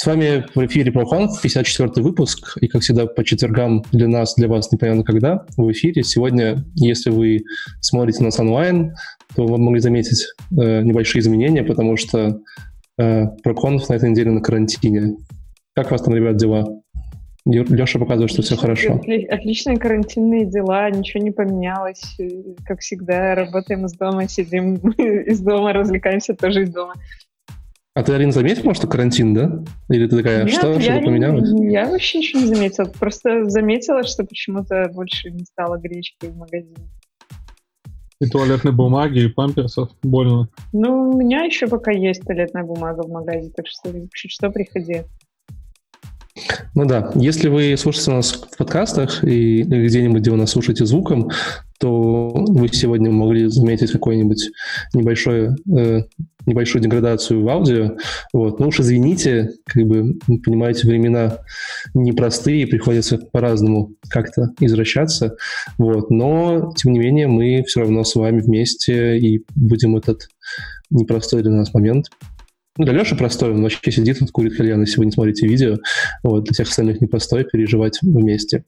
С вами в эфире ProConf, 54 выпуск, и, как всегда, по четвергам для нас, для вас непонятно когда, в эфире. Сегодня, если вы смотрите нас онлайн, то вы могли заметить э, небольшие изменения, потому что э, ProConf на этой неделе на карантине. Как у вас там, ребят, дела? Леша показывает, что все хорошо. Отличные карантинные дела, ничего не поменялось. Как всегда, работаем из дома, сидим из дома, развлекаемся тоже из дома. А ты, Арина, заметила, что карантин, да? Или ты такая, Нет, что, что поменялось? Я вообще ничего не заметила. Просто заметила, что почему-то больше не стало гречки в магазине. И туалетной бумаги, и памперсов. Больно. Ну, у меня еще пока есть туалетная бумага в магазине, так что чуть что приходи. Ну да, если вы слушаете нас в подкастах и где-нибудь, где вы нас слушаете звуком, то вы сегодня могли заметить какой-нибудь небольшой, э, небольшую деградацию в аудио. Вот. Ну уж извините, как бы, понимаете, времена непростые, приходится по-разному как-то извращаться. Вот. Но, тем не менее, мы все равно с вами вместе и будем этот непростой для нас момент ну, для Леши простой, он вообще сидит, тут курит кальян, если вы не смотрите видео. Вот, для всех остальных непростой переживать вместе.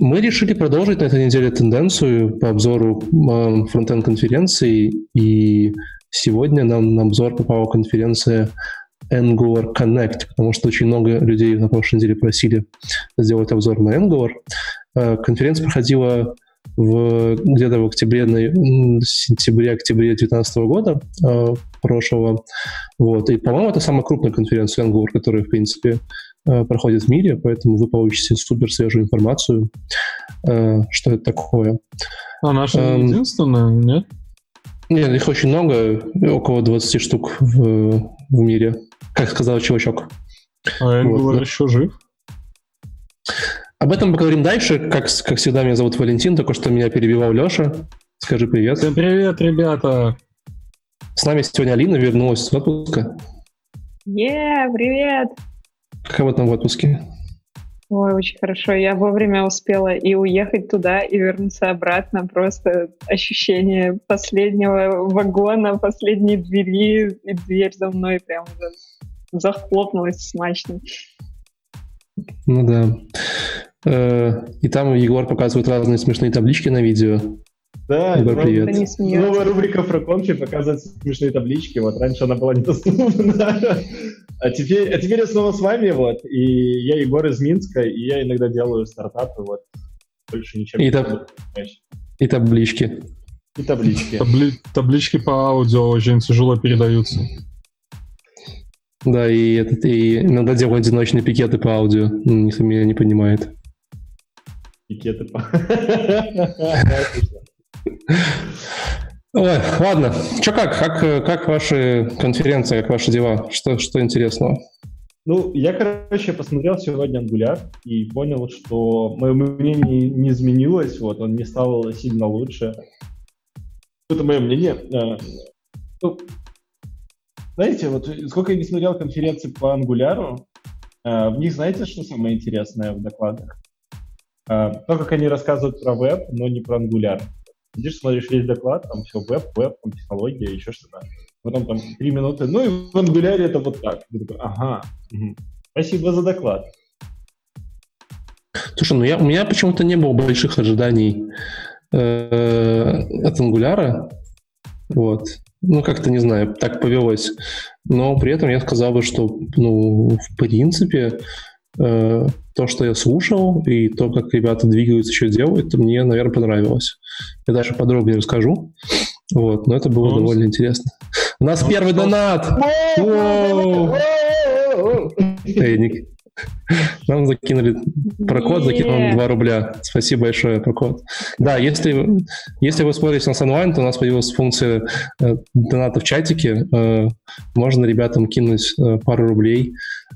Мы решили продолжить на этой неделе тенденцию по обзору эм, фронтенд конференции, и сегодня нам на обзор попала конференция Angular Connect, потому что очень много людей на прошлой неделе просили сделать обзор на Angular. Э, конференция проходила в, где-то в октябре, сентябре-октябре 2019 года э, прошлого. Вот. И, по-моему, это самая крупная конференция Angular, которая, в принципе, э, проходит в мире, поэтому вы получите супер свежую информацию, э, что это такое. А наша эм, единственная, нет? Нет, их очень много, около 20 штук в, в мире, как сказал чувачок. А Angular вот. еще жив? Об этом поговорим дальше. Как, как всегда, меня зовут Валентин, только что меня перебивал Леша. Скажи привет. Всем привет, ребята. С нами сегодня Алина вернулась с отпуска. Е, привет. Как вы там в отпуске? Ой, очень хорошо. Я вовремя успела и уехать туда, и вернуться обратно. Просто ощущение последнего вагона, последней двери, и дверь за мной прям захлопнулась смачно. Ну да. Э, и там Егор показывает разные смешные таблички на видео. Да, ну, привет. Новая рубрика про конфи показывает смешные таблички. Вот раньше она была недоступна. А теперь, а теперь я снова с вами, вот. И я Егор из Минска, и я иногда делаю стартапы, вот. Больше ничем и не таб... И таблички. И таблички. Табли... Таблички по аудио очень тяжело передаются. Да, и, этот, и иногда делают одиночные пикеты по аудио. Никто меня не понимает. Пикеты по... Ой, ладно. Что как? как? Как ваши конференции, как ваши дела? Что, что интересного? Ну, я, короче, посмотрел сегодня Angular и понял, что мое мнение не изменилось, вот, он не стал сильно лучше. Это мое мнение. Э, ну, знаете, вот сколько я не смотрел конференции по Angular, э, в них знаете, что самое интересное в докладах? Э, то, как они рассказывают про веб, но не про Angular. Сидишь, смотришь весь доклад, там все веб, веб, там технология, еще что-то. Потом там три минуты, ну и в Angular это вот так. Ты такой, ага, угу. спасибо за доклад. Слушай, ну я, у меня почему-то не было больших ожиданий э, от Angular. Вот. Ну, как-то, не знаю, так повелось. Но при этом я сказал бы, что, ну, в принципе, э, то, что я слушал, и то, как ребята двигаются, что делают, мне, наверное, понравилось. Я даже подробнее расскажу. Вот, но это было ну, довольно интересно. У нас ну, первый что? донат! Эй, Ник, нам закинули прокод, закинул нам 2 рубля. Спасибо большое, прокод. Да, если, если вы смотрите нас онлайн, то у нас появилась функция э, доната в чатике. Э, можно ребятам кинуть э, пару рублей,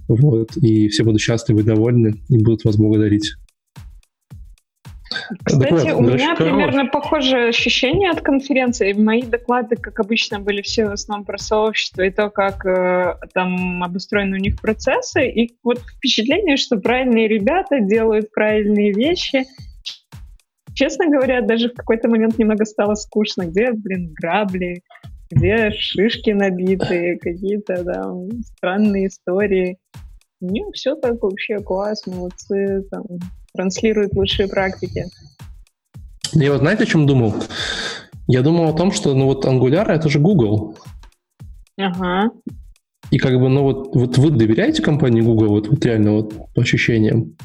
вот, и все будут счастливы и довольны, и будут вас благодарить. Кстати, вот, у меня примерно похожее ощущение от конференции. Мои доклады, как обычно, были все в основном про сообщество и то, как э, там обустроены у них процессы. И вот впечатление, что правильные ребята делают правильные вещи. Честно говоря, даже в какой-то момент немного стало скучно. Где, блин, грабли? где шишки набиты, какие-то там странные истории. Не, все так вообще класс, молодцы, там, транслируют лучшие практики. Я вот знаете, о чем думал? Я думал о том, что ну вот Angular это же Google. Ага. И как бы, ну вот, вот вы доверяете компании Google, вот, вот реально вот по ощущениям?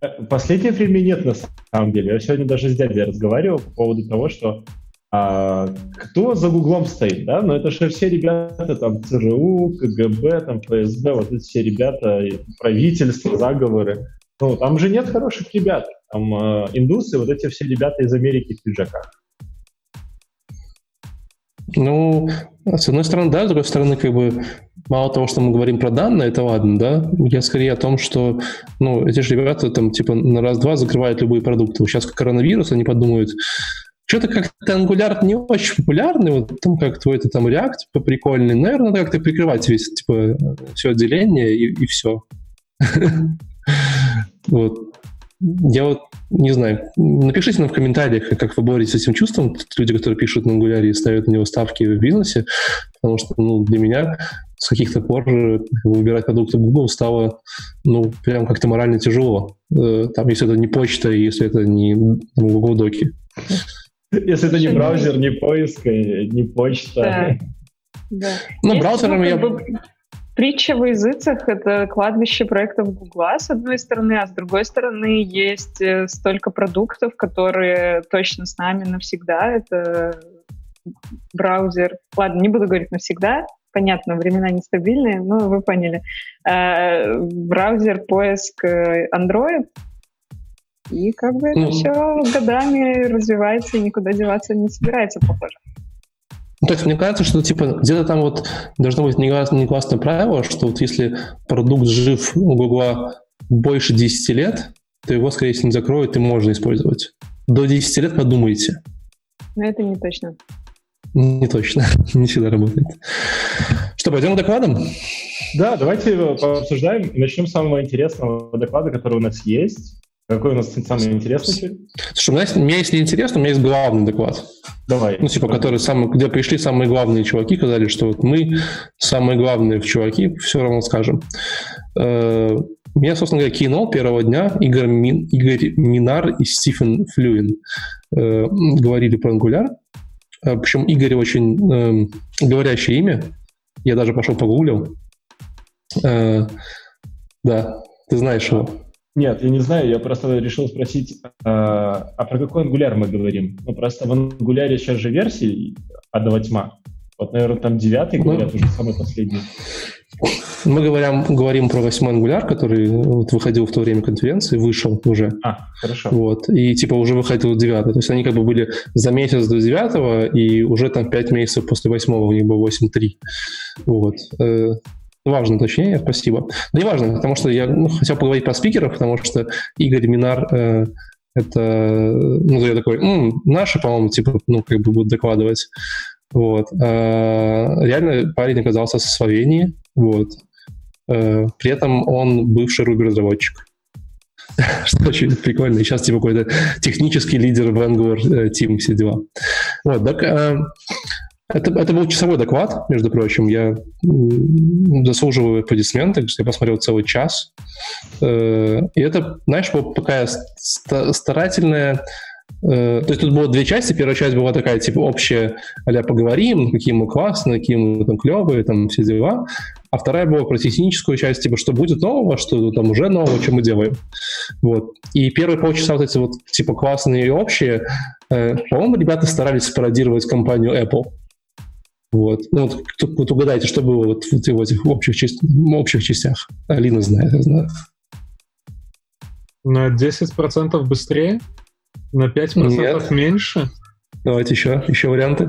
Э, последнее время нет, на самом деле. Я сегодня даже с дядей разговаривал по поводу того, что а, кто за Гуглом стоит, да? Но это же все ребята, там, ЦРУ, КГБ, там, ФСБ, вот эти все ребята, правительство, заговоры. Ну, там же нет хороших ребят. Там э, индусы, вот эти все ребята из Америки в пиджаках. Ну, с одной стороны, да, с другой стороны, как бы мало того, что мы говорим про данные, это ладно, да. Я скорее о том, что, ну, эти же ребята там типа на раз-два закрывают любые продукты. Сейчас как коронавирус, они подумают, что-то как-то Angular не очень популярный, вот там как твой-то там React типа, прикольный. Наверное, надо как-то прикрывать весь, типа, все отделение и, и все. Вот. Я вот не знаю. Напишите нам в комментариях, как вы боретесь с этим чувством. Люди, которые пишут на Angular и ставят на него ставки в бизнесе, потому что ну, для меня с каких-то пор выбирать продукты Google стало ну, прям как-то морально тяжело. Э, там, если это не почта, если это не там, Google Доки. Если это не браузер, не поиск, не почта. Да. Да. Ну, браузером я... Притча во языцах — это кладбище проектов Гугла, с одной стороны, а с другой стороны есть э, столько продуктов, которые точно с нами навсегда. Это браузер. Ладно, не буду говорить навсегда, понятно, времена нестабильные, но вы поняли. Э, браузер, поиск э, Android, и как бы это ну, все годами развивается и никуда деваться не собирается, похоже. Ну, то есть мне кажется, что типа где-то там вот должно быть негласное правило, что вот если продукт жив у Гугла больше 10 лет, то его, скорее всего, не закроют и можно использовать. До 10 лет подумайте. Но это не точно. Не точно, не всегда работает. Что, пойдем к докладам? Да, давайте обсуждаем. Начнем с самого интересного доклада, который у нас есть. Какой у нас самый интересный? Слушай, у есть, у меня если интересно, у меня есть главный доклад. Давай. Ну, типа, который самый, где пришли самые главные чуваки, сказали, что вот мы самые главные чуваки, все равно скажем. Э, меня, собственно говоря, кинул первого дня Игорь, Мин, Игорь Минар и Стивен Флюин э, говорили про Angular. Э, Причем Игорь очень э, говорящее имя. Я даже пошел погуглил. Да, ты знаешь его. Нет, я не знаю, я просто решил спросить, а, а про какой ангуляр мы говорим? Ну, просто в ангуляре сейчас же версии адова тьма. Вот, наверное, там девятый, говорят, ну, уже самый последний. Мы говорим, говорим про восьмой ангуляр, который вот выходил в то время конференции, вышел уже. А, хорошо. Вот, и типа уже выходил девятый. То есть они как бы были за месяц до девятого, и уже там пять месяцев после восьмого у них было 8.3. Вот. Э, Важно уточнение, спасибо. Но не важно, потому что я ну, хотел поговорить про спикеров, потому что Игорь Минар э, это, ну, я такой, м, наши, по-моему, типа, ну, как бы будут докладывать. Вот. А, реально парень оказался со Словении, вот. А, при этом он бывший Ruby-разработчик. Что очень прикольно. И сейчас типа какой-то технический лидер в Angular э, Team, все дела. Вот, так, а, это, это был часовой доклад, между прочим. Я заслуживаю аплодисменты, я посмотрел целый час. Э, и это, знаешь, была такая старательная... Э, то есть тут было две части. Первая часть была такая, типа, общая, а поговорим, какие мы классные, какие мы там клевые, там все дела. А вторая была про техническую часть, типа, что будет нового, что там уже нового, что мы делаем. Вот. И первые полчаса вот эти вот, типа, классные и общие, э, по-моему, ребята старались пародировать компанию Apple. Вот. Ну, вот, вот угадайте, что было вот в этих общих, общих частях. Алина знает, я знаю. На 10% быстрее? На 5% Нет. меньше? Давайте еще, еще варианты.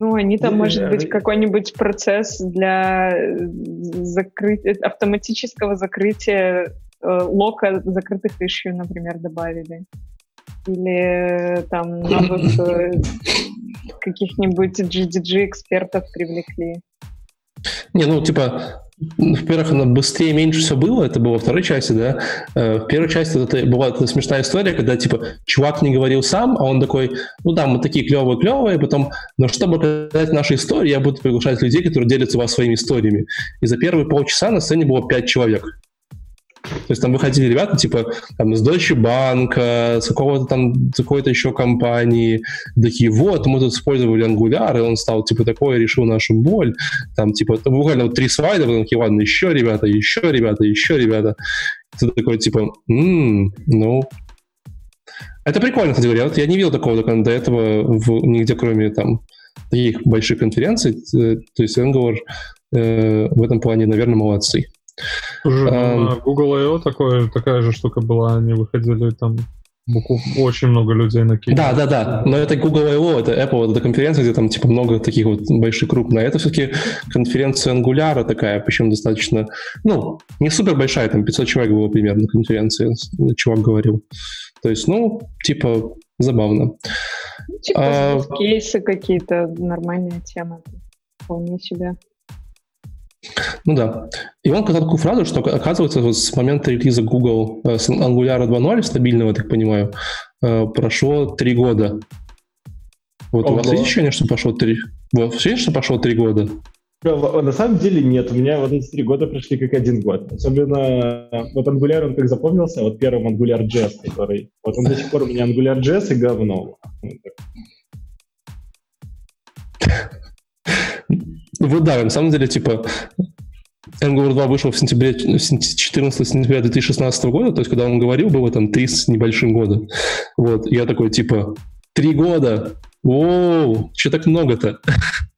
Ну, они там, может быть, какой-нибудь процесс для закрытия, автоматического закрытия э, лока закрытых ищу, например, добавили. Или там новых э, каких-нибудь GDG-экспертов привлекли. Не, ну, типа, во-первых, она быстрее, меньше все было, это было во второй части, да. Э, в первой части это была эта смешная история, когда, типа, чувак не говорил сам, а он такой, ну да, мы такие клевые-клевые, потом, но чтобы рассказать наши истории, я буду приглашать людей, которые делятся у вас своими историями. И за первые полчаса на сцене было пять человек. То есть там выходили ребята, типа, там, из Deutsche Bank, с какого-то там, какой-то еще компании, такие, вот, мы тут использовали Angular, и он стал, типа, такой, решил нашу боль, там, типа, там, буквально вот три слайда, потом такие, ладно, еще ребята, еще ребята, еще ребята. Ты такой, типа, м-м, ну, это прикольно, кстати говоря. Вот я не видел такого до этого в, нигде, кроме там таких больших конференций. Э, то есть Angular э, в этом плане, наверное, молодцы. Уже а, на Google I.O. такое, такая же штука была, они выходили там букв, очень много людей на Киеве. Да, да, да. Но это Google I.O., это Apple, это конференция, где там типа много таких вот больших крупных. Это все-таки конференция Angular такая, причем достаточно, ну, не супер большая, там 500 человек было примерно на конференции, чувак говорил. То есть, ну, типа, забавно. Типа а, кейсы какие-то, нормальные темы. Вполне себе. Ну да. И он сказал такую фразу, что, оказывается, вот с момента релиза Google э, с Angular 2.0, стабильного, так понимаю, э, прошло три года. Вот Ого. у вас есть ощущение, что прошло три... У вас ощущение, что прошло три года? На самом деле нет. У меня вот эти три года прошли как один год. Особенно вот Angular, он как запомнился, вот первым Angular JS, который... Вот он до сих пор у меня Angular JS и говно. Вот да, на самом деле, типа, Angular 2 вышел в сентябре, 14 сентября 2016 года, то есть, когда он говорил, было там 3 с небольшим года. Вот, я такой, типа, три года? Воу, что так много-то?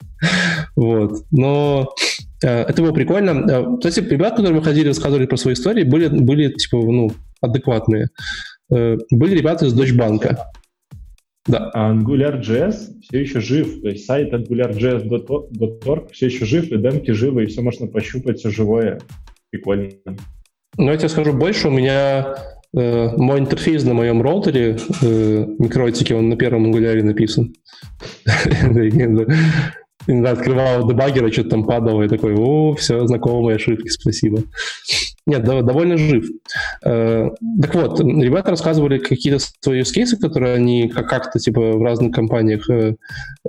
вот, но э, это было прикольно. Э, то есть, ребята, которые выходили, рассказывали про свои истории, были, были типа, ну, адекватные. Э, были ребята из Deutsche Bank. Да. А AngularJS все еще жив. То есть сайт angularjs.org все еще жив, и демки живы, и все можно пощупать, все живое. Прикольно. Ну, я тебе скажу больше. У меня э, мой интерфейс на моем роутере, э, микротики, он на первом Angular написан. Иногда открывал дебаггер, что-то там падало, и такой, о, все, знакомые ошибки, спасибо. Нет, да, довольно жив. Э, так вот, ребята рассказывали какие-то свои кейсы, которые они как-то типа в разных компаниях э,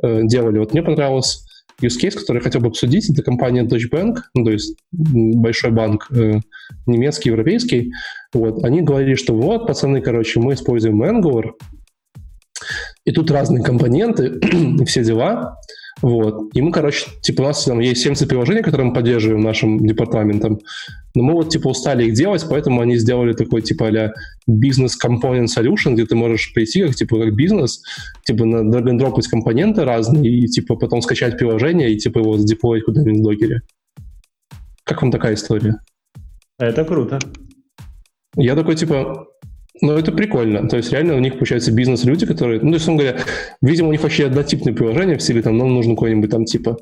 э, делали. Вот мне понравился use case, который я хотел бы обсудить, это компания Deutsche Bank, ну, то есть большой банк э, немецкий, европейский. Вот, они говорили, что вот, пацаны, короче, мы используем Angular, и тут разные компоненты и все дела. Вот. И мы, короче, типа у нас там есть 70 приложений, которые мы поддерживаем нашим департаментом, но мы вот типа устали их делать, поэтому они сделали такой типа а бизнес component solution, где ты можешь прийти как типа как бизнес, типа на dropать компоненты разные и типа потом скачать приложение и типа его задеплоить куда-нибудь в докере. Как вам такая история? Это круто. Я такой типа, ну, это прикольно. То есть, реально у них, получается, бизнес-люди, которые... Ну, то есть, он говоря, видимо, у них вообще однотипное приложение в стиле, там, нам нужно какой-нибудь там, типа,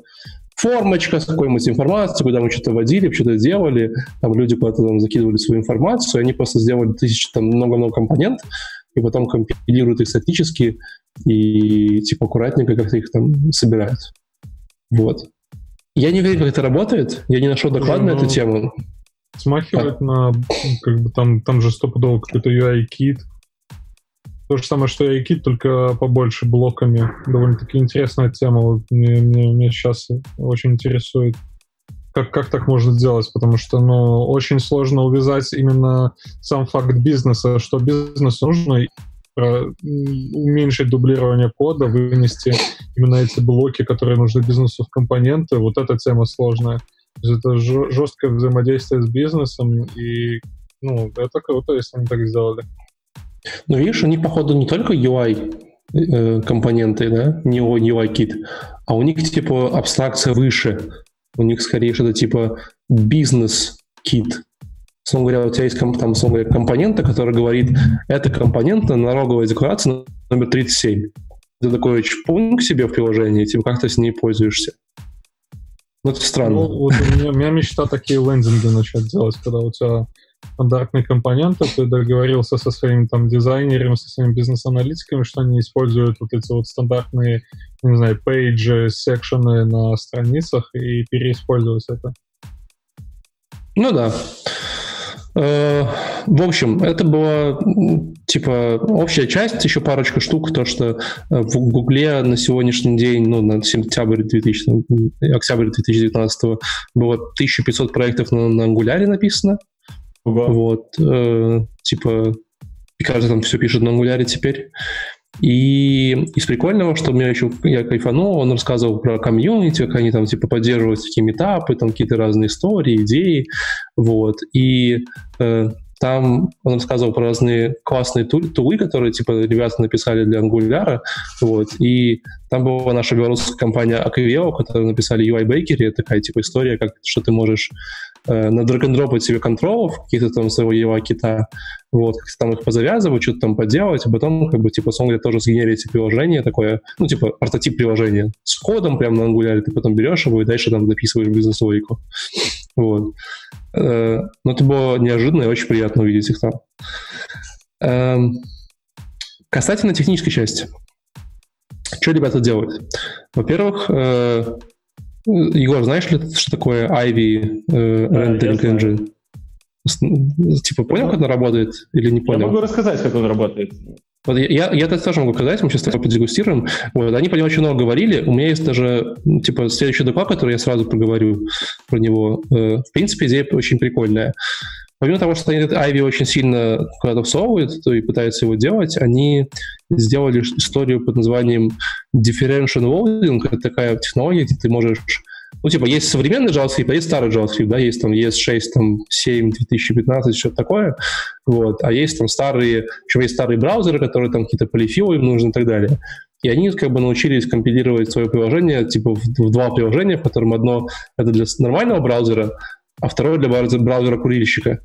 формочка с какой-нибудь информацией, куда мы что-то водили, что-то делали, там люди куда-то там закидывали свою информацию, они просто сделали тысячи, там, много-много компонент, и потом компилируют их статически и, типа, аккуратненько как-то их там собирают. Вот. Я не верю, как это работает. Я не нашел доклад на эту тему. Смахивает на, как бы там, там же стопудово какой-то UI-кит. То же самое, что UI-кит, только побольше блоками. Довольно-таки интересная тема. Вот мне, мне, мне сейчас очень интересует. Как, как так можно сделать? Потому что ну, очень сложно увязать именно сам факт бизнеса, что бизнесу нужно уменьшить дублирование кода, вынести именно эти блоки, которые нужны бизнесу в компоненты. Вот эта тема сложная это жесткое взаимодействие с бизнесом, и ну, это круто, если они так сделали. Ну, видишь, у них, походу, не только UI э, компоненты, да, не UI-кит, а у них, типа, абстракция выше. У них, скорее, что-то типа бизнес-кит. Словно говоря, у тебя есть там, говоря, компонента, которая говорит, это компонента налоговая декларация номер 37. Ты такой чпунг себе в приложении, типа, как ты с ней пользуешься. Ну, это странно. Ну, вот у, меня, у меня мечта такие лендинги начать делать, когда у тебя стандартные компоненты, ты договорился со своим там дизайнером, со своими бизнес-аналитиками, что они используют вот эти вот стандартные, не знаю, пейджи, секшены на страницах и переиспользовать это. Ну да. Э, в общем, это была типа общая часть, еще парочка штук, то, что э, в Гугле на сегодняшний день, ну, на сентябрь 2000, октябрь 2019 было 1500 проектов на, на Angular написано. Ого. Вот, э, типа, каждый там все пишет на Angular теперь. И из прикольного, что мне еще я кайфанул, он рассказывал про комьюнити, как они там типа поддерживают такие метапы, там какие-то разные истории, идеи, вот. И э, там он рассказывал про разные классные тулы, которые типа ребята написали для Angular, вот. И там была наша белорусская компания Aquiveo, которая написали UI Bakery, такая типа история, как что ты можешь э, на and себе контролов, каких-то там своего UI кита, вот, как там их позавязывать, что-то там поделать, а потом, как бы, типа, Songlet тоже сгенерите приложение такое, ну, типа, прототип приложения с кодом прямо на Angular, ты потом берешь его и дальше там записываешь бизнес-логику. Вот. Э, но это было неожиданно и очень приятно увидеть их там. Эм, касательно технической части. Что ребята делают? Во-первых, э, Егор, знаешь ли, что такое Ivy э, Rendering Engine? Типа, понял, как он работает или не понял? Я могу рассказать, как он работает. Вот я, я, это тоже могу сказать, мы сейчас подегустируем. Вот, они по нему очень много говорили. У меня есть даже, типа, следующий доклад, который я сразу проговорю про него. Э, в принципе, идея очень прикольная. Помимо того, что они этот Ivy очень сильно куда-то всовывают и пытаются его делать, они сделали историю под названием Differential Loading. Это такая технология, где ты можешь ну, типа, есть современный JavaScript, а есть старый JavaScript, да, есть там ES6, там, 7, 2015, что-то такое, вот, а есть там старые, еще есть старые браузеры, которые там какие-то полифилы им нужны и так далее. И они как бы научились компилировать свое приложение, типа, в, в два приложения, в котором одно это для нормального браузера, а второе для браузера-курильщика.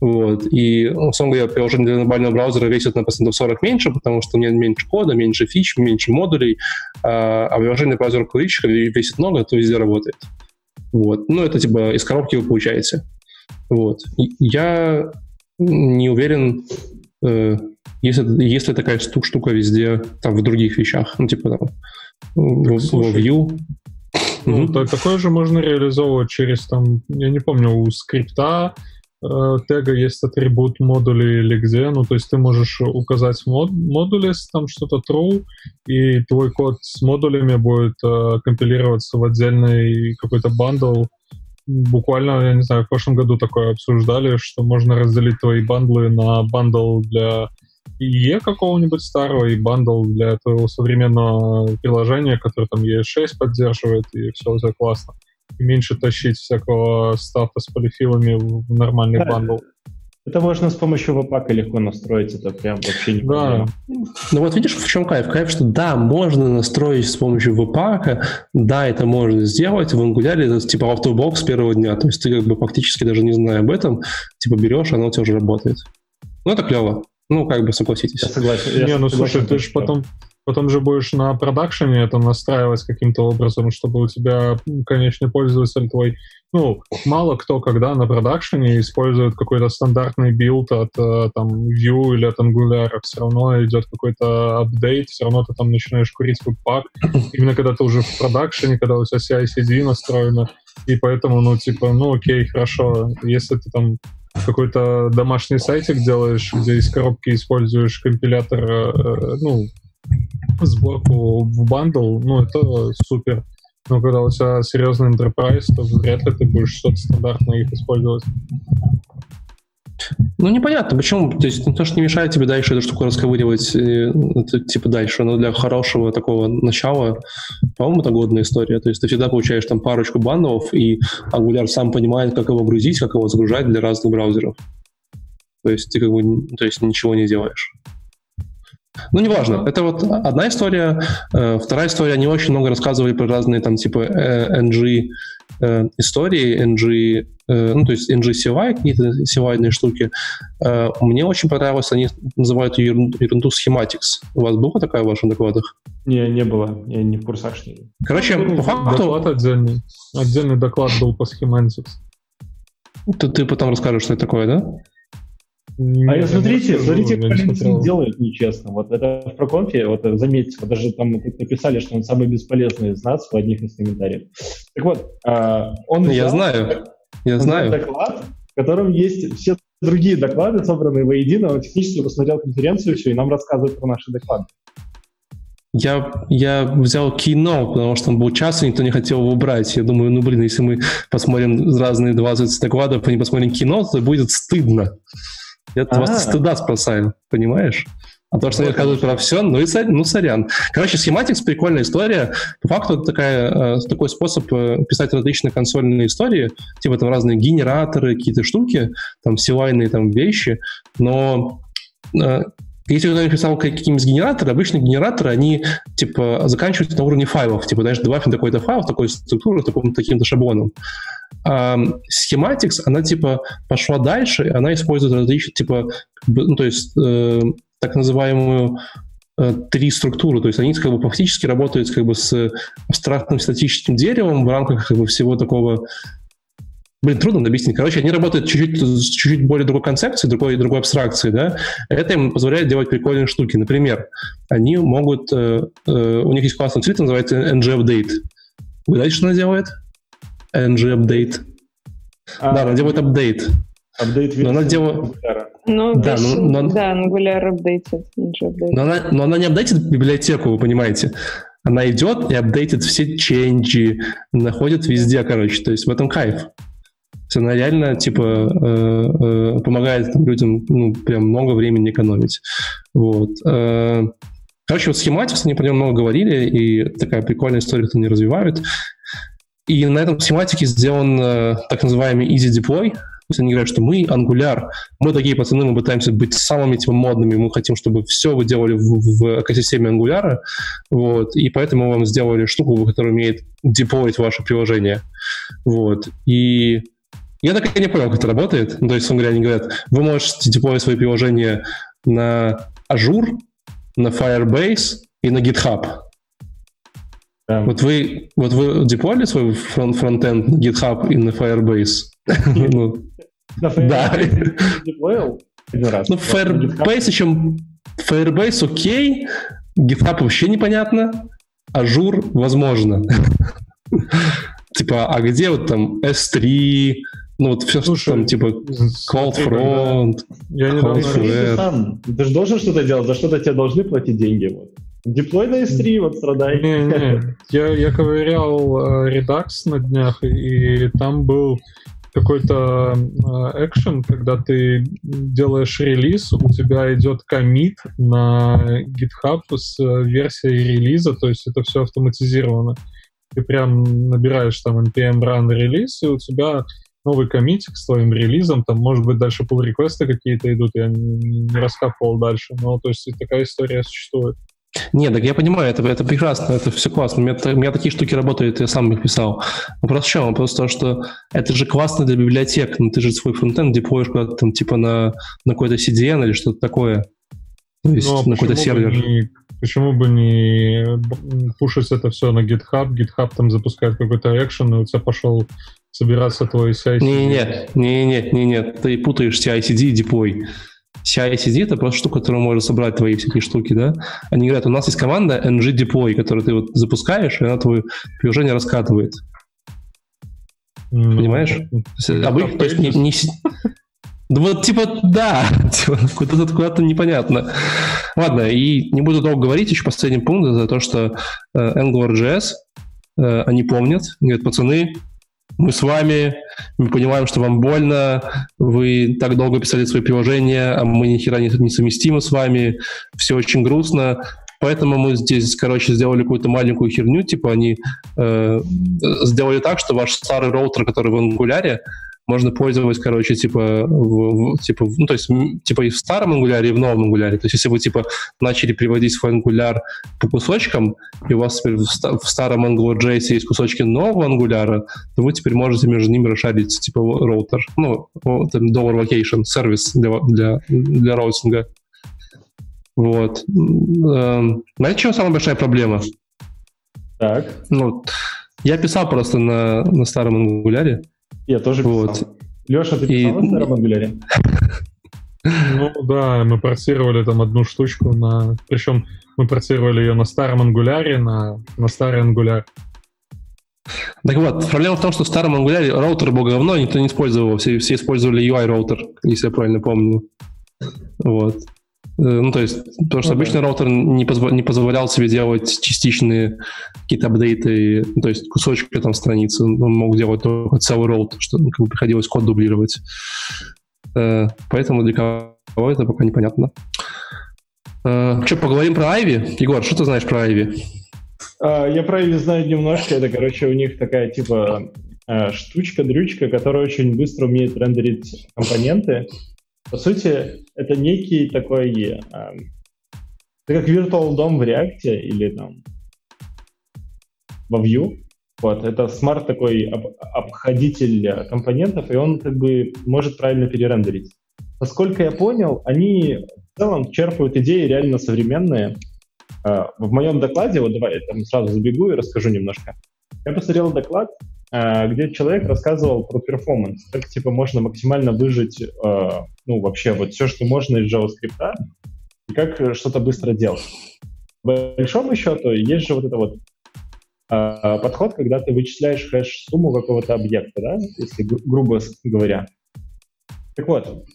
Вот. И, условно говоря, приложение для нормального браузера весит на процентов 40 меньше, потому что у него меньше кода, меньше фич, меньше модулей, а, а приложение для браузера курильщика весит много, то везде работает. Вот. Ну, это типа из коробки вы получаете. Вот. Я не уверен, э, если, если такая штука везде, там, в других вещах, ну, типа там, в, в Vue. Ну, mm-hmm. такое же можно реализовывать через, там, я не помню, у скрипта, тега есть атрибут модули или где, ну, то есть ты можешь указать мод, модули, там что-то true, и твой код с модулями будет э, компилироваться в отдельный какой-то bundle. Буквально, я не знаю, в прошлом году такое обсуждали, что можно разделить твои bundle ы на bundle для IE какого-нибудь старого и bundle для твоего современного приложения, которое там ES6 поддерживает, и все это классно. Uh, меньше тащить всякого stuff а с polyfill ами в нормальный да. бандл. Это можно с помощью веб легко настроить, это прям вообще не да. Ну вот видишь, в чем кайф? Кайф, что да, можно настроить с помощью веб да, это можно сделать, в Angular это типа out of box с первого дня, то есть ты как бы фактически даже не зная об этом, типа берешь, оно у тебя уже работает. Ну это клево. Ну, как бы согласитесь. Я согласен. Я не, ну слушай, ты же потом, потом же будешь на production е это настраивать каким-то образом, чтобы у тебя конечный пользователь твой, ну, мало кто когда на production е использует какой-то стандартный build от э, там Vue или от Angular, все равно идет какой-то update, все равно ты там начинаешь курить Webpack, именно когда ты уже в production е, когда у тебя CI/CD настроено, и поэтому, ну, типа, ну, окей, хорошо, если ты там какой-то домашний сайтик делаешь, где из коробки используешь компилятор, э, ну, сборку в бандл, ну, это супер. Но когда у тебя серьезный enterprise, то вряд ли ты будешь что-то стандартное их использовать. Ну, непонятно, почему. То есть, то, что не мешает тебе дальше эту штуку расковыривать, э, это, типа, дальше. Но для хорошего такого начала, по-моему, это годная история. То есть, ты всегда получаешь там парочку бандов, и Angular сам понимает, как его грузить, как его загружать для разных браузеров. То есть, ты как бы то есть, ничего не делаешь. Ну, неважно. Это вот одна история. Э, вторая история, они очень много рассказывали про разные там типа э, NG э, истории, NG, ну, то есть NG CY, какие-то CY штуки. Мне очень понравилось, они называют ее ерунду, Schematics. У вас была такая в ваших докладах? Не, не было. Я не в курсах, что Короче, ну, по факту... Доклад отдельный. Отдельный доклад был по Schematics. Ты, ты потом расскажешь, что это такое, да? А я смотрите, смотрите, как LinkedIn делает нечестно. Вот это в проконфе, вот заметьте, вот даже там написали, что он самый бесполезный из нас в одних из комментариев. Так вот, а, он Я знаю, я знаю. доклад котором есть все другие доклады, собранные воедино. Он технически посмотрел конференцию все и нам рассказывает про наши доклады. Я, я взял Keynote, потому что он был час, и никто не хотел его брать. Я думаю, ну, блин, если мы посмотрим разные 20 докладов, и не посмотрим Keynote, то будет стыдно. Я от вас стыда спасаю, понимаешь? А то, что они рассказывают про все, ну и ну сорян. Короче, Schematics прикольная история. По факту это такая, э, такой способ э, писать различные консольные истории, типа там разные генераторы, какие-то штуки, там силайные там вещи, но э, если кто-нибудь писал какие-нибудь генераторы, обычные генераторы, они, типа, заканчиваются на уровне файлов. Типа, знаешь, добавь такой-то файл, такой структуру, таким, таким-то шаблоном. А Schematics, она, типа, пошла дальше, она использует различные, типа, ну, то есть, э, так называемую э, три структуры, то есть они как бы фактически работают как бы с абстрактным статическим деревом в рамках как бы всего такого Блин, трудно объяснить. Короче, они работают чуть-чуть, чуть-чуть более другой концепции, другой, другой абстракции, да. Это им позволяет делать прикольные штуки. Например, они могут... Э, э, у них есть классный цвет, называется ng-update. Вы знаете, что она делает? Ng-update. А, да, она делает апдейт. Апдейт но она делает... Ну, да, ну, но, да, Angular апдейтит. Но она, но она не апдейтит библиотеку, вы понимаете. Она идет и апдейтит все ченджи, находит везде, короче. То есть в этом кайф. Она реально, типа, э, э, помогает там, людям, ну, прям много времени экономить. Вот. Э, короче, вот схематикс, они про него много говорили, и такая прикольная история, кто не развивают. И на этом схематике сделан э, так называемый Easy Deploy, то есть они говорят, что мы Angular, мы такие пацаны, мы пытаемся быть самыми типа модными, мы хотим, чтобы все вы делали в, в экосистеме Angular, вот, и поэтому мы вам сделали штуку, которая умеет деплоить ваше приложение, вот, и я так и не понял, как это работает. Ну, то есть, говоря, они говорят, вы можете деплоить свои приложения на Azure, на Firebase и на GitHub. Да. Вот вы, вот вы деплоили свой фронт фронтенд на GitHub и на Firebase? Ну, да. Ну, Firebase еще... Firebase окей, GitHub вообще непонятно, Azure возможно. Типа, а где вот там S3, ну вот все, Слушай, что там, типа, CloudFront, я не сам. Ты же должен что-то делать, за что-то тебе должны платить деньги. Вот. Деплой на S3, вот страдай. Не, не. Я, я ковырял э, Redux на днях, и там был какой-то э, экшен, когда ты делаешь релиз, у тебя идет комит на GitHub с э, версией релиза, то есть это все автоматизировано. Ты прям набираешь там npm run релиз, и у тебя новый коммитик с твоим релизом, там, может быть, дальше pull реквесты какие-то идут, я не, не раскапывал дальше, но, то есть, такая история существует. Нет, так я понимаю, это, это прекрасно, это все классно. У меня, у меня такие штуки работают, я сам их писал. Вопрос в чем? Вопрос в том, что это же классно для библиотек, но ты же свой фронтенд деплоишь куда-то там типа на, на какой-то CDN или что-то такое. То есть ну, а на какой-то сервер. Не, почему бы не пушить это все на GitHub, GitHub там запускает какой-то экшен, и у тебя пошел собираться твой CI-CD. Не, нет, не, нет, не, нет, ты путаешь CI-CD и деплой. CI-CD — это просто штука, которая может собрать твои всякие штуки, да? Они говорят, у нас есть команда ng-deploy, которую ты вот запускаешь, и она твое приложение раскатывает. Ну, Понимаешь? Ну, Обычно, то есть не, не... Да вот, типа, да, типа, куда-то куда непонятно. Ладно, и не буду долго говорить, еще последний пункт, это то, что э, AngularJS, э, они помнят, говорят, пацаны, мы с вами, мы понимаем, что вам больно, вы так долго писали свои приложения, а мы ни хера не, не совместимы с вами, все очень грустно, Поэтому мы здесь, короче, сделали какую-то маленькую херню, типа они э, сделали так, что ваш старый роутер, который в Angular е, можно пользоваться, короче, типа, в, в, типа, ну, то есть, типа и в старом Angular е, и в новом Angular е. То есть, если вы, типа, начали приводить свой Angular по кусочкам, и у вас теперь в, в старом AngularJS есть кусочки нового Angular а, то вы теперь можете между ними расшарить, типа, роутер. Ну, там, dollar location, сервис для, для, для routing а. Вот. Эм, знаете, чем самая большая проблема? Так. Ну, я писал просто на, на старом ангуляре, я тоже писал. Вот. Леша, ты писал и... на старом ангуляре? Ну да, мы портировали там одну штучку на... Причем мы портировали ее на старом ангуляре, на, на старый ангуляр. Так вот, проблема в том, что в старом Angular роутер был говно, никто не использовал его, все, все использовали UI-роутер, если я правильно помню. Вот. Э, ну, то есть, потому что ну, обычный да. роутер не, позво- не позволял себе делать частичные какие-то апдейты, ну, то есть кусочки там страницы. Он мог делать только целый роут, что ну, как бы приходилось код дублировать. Э, поэтому для кого это пока непонятно. Э, что, поговорим про Ivy? Егор, что ты знаешь про Ivy? Я про Ivy знаю немножко. Это, короче, у них такая, типа, штучка-дрючка, которая очень быстро умеет рендерить компоненты. По сути, это некий такой... Э, это как Virtual DOM в React или там во Vue. Вот, это смарт такой об, обходитель компонентов, и он как бы может правильно перерендерить. Насколько я понял, они в целом черпают идеи реально современные. Э, в моем докладе, вот давай я там сразу забегу и расскажу немножко. Я посмотрел доклад, э, где человек рассказывал про перформанс, как типа можно максимально выжить ну, вообще вот все, что можно из JavaScript, и как что-то быстро делать. В большому счету есть же вот это вот э, подход, когда ты вычисляешь хэш-сумму какого-то объекта, да, если гру- грубо говоря. Так вот,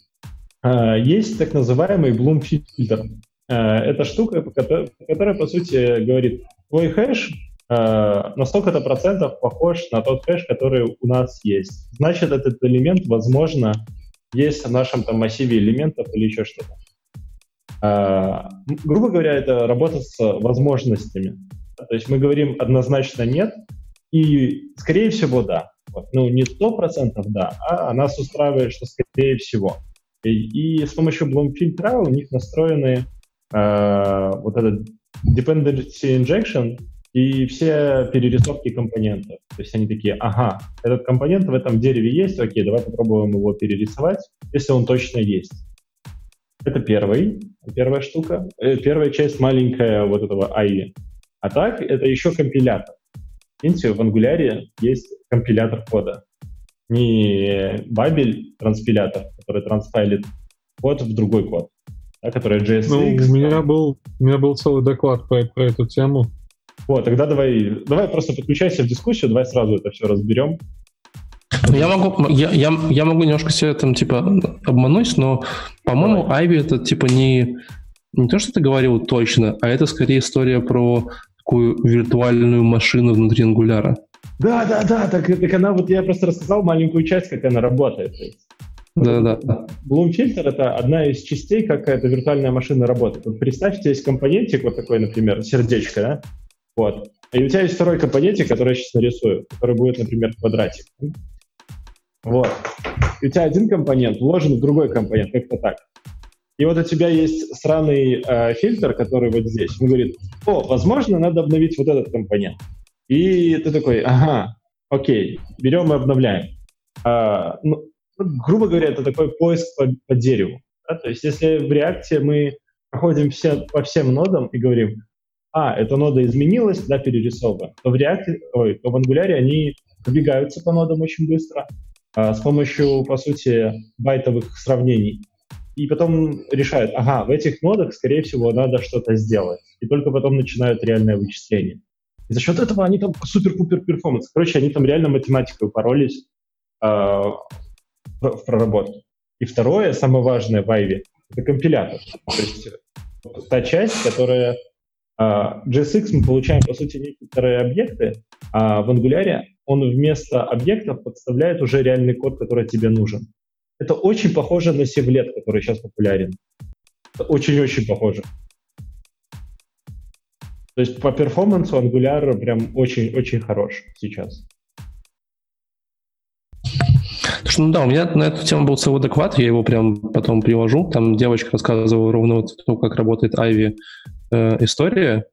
есть так называемый Bloom фильтр. Это штука, которая, по сути, говорит, твой хэш на столько-то процентов похож на тот хэш, который у нас есть. Значит, этот элемент, возможно, есть в нашем там массиве элементов или еще что-то. А, грубо говоря, это работа с возможностями. То есть мы говорим однозначно нет, и скорее всего да. Вот. Ну, не сто процентов да, а нас устраивает, что скорее всего. И, и с помощью Bloom фильтра у них настроены э, вот этот dependency injection, и все перерисовки компонентов. То есть они такие, ага, этот компонент в этом дереве есть, окей, давай попробуем его перерисовать, если он точно есть. Это первый, первая штука, э, первая часть маленькая вот этого AI. А так, это еще компилятор. Видите, в Angular есть компилятор кода. Не бабель транспилятор, который транспайлит код в другой код, да, который JSX. Ну, у меня был, у меня был целый доклад по, про эту тему. Вот, тогда давай, давай просто подключайся в дискуссию, давай сразу это все разберем. Я могу, я, я, я могу немножко себя там типа обмануть, но, по-моему, Айви это типа не, не то, что ты говорил точно, а это скорее история про такую виртуальную машину внутри ангуляра. Да, да, да, так, так она вот я просто рассказал маленькую часть, как она работает. Да, да, да. Bloom Filter — это одна из частей, как эта виртуальная машина работает. Вот представьте, есть компонентик вот такой, например, сердечко, да? Вот. И у тебя есть второй компонентик, который я сейчас нарисую, который будет, например, квадратик. Вот. И у тебя один компонент вложен в другой компонент, как-то так. И вот у тебя есть сраный э, фильтр, который вот здесь. Он говорит, о, возможно, надо обновить вот этот компонент. И ты такой, ага, окей, берем и обновляем. А, ну, грубо говоря, это такой поиск по, по дереву. Да? То есть если в реакте мы проходим все, по всем нодам и говорим, а, эта нода изменилась, да, перерисовываем, то в React, ой, то в Angular они пробегаются по нодам очень быстро а, с помощью, по сути, байтовых сравнений. И потом решают, ага, в этих нодах, скорее всего, надо что-то сделать. И только потом начинают реальное вычисление. И за счет этого они там супер-пупер перформанс. Короче, они там реально математикой упоролись э, в проработке. И второе, самое важное в Ivy, это компилятор. То есть та часть, которая JSX мы получаем, по сути, некоторые объекты, а в Angular он вместо объектов подставляет уже реальный код, который тебе нужен. Это очень похоже на Sevlet, который сейчас популярен. Очень-очень похоже. То есть по перформансу Angular прям очень-очень хорош сейчас. ну да, у меня на эту тему был целый доклад, я его прям потом привожу. Там девочка рассказывала ровно вот то, как работает Ivy история.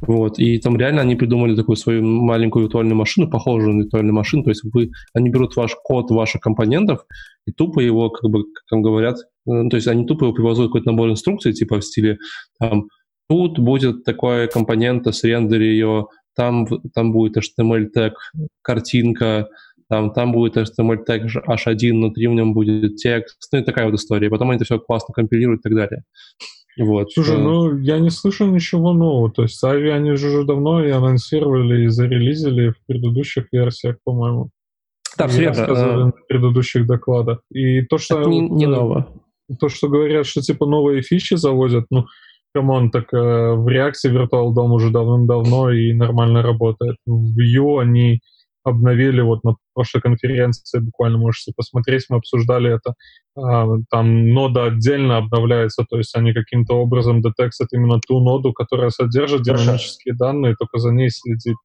Вот, и там реально они придумали такую свою маленькую виртуальную машину, похожую на виртуальную машину. То есть вы, они берут ваш код ваших компонентов и тупо его, как бы, как говорят, э, то есть они тупо его привозят какой-то набор инструкций, типа в стиле там тут будет такая компонента, срендери ее, там, там будет HTML тег, картинка, там, там будет HTML тег H1, внутри в нем будет текст, ну и такая вот история. Потом они это все классно компилируют и так далее. Вот. Слушай, ну я не слышал ничего нового. То есть Ави они же уже давно и анонсировали, и зарелизили в предыдущих версиях, по-моему. Да, все верно. в предыдущих докладах. И то, что... Это не, не ново. То, что говорят, что типа новые фичи заводят, ну, come on, так э, в React Virtual DOM уже давным-давно и нормально работает. В Vue они обновили вот на прошлой конференции, буквально можете посмотреть, мы обсуждали это. А, там node а отдельно обновляется, то есть они каким-то образом detect ят именно ту node у, которая содержит динамические данные, только за ней следит.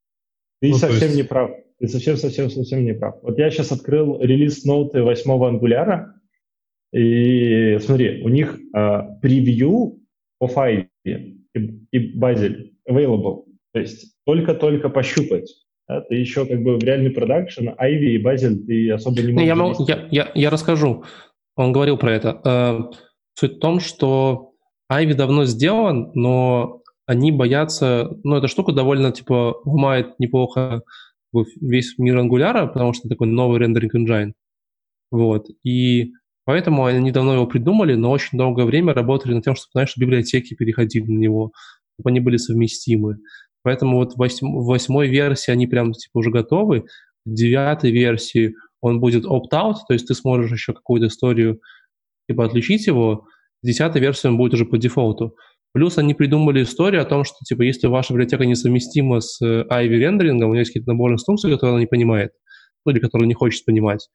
Ты ну, совсем есть... не прав. Ты совсем-совсем-совсем не прав. Вот я сейчас открыл release note ы восьмого Angular а, и смотри, у них э, превью по файле и, и базель available. То есть только-только пощупать. Да, ты еще как бы в реальный продакшн, Ivy и Базель ты особо не можешь... Я, могу, я, я, я расскажу. Он говорил про это. Э, суть в том, что Ivy давно сделан, но они боятся... Ну, эта штука довольно, типа, ломает неплохо весь мир ангуляра, потому что такой новый рендеринг engine. Вот. И поэтому они давно его придумали, но очень долгое время работали над тем, чтобы, знаешь, библиотеки переходили на него, чтобы они были совместимы. Поэтому вот в восьмой версии они прям типа уже готовы. В девятой версии он будет opt-out, то есть ты сможешь еще какую-то историю типа отличить его. В десятой версии он будет уже по дефолту. Плюс они придумали историю о том, что, типа, если ваша библиотека несовместима с э, Ivy рендерингом, у нее есть какие-то наборы инструкций, которые она не понимает, ну, или которые не хочет понимать,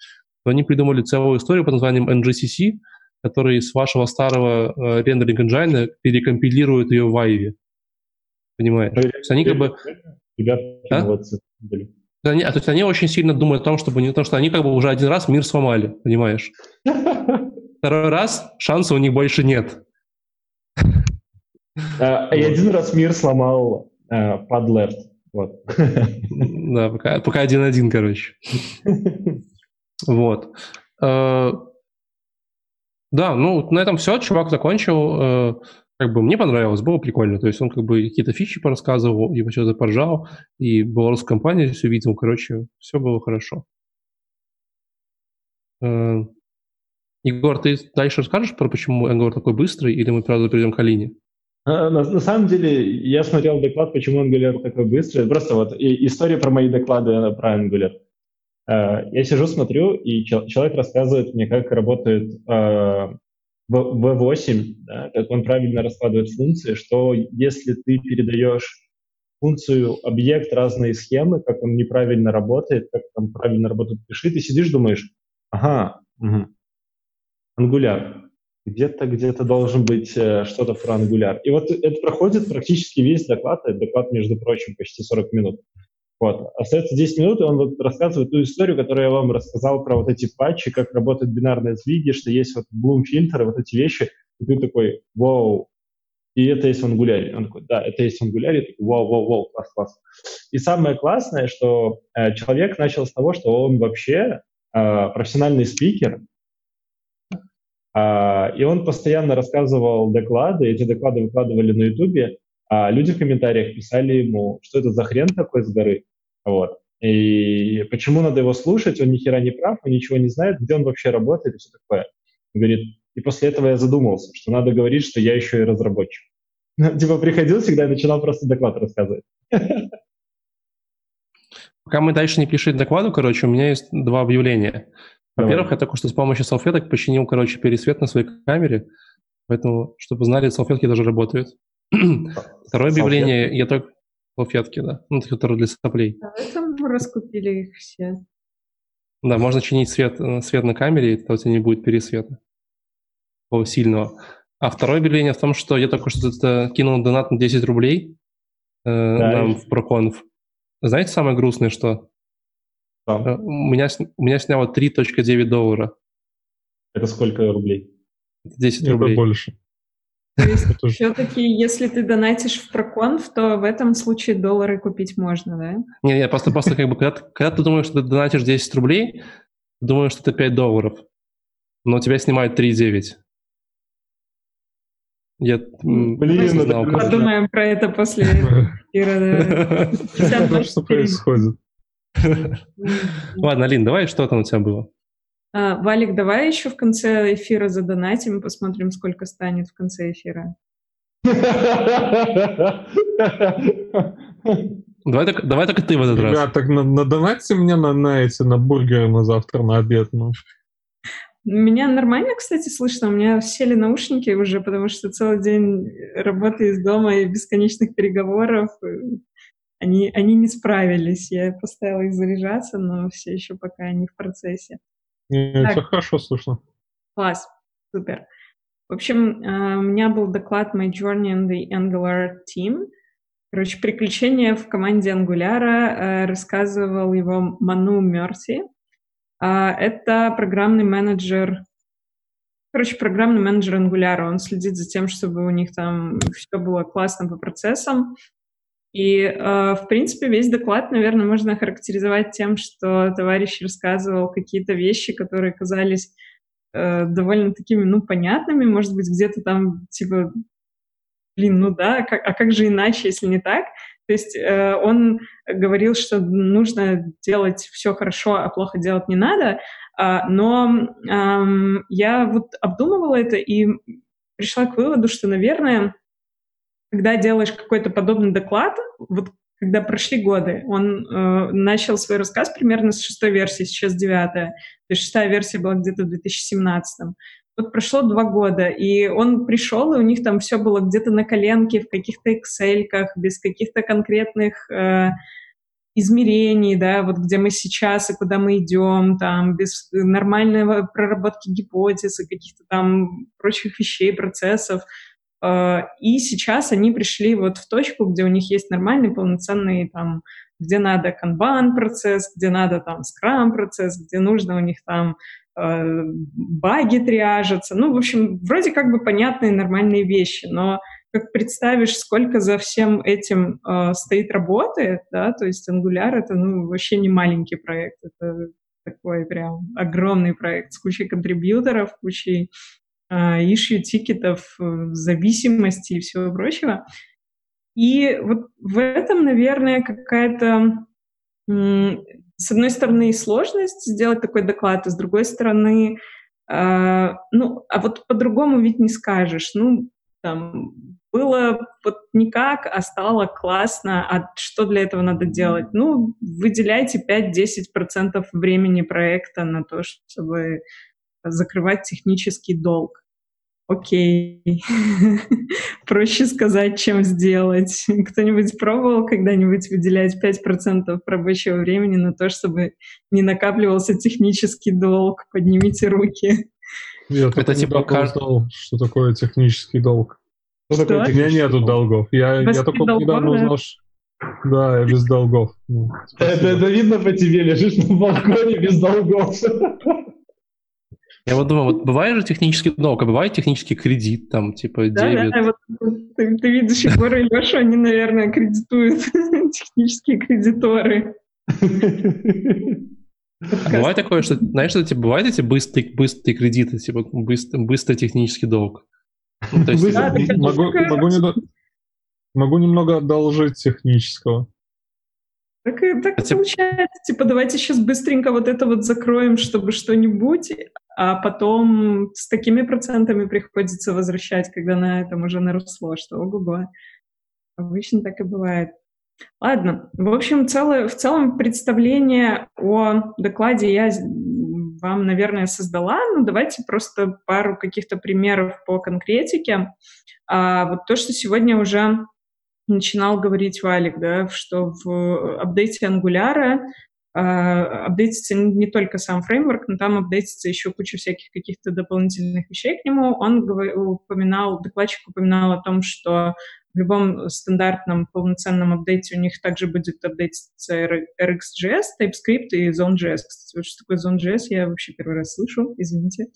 то они придумали целую историю под названием NGCC, который с вашего старого э, рендеринг engine перекомпилирует ее в Ivy. Понимаешь? То есть они как бы... Ребята, а? Они, а, то есть они очень сильно думают о том, чтобы не, потому что они как бы уже один раз мир сломали, понимаешь? Второй раз шанса у них больше нет. А, и один раз мир сломал под left. Вот. Да, пока, пока один-один, короче. Вот. Э, да, ну, на этом все. Чувак закончил. Э, как бы мне понравилось, было прикольно. То есть он как бы какие-то фичи порассказывал, и что-то поржал, и белорусская компания все видел. Короче, все было хорошо. Э, Егор, ты дальше расскажешь про почему Ангор такой быстрый, или мы, правда, перейдем к Алине? На, на самом деле, я смотрел доклад, почему Angular такой быстрый. Просто вот и, история про мои доклады про Angular. Uh, я сижу, смотрю, и человек рассказывает мне, как работает uh, V8, да, как он правильно раскладывает функции, что если ты передаешь функцию объект разные схемы, как он неправильно работает, как там правильно работает пиши, ты сидишь, думаешь, ага, угу, Angular, где-то, где-то должен быть э, что-то про Angular. И вот это проходит практически весь доклад, это доклад, между прочим, почти 40 минут. Вот. Остается 10 минут, и он вот рассказывает ту историю, которую я вам рассказал про вот эти патчи, как работает бинарная сдвиги, что есть вот Bloom фильтры, вот эти вещи, и ты такой, вау, и это есть в Angular. Он такой, да, это есть в Angular, такой, вау, вау, вау, класс, класс. И самое классное, что э, человек начал с того, что он вообще э, профессиональный спикер, э, и он постоянно рассказывал доклады, эти доклады выкладывали на Ютубе, а люди в комментариях писали ему, что это за хрен такой с горы. Вот. И почему надо его слушать, он ни хера не прав, он ничего не знает, где он вообще работает и все такое. Он говорит, и после этого я задумался, что надо говорить, что я еще и разработчик. Ну, типа приходил всегда и начинал просто доклад рассказывать. Пока мы дальше не пишем докладу, короче, у меня есть два объявления. Во-первых, я только что с помощью салфеток починил, короче, пересвет на своей камере, поэтому, чтобы знали, салфетки даже работают. Второе объявление, я только... Салфетки, да. Ну, которые для соплей. Поэтому раскупили их все. Да, можно чинить свет, э, свет на камере, и тогда у тебя не будет пересвета. Такого сильного. А второе объявление в том, что я только что кинул донат на 10 рублей э, да, нам в проконф. Знаете самое грустное, что? Да. Э, у, меня, у меня сняло 3.9 доллара. Это сколько рублей? 10 рублей. Это больше. То есть все-таки, если ты донатишь в проконф, то в этом случае доллары купить можно, да? Не, не, просто, просто как бы, когда, когда ты думаешь, что ты донатишь 10 рублей, думаешь, что это 5 долларов, но тебя снимают 3,9. Я Блин, не знал, как... Подумаем про это после эфира. Что происходит? Ладно, Алин, давай, что там у тебя было? А, Валик, давай еще в конце эфира задонатим, посмотрим, сколько станет в конце эфира. Давай так, давай так и ты в этот Ребят, раз. так на, надонатьте мне на, на эти, на бургеры на завтра, на обед, ну. Меня нормально, кстати, слышно. У меня сели наушники уже, потому что целый день работы из дома и бесконечных переговоров. Они, они не справились. Я поставила их заряжаться, но все еще пока не в процессе. Не, так. Все хорошо слышно. Класс, супер. В общем, э, у меня был доклад My Journey in the Angular Team. Короче, приключения в команде Angular. Э, рассказывал его Ману Мерси. А, это программный менеджер Короче, программный менеджер Angular, он следит за тем, чтобы у них там все было классно по процессам. И, э, в принципе, весь доклад, наверное, можно характеризовать тем, что товарищ рассказывал какие-то вещи, которые казались э, довольно такими, ну, понятными, может быть, где-то там, типа, блин, ну да, как, а как же иначе, если не так? То есть э, он говорил, что нужно делать все хорошо, а плохо делать не надо, э, но э, я вот обдумывала это и пришла к выводу, что, наверное, когда делаешь какой-то подобный доклад, вот когда прошли годы, он э, начал свой рассказ примерно с шестой версии, сейчас девятая, то есть шестая версия была где-то в 2017. Вот прошло два года, и он пришел, и у них там все было где-то на коленке, в каких-то excel без каких-то конкретных э, измерений, да, вот где мы сейчас и куда мы идем, там, без нормальной проработки гипотез и каких-то там прочих вещей, процессов. Э, и сейчас они пришли вот в точку, где у них есть нормальный, полноценный там где надо канбан процесс, где надо там скрам процесс, где нужно у них там Э, баги триажатся. Ну, в общем, вроде как бы понятные нормальные вещи, но как представишь, сколько за всем этим э, стоит работы, да, то есть Angular — это, ну, вообще не маленький проект, это такой прям огромный проект с кучей контрибьюторов, кучей э, issue тикетов, э, зависимостей и всего прочего. И вот в этом, наверное, какая-то с одной стороны, сложность сделать такой доклад, а с другой стороны, э, ну, а вот по-другому ведь не скажешь. Ну, там, было вот никак, а стало классно, а что для этого надо делать? Ну, выделяйте 5-10% времени проекта на то, чтобы закрывать технический долг окей, проще сказать, чем сделать. Кто-нибудь пробовал когда-нибудь выделять 5% рабочего времени на то, чтобы не накапливался технический долг? Поднимите руки. Я это типа каждый... что такое технический долг. Что, что? Такое? У меня нету долгов. Я, я только долгов, недавно узнал, что... Да, я без долгов. Ну, это, это видно по тебе, лежишь на балконе без долгов. Я вот думаю, вот бывает же технический долг, а бывает технический кредит, там, типа, да, дебет. Да, вот ты, ты видишь Егора и Лешу, они, наверное, кредитуют технические кредиторы. А бывает такое, что, знаешь, что типа, бывают эти быстрые, быстрые кредиты, типа быстрый, быстрый технический долг? Ну, то есть, да, могу, могу, не, могу немного одолжить технического. Так, так и получается, типа, давайте сейчас быстренько вот это вот закроем, чтобы что-нибудь, а потом с такими процентами приходится возвращать, когда на этом уже наросло, что ого-го. Обычно так и бывает. Ладно, в общем, целое, в целом представление о докладе я вам, наверное, создала. Ну, давайте просто пару каких-то примеров по конкретике. А, вот то, что сегодня уже начинал говорить Валик, да, что в апдейте Angular а, апдейтится не только сам фреймворк, но там апдейтится еще куча всяких каких-то дополнительных вещей к нему. Он упоминал, докладчик упоминал о том, что в любом стандартном полноценном апдейте у них также будет апдейтиться RxJS, TypeScript и Zone.js. Кстати, вот что такое Zone.js, я вообще первый раз слышу, извините.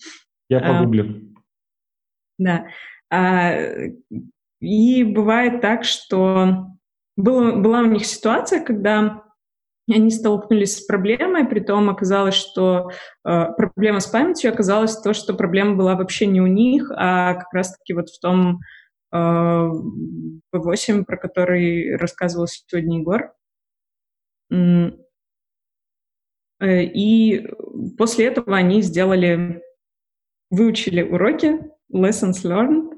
Я погуглю. А, да. А, и бывает так, что было, была у них ситуация, когда они столкнулись с проблемой, при том оказалось, что э, проблема с памятью оказалась то, что проблема была вообще не у них, а как раз-таки вот в том э, V8, про который рассказывал сегодня Егор. Э, и после этого они сделали, выучили уроки, lessons learned,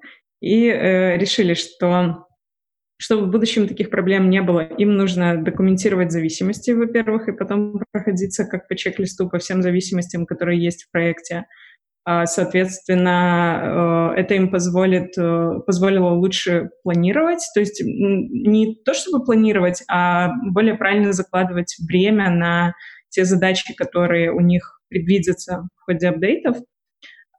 и э, решили, что чтобы в будущем таких проблем не было, им нужно документировать зависимости, во-первых, и потом проходиться как по чек-листу по всем зависимостям, которые есть в проекте. А, соответственно, э, это им позволит, э, позволило лучше планировать, то есть не то чтобы планировать, а более правильно закладывать время на те задачи, которые у них предвидятся в ходе апдейтов.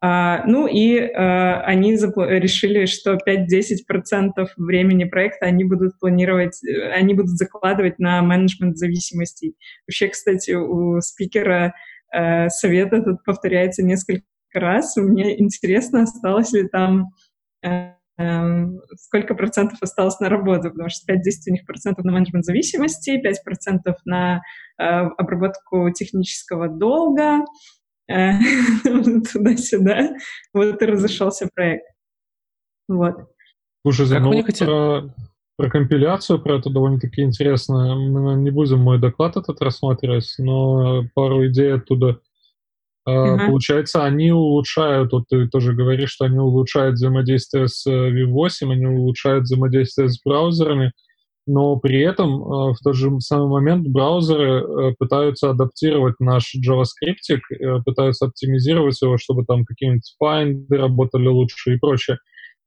А, ну и а, они решили, что 5-10% времени проекта они будут планировать, э, они будут закладывать на менеджмент зависимостей. Вообще, кстати, у спикера а, совета тут повторяется несколько раз. Мне интересно, осталось ли там сколько процентов осталось на работу, потому что 5-10 у них процентов на менеджмент зависимости, 5 процентов на э, обработку технического долга, Э, туда-сюда. Вот и разошелся проект. Вот. Слушай, ну, про, про компиляцию, про это довольно-таки интересно. Мы не будем мой доклад этот рассматривать, но пару идей оттуда. Uh-huh. Получается, они улучшают, вот ты тоже говоришь, что они улучшают взаимодействие с V8, они улучшают взаимодействие с браузерами, но при этом э, в тот же самый момент браузеры э, пытаются адаптировать наш JavaScript, э, пытаются оптимизировать его, чтобы там какие-нибудь файнды работали лучше и прочее.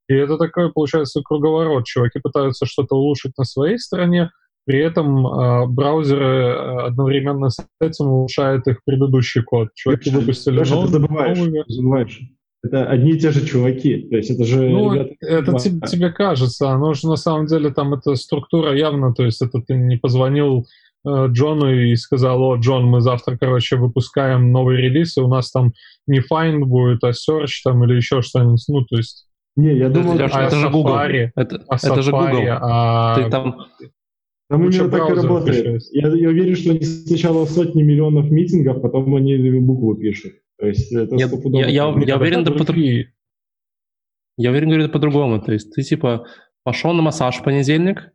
И это такой, получается, круговорот. Чуваки пытаются что-то улучшить на своей стороне, при этом э, браузеры одновременно с этим улучшают их предыдущий код. Чуваки выпустили новый, ты забываешь, новый... забываешь. Это одни и те же чуваки. То есть это же ну, ребята, это тебе, тебе кажется, оно же на самом деле там эта структура явно, то есть это ты не позвонил э, Джону и сказал, о, Джон, мы завтра, короче, выпускаем новый релиз, и у нас там не find будет, а search там или еще что-нибудь, ну, то есть... Не, я думал, это, а это же Google. Это, а это же Google. А... Ты там... Там именно так и работает. Я, я уверен, что они сначала сотни миллионов митингов, потом они буквы пишут. То есть это Нет, я, я, я уверен, да по Я уверен, говорю по-другому. То есть ты типа пошел на массаж в понедельник,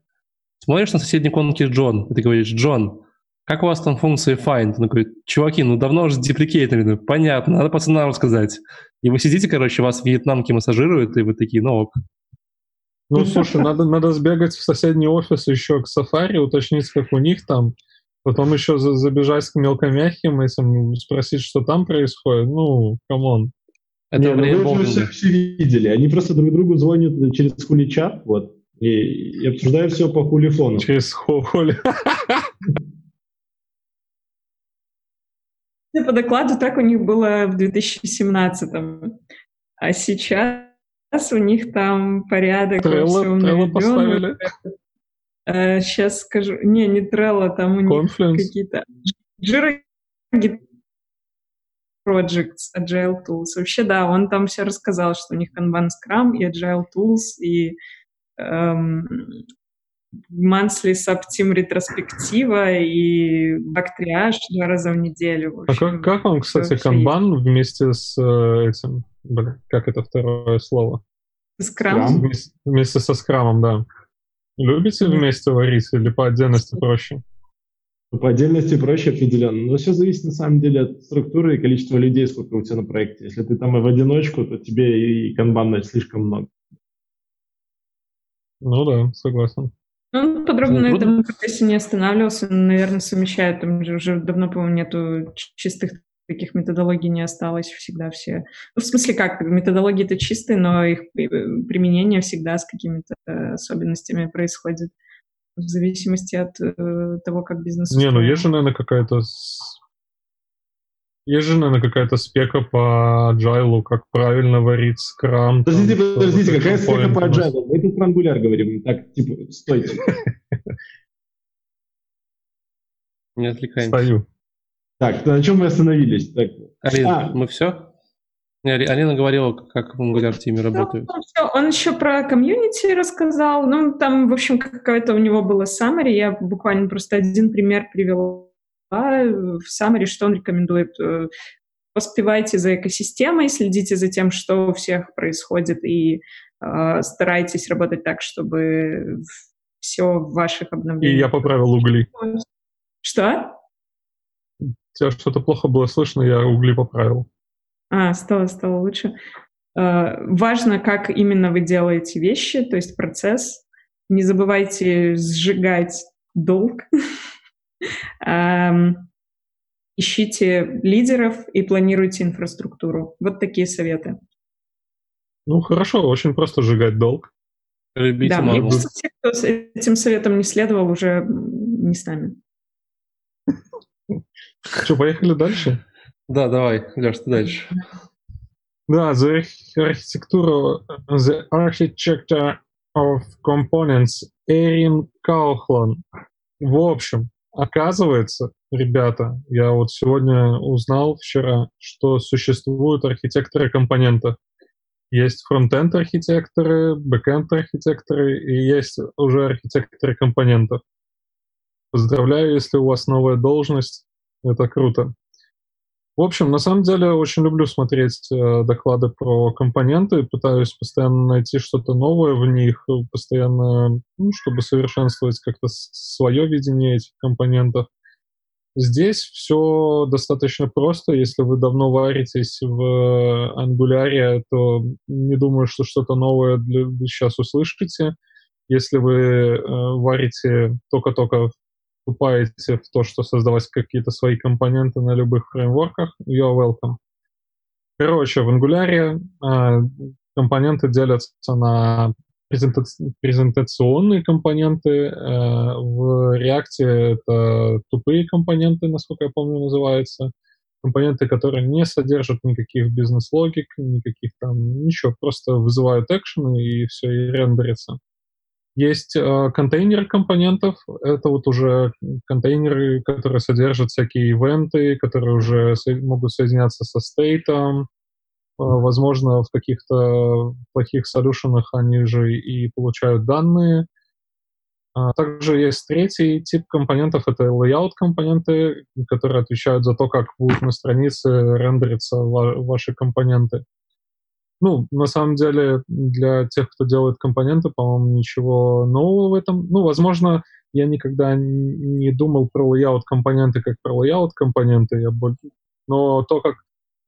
смотришь на соседней комнате Джон, и ты говоришь, Джон, как у вас там функция find? Он говорит, чуваки, ну давно уже deprecate нули. Понятно, надо пацанам рассказать. И вы сидите, короче, вас вьетнамки массажируют, и вы такие, ну ок. Ну, слушай, надо, надо сбегать в соседний офис еще к Safari, уточнить, как у них там, Потом еще забежать к мелкомягким этим, спросить, что там происходит. Ну, come on. Это Не, время ну вы уже все, видели. Они просто друг другу звонят через хули-чат, вот, и, и обсуждают все по хулифону. Через хули. По докладу так у них было в 2017 а сейчас у них там порядок. Трелло, трелло поставили. Сейчас э, скажу. Не, не Trello, там у них какие-то... Jira Projects, Agile Tools. Вообще, да, он там все рассказал, что у них Kanban Scrum и Agile Tools, и эм, monthly subteam ретроспектива и бактриаж два раза в неделю. В общем, а как, как вам, кстати, Kanban вместе с э, этим, блин, как это второе слово? Scrum? Вместе, вместе со скрамом, да. Любите вместе варить или по отдельности проще? По отдельности проще определенно. Но все зависит на самом деле от структуры и количества людей, сколько у тебя на проекте. Если ты там и в одиночку, то тебе и канбана слишком много. Ну да, согласен. Ну, подробно на этом процессе не останавливался, наверное, совмещает. Там же уже давно, по-моему, нету чистых таких методологий не осталось всегда все. Ну, в смысле как, методологии-то чистые, но их применение всегда с какими-то особенностями происходит в зависимости от э, того, как бизнес... Не, ну есть же, наверное, какая-то... Есть же, наверное, какая-то спека по agile, как правильно варить скрам. Подождите, там, подождите, какая спека по agile? Мы тут про ангуляр говорим. Так, типа, стойте. Не отвлекаемся. Стою. Так, на чем мы остановились? Так. Алина, а. мы все? Алина говорила, как в Angular Team работают. Ну, он еще про комьюнити рассказал. Ну, там, в общем, какое-то у него было summary. Я буквально просто один пример привела в summary, что он рекомендует. Э, поспевайте за экосистемой, следите за тем, что у всех происходит, и э, старайтесь работать так, чтобы все в ваших обновлениях... И я поправил угли. Что? Тебя что-то плохо было слышно, я угли поправил. А, стало, стало лучше. важно, как именно вы делаете вещи, то есть процесс. Не забывайте сжигать долг. Ищите лидеров и планируйте инфраструктуру. Вот такие советы. Ну, хорошо, очень просто сжигать долг. Любите да, мне кажется, те, кто с этим советом не следовал, уже не с нами. Что, поехали дальше? Да, давай, Леш, ты дальше. Да, the architecture, the architecture of components Эрин Каухлан. В общем, оказывается, ребята, я вот сегодня узнал вчера, что существуют архитекторы компонентов. Есть frontend архитекторы, backend архитекторы и есть уже архитекторы компонентов. Поздравляю, если у вас новая должность. Это круто. В общем, на самом деле очень люблю смотреть э, доклады про компоненты, пытаюсь постоянно найти что-то новое в них, постоянно, ну, чтобы совершенствовать как-то свое видение этих компонентов. Здесь все достаточно просто. Если вы давно варитесь в Angular, то не думаю, что что-то новое для, сейчас услышите. Если вы э, варите только-только вступаете в то, что создавать какие-то свои компоненты на любых фреймворках, you're welcome. Короче, в Angular э, компоненты делятся на презентационные компоненты. Э, в React это тупые компоненты, насколько я помню, называются. Компоненты, которые не содержат никаких бизнес-логик, никаких там ничего, просто вызывают экшены и все, и рендерится. Есть э, контейнеры компонентов. Это вот уже контейнеры, которые содержат всякие ивенты, которые уже могут соединяться со стейтом, Э, возможно, в каких-то плохих солюшенах они же и получают данные. А также есть третий тип компонентов, это layout компоненты, которые отвечают за то, как будут на странице рендериться ваши компоненты. Ну, на самом деле, для тех, кто делает компоненты, по-моему, ничего нового в этом. Ну, возможно, я никогда не думал про layout компоненты как про layout компоненты, я но то, как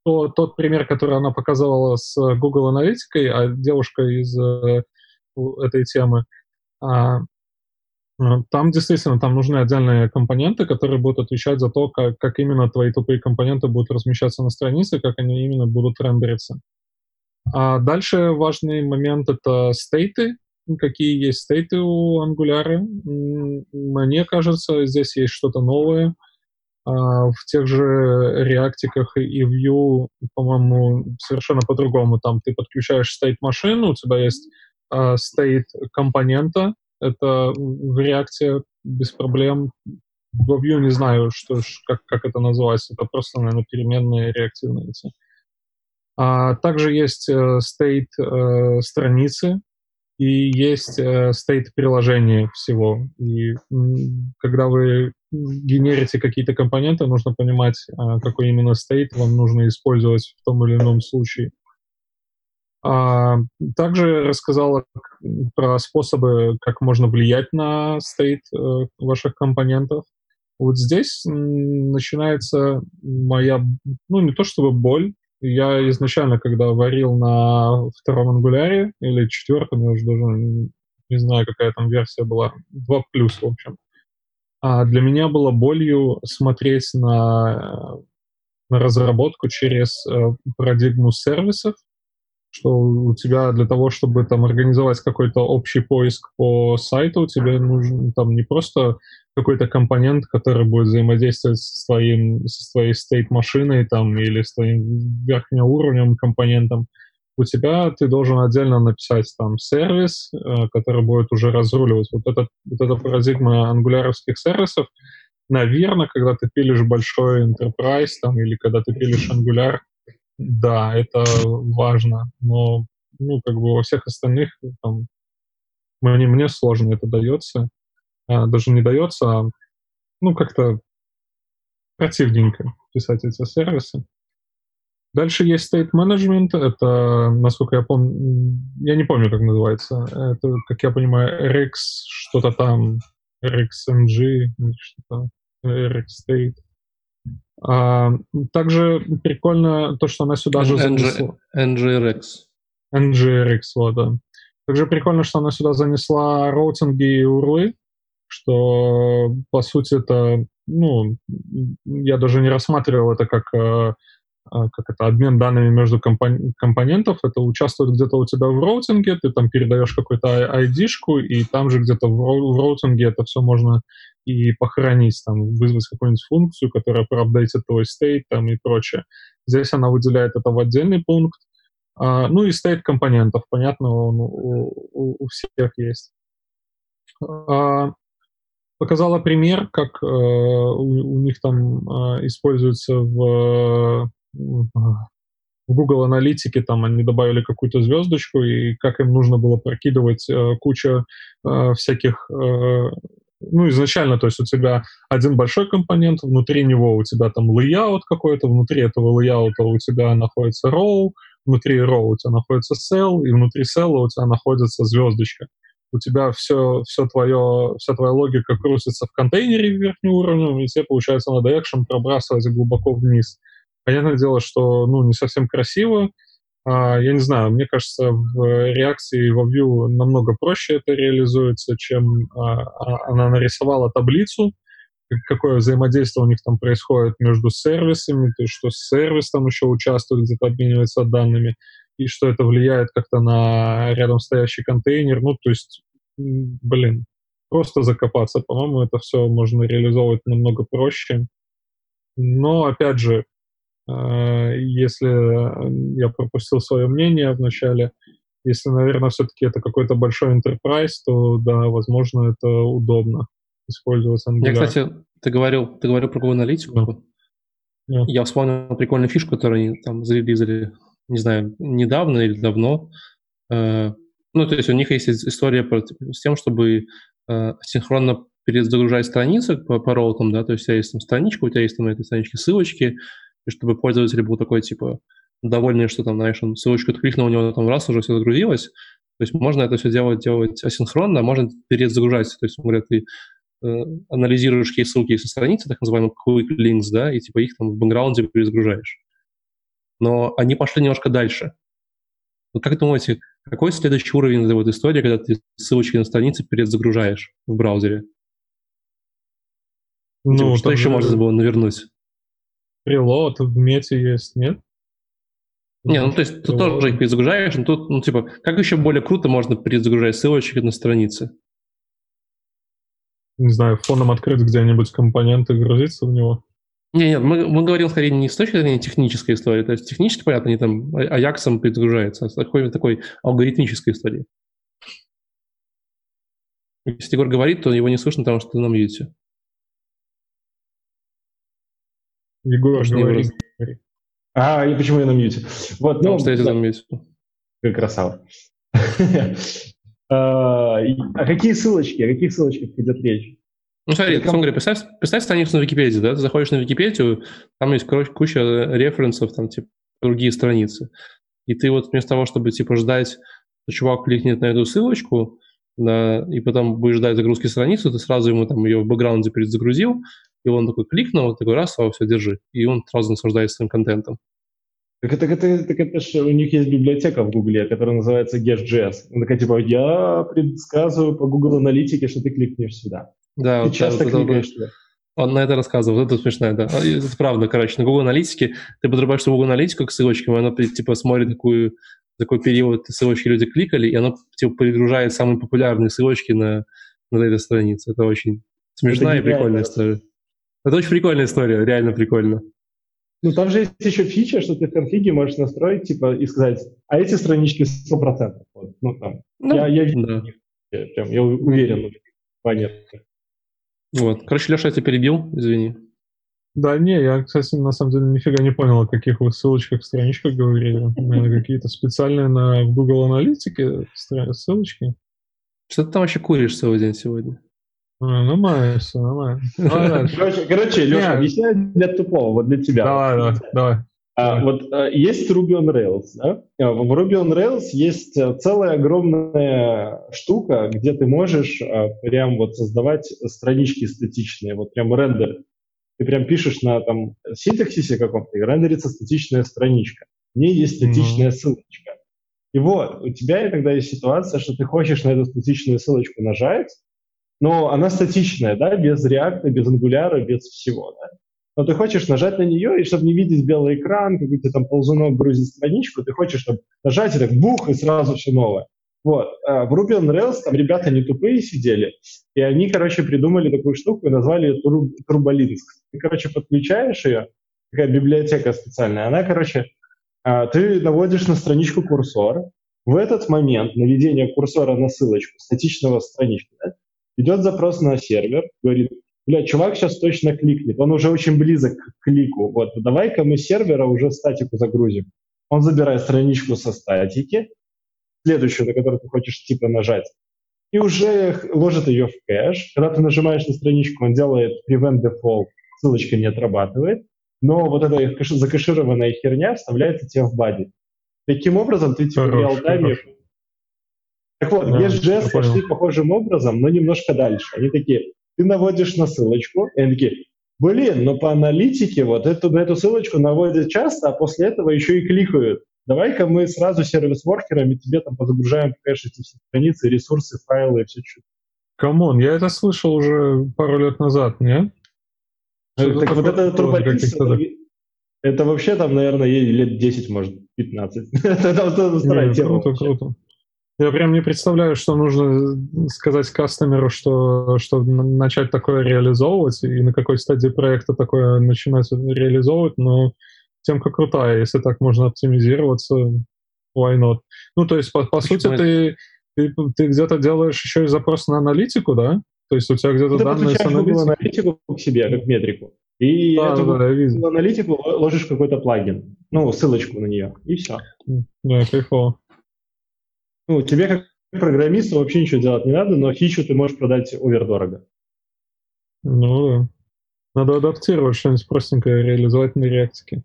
то, тот пример, который она показывала с Google Аналитикой, а девушка из э, этой темы, а, ну, там действительно там нужны отдельные компоненты, которые будут отвечать за то, как, как именно твои тупые компоненты будут размещаться на странице, как они именно будут рендериться. А дальше важный момент — это стейты. Какие есть стейты у Angular? Мне кажется, здесь есть что-то новое. А, в тех же реактиках и Vue, по-моему, совершенно по-другому. Там ты подключаешь state машину, у тебя есть uh, state компонента, это в реакте без проблем. В Vue не знаю, что, как, как это называется, это просто, наверное, переменные реактивные эти. А также есть uh, state uh, страницы, и есть э, state приложения всего. И когда вы генерите какие-то компоненты, нужно понимать, э, какой именно state вам нужно использовать в том или ином случае. А, также рассказала про способы, как можно влиять на э, ваших компонентов. Вот здесь начинается моя, ну не то чтобы боль, я изначально, когда варил на втором ангуляре или четвертом, я уже даже не знаю, какая там версия была, 2 плюс, в общем. А для меня было болью смотреть на, на разработку через э, парадигму сервисов, что у тебя для того, чтобы там организовать какой-то общий поиск по сайту, тебе нужен там не просто какой-то компонент, который будет взаимодействовать с твоим, с твоей state-машиной там или с твоим верхним уровнем компонентом. У тебя ты должен отдельно написать там сервис, э, который будет уже разруливать. Вот, этот, вот эта парадигма ангуляровских сервисов, наверное, когда ты пилишь большой enterprise там, или когда ты пилишь Angular, да, это важно, но ну, как бы во всех остальных там, мне, мне сложно это дается. А, даже не дается, а ну, как-то противненько писать эти сервисы. Дальше есть state management, это, насколько я помню, я не помню, как называется, это, как я понимаю, RX, что-то там, RxMG, что-то, RX state. А, также прикольно то, что она сюда же занесла. NGRX. NGRX, вот, да. Также прикольно, что она сюда занесла роутинги и урлы, что, по сути, это, ну, я даже не рассматривал это как э, а, как это, обмен данными между компон- компонентов, это участвует где-то у тебя в роутинге, ты там передаешь какую-то ID-шку, и там же где-то в роутинге это все можно и похоронить, там, вызвать какую-нибудь функцию, которая проапдейтит твой стейт там и прочее. Здесь она выделяет это в отдельный пункт. А, ну и стейт компонентов, понятно, он у, у, у всех есть. А, показала пример, как э, у, у них там э, используется в в Google аналитике там они добавили какую-то звездочку, и как им нужно было прокидывать э, кучу э, всяких э, ну, изначально, то есть у тебя один большой компонент, внутри него у тебя там layout какой-то, внутри этого layout у тебя находится row, внутри row у тебя находится cell, и внутри cell у тебя находится звездочка. У тебя все, все твое, вся твоя логика крутится в контейнере верхнего уровня, и тебе, получается, надо экшен пробрасывать глубоко вниз. Понятное дело, что ну, не совсем красиво. А, я не знаю, мне кажется, в реакции во Vue намного проще это реализуется, чем а, а, она нарисовала таблицу, какое взаимодействие у них там происходит между сервисами, то есть что сервис там еще участвует, где-то обменивается данными, и что это влияет как-то на рядом стоящий контейнер. Ну, то есть, блин, просто закопаться. По-моему, это все можно реализовывать намного проще. Но, опять же, если э, я пропустил свое мнение в начале, если, наверное, все-таки это какой-то большой enterprise, то да, возможно, это удобно использовать Angular. Я, кстати, ты говорил, ты говорил про Google аналитику. Yeah. Yeah. Я вспомнил прикольную фишку, которую они там зарелизали, не знаю, недавно или давно. Э, ну, то есть у них есть история про, с тем, чтобы синхронно перезагружать страницы по, по роутам, да, то есть у тебя есть там страничка, у тебя есть там на этой страничке ссылочки, и чтобы пользователь был такой, типа, довольный, что там, знаешь, он ссылочку откликнул, у него там раз уже все загрузилось. То есть можно это все делать, делать асинхронно, а можно перезагружать. То есть, говорят, ты э, анализируешь какие ссылки со страницы, так называемые quick links, да, и типа их там в бэкграунде перезагружаешь. Но они пошли немножко дальше. Вот как думаете, какой следующий уровень этой вот истории, когда ты ссылочки на страницы перезагружаешь в браузере? Ну, типа, что еще же... можно было навернуть? Прилот в мете есть, нет? Не, ну то есть ты тоже их перезагружаешь, но тут, ну типа, как еще более круто можно перезагружать ссылочки на странице? Не знаю, фоном открыть где-нибудь компоненты, грузиться в него. Не, нет, мы, мы говорим скорее не с точки зрения технической истории, то есть технически, понятно, они там Аяксом перезагружаются, а с такой, такой алгоритмической истории. Если Егор говорит, то его не слышно, потому что ты на мьюте. Егор, говори. А, и почему я на мьюте? Вот, Потому ну, что я да. на мьюте. Красава. А, а какие ссылочки? О каких ссылочках идет речь? Ну, смотри, ком... говоря, представь, представь страницу на Википедии, да, ты заходишь на Википедию, там есть короче, куча референсов, там, типа, другие страницы. И ты вот вместо того, чтобы, типа, ждать, что чувак кликнет на эту ссылочку, да, и потом будешь ждать загрузки страницы, ты сразу ему там ее в бэкграунде перезагрузил, и он такой кликнул, такой раз, а все, держи. И он сразу наслаждается своим контентом. Так это, это, так это же у них есть библиотека в Гугле, которая называется Guest.js. Он такая, типа, я предсказываю по Google аналитике, что ты кликнешь сюда. Да, ты вот, часто вот, кликаешь туда. Он на это рассказывал, это смешно, да. Это правда, короче, на Google аналитике ты подрубаешь Google аналитику к ссылочкам, и она типа смотрит, какую такой период ссылочки люди кликали, и оно типа перегружает самые популярные ссылочки на, на этой странице. Это очень смешная это и прикольная история. Это очень прикольная история, реально прикольно. Ну, там же есть еще фича, что ты в конфиге можешь настроить, типа, и сказать, а эти странички 100%. Вот, ну, там. Ну, я, я, да. я, прям, я уверен, понятно. Вот. Короче, Леша, я тебя перебил, извини. Да, не, я, кстати, на самом деле нифига не понял, о каких вы ссылочках, страничках говорили. Наверное, какие-то специальные на Google Аналитике ссылочки. Что ты там вообще куришь целый день сегодня? А, нормально все, нормально. Короче, короче Леша, объясняю для тупого, вот для тебя. Давай, давай, давай. А, вот а, есть Ruby on Rails, да? А, в Ruby on Rails есть а, целая огромная штука, где ты можешь а, прям вот создавать странички статичные, вот прям рендер. Ты прям пишешь на там синтаксисе каком-то, и рендерится статичная страничка. В ней есть статичная mm-hmm. ссылочка. И вот, у тебя иногда есть ситуация, что ты хочешь на эту статичную ссылочку нажать, но она статичная, да, без реакта, без ангуляра, без всего, да. Но ты хочешь нажать на нее, и чтобы не видеть белый экран, какой-то там ползунок грузит страничку, ты хочешь чтобы нажать, и так бух, и сразу все новое. Вот. А в Ruby on Rails там ребята не тупые сидели, и они, короче, придумали такую штуку и назвали ее Turbolinks. Ты, короче, подключаешь ее, такая библиотека специальная, она, короче, а, ты наводишь на страничку курсор, в этот момент наведения курсора на ссылочку статичного странички да, идет запрос на сервер, говорит, бля, чувак сейчас точно кликнет, он уже очень близок к клику, вот, давай-ка мы сервера уже статику загрузим. Он забирает страничку со статики, следующую, на которую ты хочешь типа нажать, и уже ложит ее в кэш. Когда ты нажимаешь на страничку, он делает prevent default, ссылочка не отрабатывает, но вот эта закэшированная херня вставляется тебе в бади. Таким образом, ты типа в реал-тайме... Так вот, да, ESGS пошли похожим образом, но немножко дальше. Они такие, ты наводишь на ссылочку, и они такие, блин, но по аналитике вот эту, на эту ссылочку наводят часто, а после этого еще и кликают. Давай-ка мы сразу сервис-воркерами тебе там подгружаем кэш эти все страницы, ресурсы, файлы и все что Come on, я это слышал уже пару лет назад, не? Что так вот это турболист, это вообще там, наверное, лет 10, может, 15. это старая тема. Круто, круто. Я прям не представляю, что нужно сказать кастомеру, что, что начать такое реализовывать, и на какой стадии проекта такое начинать реализовывать, но темка крутая, если так можно оптимизироваться, why not? Ну, то есть, по, по сути, ты, ты, ты где-то делаешь еще и запрос на аналитику, да? То есть у тебя где-то ты данные с аналитикой. аналитику к себе, как метрику. И да, эту да, да, аналитику ложишь в какой-то плагин. Ну, ссылочку на нее, и все. Да, кайфово. Ну, тебе как программисту вообще ничего делать не надо, но фичу ты можешь продать овердорого. Ну да. Надо адаптировать что-нибудь простенькое, реализовать на реактике.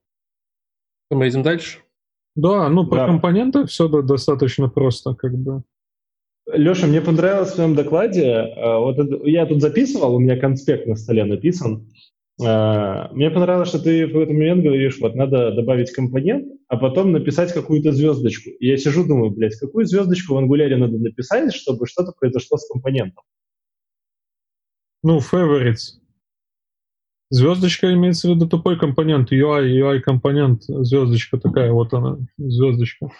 Мы идем дальше? Да, ну, про да. компоненты все достаточно просто, как бы. Леша, мне понравилось в твоем докладе, э, вот это, я тут записывал, у меня конспект на столе написан, мне понравилось, что ты в этот момент говоришь, вот надо добавить компонент, а потом написать какую-то звездочку. И я сижу, думаю, блядь, какую звездочку в ангуляре надо написать, чтобы что-то произошло с компонентом? Ну, favorites. Звездочка имеется в виду тупой компонент, UI, UI компонент, звездочка такая, вот она, звездочка.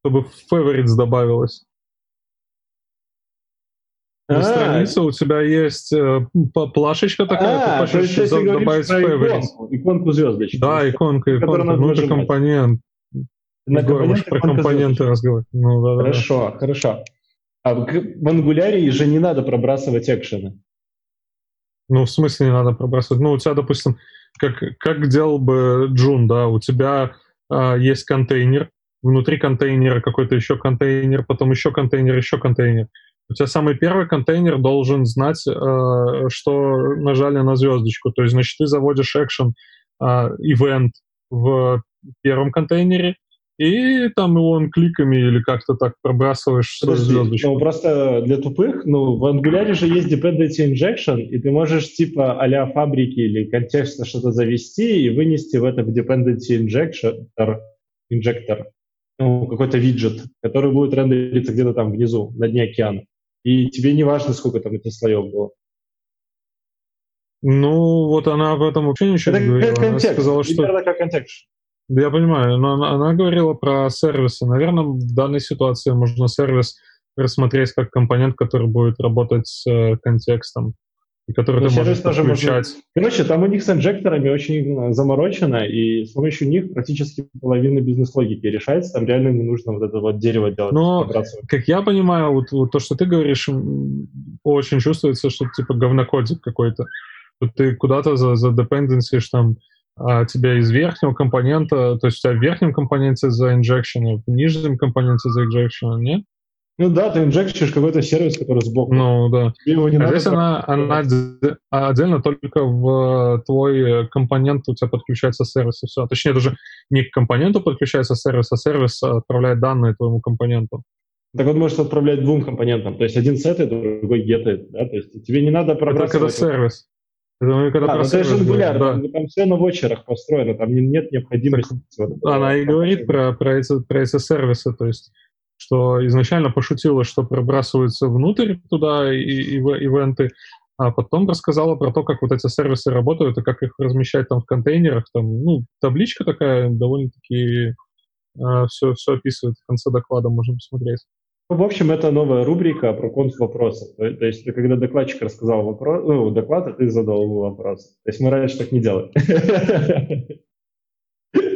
Чтобы favorites добавилось. На а, странице у тебя есть э, плашечка такая, а, ты хочешь добавить favorites. Иконку, звездочки. Да, иконка, иконка, ну это компонент. На мы про компоненты разговаривать. Ну, да, хорошо, да. хорошо. А в Angular же не надо пробрасывать экшены. Ну, в смысле не надо пробрасывать? Ну, у тебя, допустим, как, как делал бы Джун, да, у тебя а, есть контейнер, внутри контейнера какой-то еще контейнер, потом еще контейнер, еще контейнер. У тебя самый первый контейнер должен знать, э, что нажали на звездочку. То есть, значит, ты заводишь экшен, э, ивент в первом контейнере, и там его он кликами или как-то так пробрасываешь Подожди, звездочку. Ну, просто для тупых, ну, в Angular же есть dependency injection, и ты можешь типа а фабрики или контекста что-то завести и вынести в это в dependency injection, инжектор, ну, какой-то виджет, который будет рендериться где-то там внизу, на дне океана. И тебе не важно, сколько там этих слоев было. Ну, вот она об этом вообще ничего это не говорила. Контекст. Она сказала, что... как контекст. Я понимаю, но она, она говорила про сервисы. Наверное, в данной ситуации можно сервис рассмотреть как компонент, который будет работать с э, контекстом, который но ты можешь подключать. Можно... Короче, там у них с инжекторами очень заморочено, и с помощью них практически половина бизнес-логики решается. Там реально не нужно вот это вот дерево делать. Но, как я понимаю, вот, вот то, что ты говоришь, очень чувствуется, что типа говнокодик какой-то. Вот ты куда-то за, за dependencies там а, тебя из верхнего компонента, то есть у тебя в верхнем компоненте за injection, в нижнем компоненте за injection, нет? Ну да, ты инжекчишь какой-то сервис, который сбоку. Ну да. его не а надо здесь она, она отдельно только в твой компонент у тебя подключается сервис и все. Точнее, даже не к компоненту подключается сервис, а сервис отправляет данные твоему компоненту. Так он может отправлять двум компонентам. То есть один сетает, другой гетает. Да? То есть тебе не надо пробрасывать... Это когда сервис. Это когда да, это же Angular, да. там, там все на вочерах построено, там нет необходимости. Так, она и говорит про, про, эти, про эти сервисы, то есть что изначально пошутила, что пробрасываются внутрь туда и, и, ивенты, а потом рассказала про то, как вот эти сервисы работают и как их размещать там в контейнерах. Там, ну, табличка такая довольно-таки э, все, все описывает. В конце доклада можно посмотреть. Ну, в общем, это новая рубрика про конт вопросов. То, есть, когда докладчик рассказал вопрос, ну, доклад, а ты задал ему вопрос. То есть мы раньше так не делали.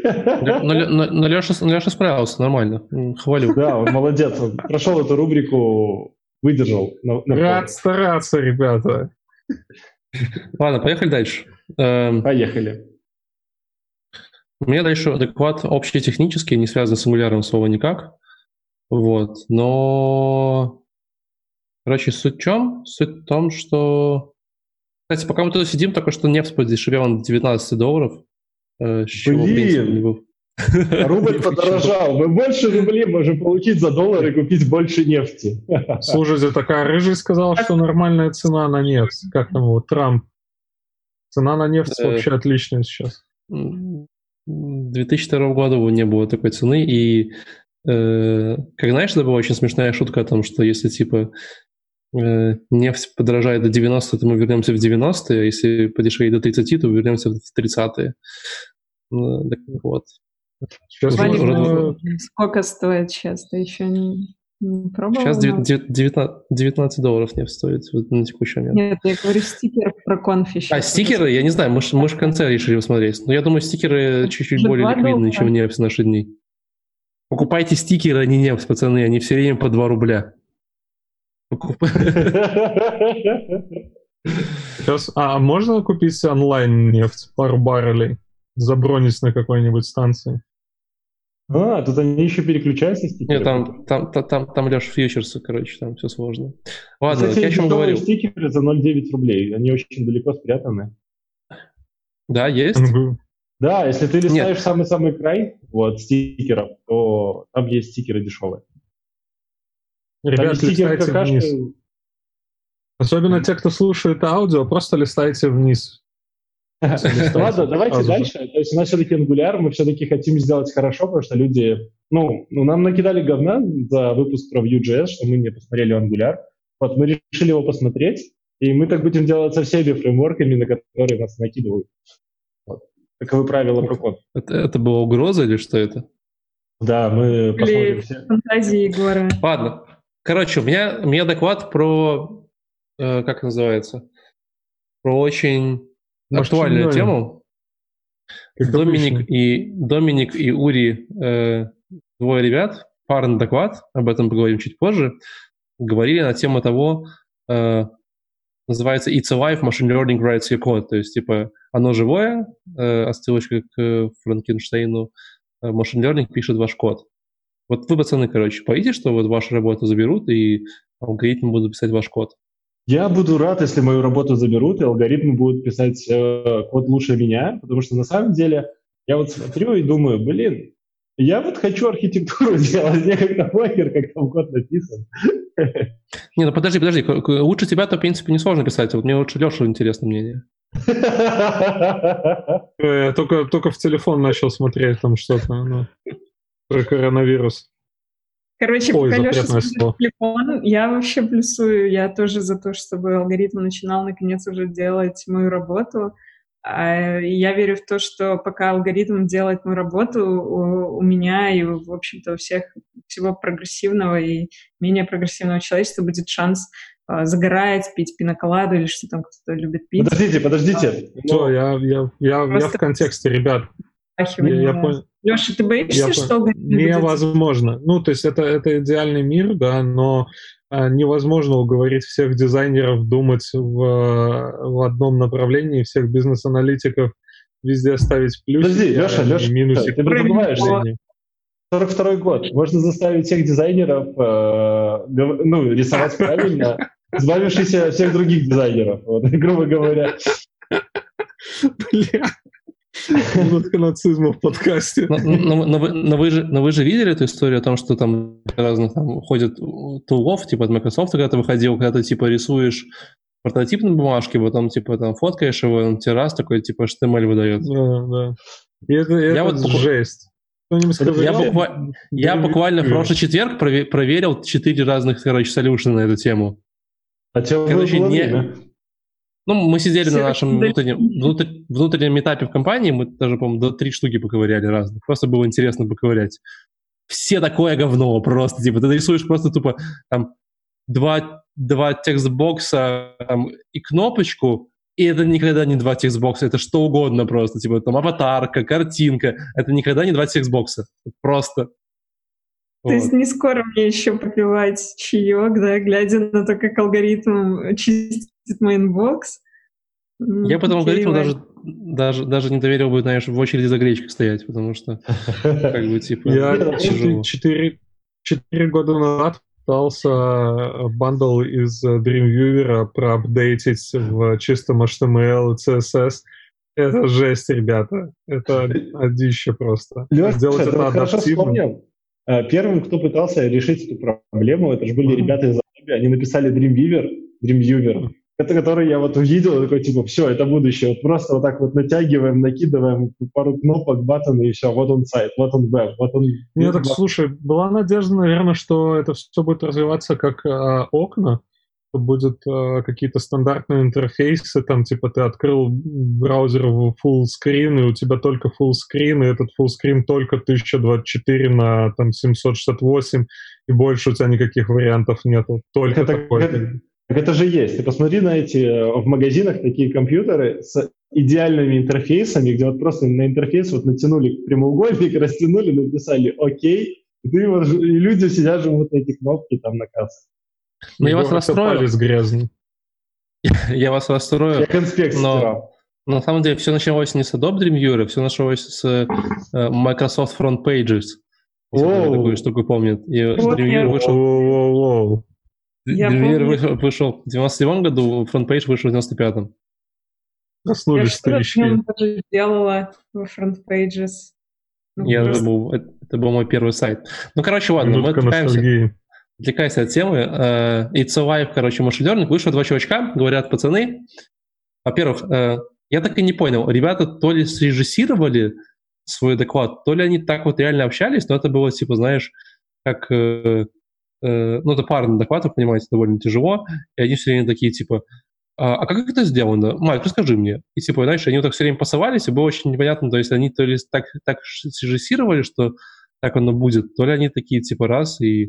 Но, но, но, Леша, Леша справился нормально. Хвалю. Да, он молодец. Он прошел эту рубрику, выдержал. На, на Рад стараться, ребята. Ладно, поехали дальше. Эм, поехали. У меня дальше адекват общетехнический, не связан с ангуляром слова никак. Вот, но... Короче, суть в чем? Суть в том, что... Кстати, пока мы тут сидим, только что нефть подешевела на 19 долларов. Э, Блин! Рубль подорожал. Мы больше рублей можем получить за доллар и купить больше нефти. Слушайте, такая рыжий сказал, что нормальная цена на нефть. Как там его, Трамп? Цена на нефть э, вообще отличная сейчас. 2002 года не было такой цены, и э, как знаешь, это была очень смешная шутка о том, что если типа э, нефть подорожает до 90, то мы вернемся в 90-е, а если подешевеет до 30, то вернемся в 30-е. Так вот. Сейчас Валик, сколько стоит сейчас? Ты еще не, не пробовал? Сейчас 19, 19 долларов нефть стоит вот, на текущий момент. Нет, я говорю стикер про конфи. А, стикеры? Я не знаю, мы, мы же в конце решили посмотреть. Но я думаю, стикеры чуть-чуть более ликвидные, чем нефть в наши дни. Покупайте стикеры, а не нефть, пацаны. Они все время по 2 рубля. Сейчас, а можно купить онлайн нефть, пару баррелей? Забронить на какой-нибудь станции? А, тут они еще переключаются стикеры? Нет, там, там, там, там, там Леш, фьючерсы, короче, там все сложно. Ладно, Кстати, я о чем говорил. стикеры за 0,9 рублей, они очень далеко спрятаны. Да, есть? Да, если ты листаешь самый-самый край вот, стикеров, то там есть стикеры дешевые. Ребят, листайте вниз. Особенно те, кто слушает аудио, просто листайте вниз. Ладно, давайте дальше. То есть у нас все-таки Angular, мы все-таки хотим сделать хорошо, потому что люди, ну, ну, нам накидали говна за выпуск про Vue.js, что мы не посмотрели Angular. Вот мы решили его посмотреть, и мы так будем делать со всеми фреймворками, на которые нас накидывают. Вот. Таковы правила про код. Это, это была угроза или что это? Да, мы посмотрим все. Фантазии Егора. Ладно. Короче, у меня, у меня доклад про, э, как называется, про очень актуальную тему. Доминик и, Доминик и Ури, э, двое ребят, парный доклад, об этом поговорим чуть позже, говорили на тему того, э, называется It's Alive Machine Learning Writes Your Code, то есть, типа, оно живое, э, отсылочка к Франкенштейну, э, Machine Learning пишет ваш код. Вот вы, пацаны, короче, боитесь, что вот вашу работу заберут и алгоритмы будут писать ваш код? Я буду рад, если мою работу заберут, и алгоритмы будут писать э, код лучше меня, потому что на самом деле я вот смотрю и думаю, блин, я вот хочу архитектуру сделать, мне как-то похер, как там код написан. Не, ну подожди, подожди, лучше тебя-то, в принципе, несложно писать, вот мне лучше Леша интересно мнение. Я только, только в телефон начал смотреть там что-то ну, про коронавирус. Короче, Ой, пока Леша телефон, я вообще плюсую. Я тоже за то, чтобы алгоритм начинал наконец уже делать мою работу. А, я верю в то, что пока алгоритм делает мою работу, у, меня и, в общем-то, у всех всего прогрессивного и менее прогрессивного человечества будет шанс а, загорать, пить пиноколаду или что там кто-то любит пить. Подождите, подождите. Все, я, я, я, я в контексте, ребят. Я, я понял. Леша, ты боишься, я что... Невозможно. Будет? Ну, то есть это, это идеальный мир, да, но а, невозможно уговорить всех дизайнеров думать в, в одном направлении, всех бизнес-аналитиков везде ставить плюс. Подожди, Леша, Леша, минусик. ты забываешь. 42 год. Можно заставить всех дизайнеров э, ну, рисовать правильно, избавившись от всех других дизайнеров, вот, грубо говоря. Бля. Минутка нацизма в подкасте. Но, но, но, вы, но, вы же, но вы же видели эту историю о том, что там разных там ходят тулов, типа от Microsoft, когда ты выходил, когда ты типа рисуешь прототип на бумажке, потом, типа, там, фоткаешь его, он тебе раз такой, типа, HTML выдает. Да, да. И это, это я вот жесть. Я, буква... я буквально в прошлый четверг проверил четыре разных, короче, солюшена на эту тему. А тебе короче, было не... время? Ну, мы сидели Все на нашем внутреннем, внутр... внутреннем этапе в компании, мы даже, по-моему, до три штуки поковыряли разных. Просто было интересно поковырять. Все такое говно просто, типа, ты рисуешь просто тупо там два, два текстбокса там, и кнопочку, и это никогда не два текстбокса, это что угодно просто, типа там аватарка, картинка, это никогда не два текстбокса, просто. То вот. есть не скоро мне еще попивать чаек, да, глядя на то, как алгоритм чистит mailbox. Я по этому алгоритму даже, даже, даже не доверил бы, знаешь, в очереди за гречкой стоять, потому что как бы типа Я четыре года назад пытался э, bundle из э, Dreamweaver проапдейтить в чистом HTML и CSS. Это жесть, ребята. Это адище просто. Леша, Сделать это адаптивно. Э, первым, кто пытался решить эту проблему, это же были ребята из Adobe. Они написали Dreamweaver, Dreamweaver, это который я вот увидел, такой, типа, все, это будущее. Вот просто вот так вот натягиваем, накидываем пару кнопок, button, и все, вот он сайт, вот он веб, вот он... Нет, так, слушай, была надежда, наверное, что это все будет развиваться как э, окна, будет э, какие-то стандартные интерфейсы, там, типа, ты открыл браузер в full screen, и у тебя только full screen, и этот full screen только 1024 на, там, 768, и больше у тебя никаких вариантов нету, только это, такой. Это, так это же есть. Ты посмотри на эти э, в магазинах такие компьютеры с идеальными интерфейсами, где вот просто на интерфейс вот натянули прямоугольник, растянули, написали «Окей», и, ты вот, и люди сидят, живут на эти кнопки там на кассе. Ну, я вас расстрою. грязный. Я вас расстрою. Я конспект но... На самом деле все началось не с Adobe Dreamviewer, все началось с э, Microsoft Front Pages. Если такую штуку помнит. И Dreamviewer вышел... Dreamweaver вышел, вышел в 97 году, FrontPage вышел в 95-м. Проснулись старички. Я тоже делала в FrontPages. Ну, я просто... забыл, это, это был мой первый сайт. Ну, короче, ладно, Минутка мы отвлекаемся, отвлекаемся от темы. Uh, It's Alive, короче, Learning. Вышло два чувачка, говорят, пацаны, во-первых, uh, я так и не понял, ребята то ли срежиссировали свой доклад, то ли они так вот реально общались, но это было, типа, знаешь, как... Uh, Э, ну, это парный доклад, вы понимаете, довольно тяжело, и они все время такие, типа, а, а как это сделано? Майк, расскажи мне. И, типа, знаешь, они вот так все время пасовались, и было очень непонятно, то есть они то ли так, так срежиссировали, что так оно будет, то ли они такие, типа, раз, и,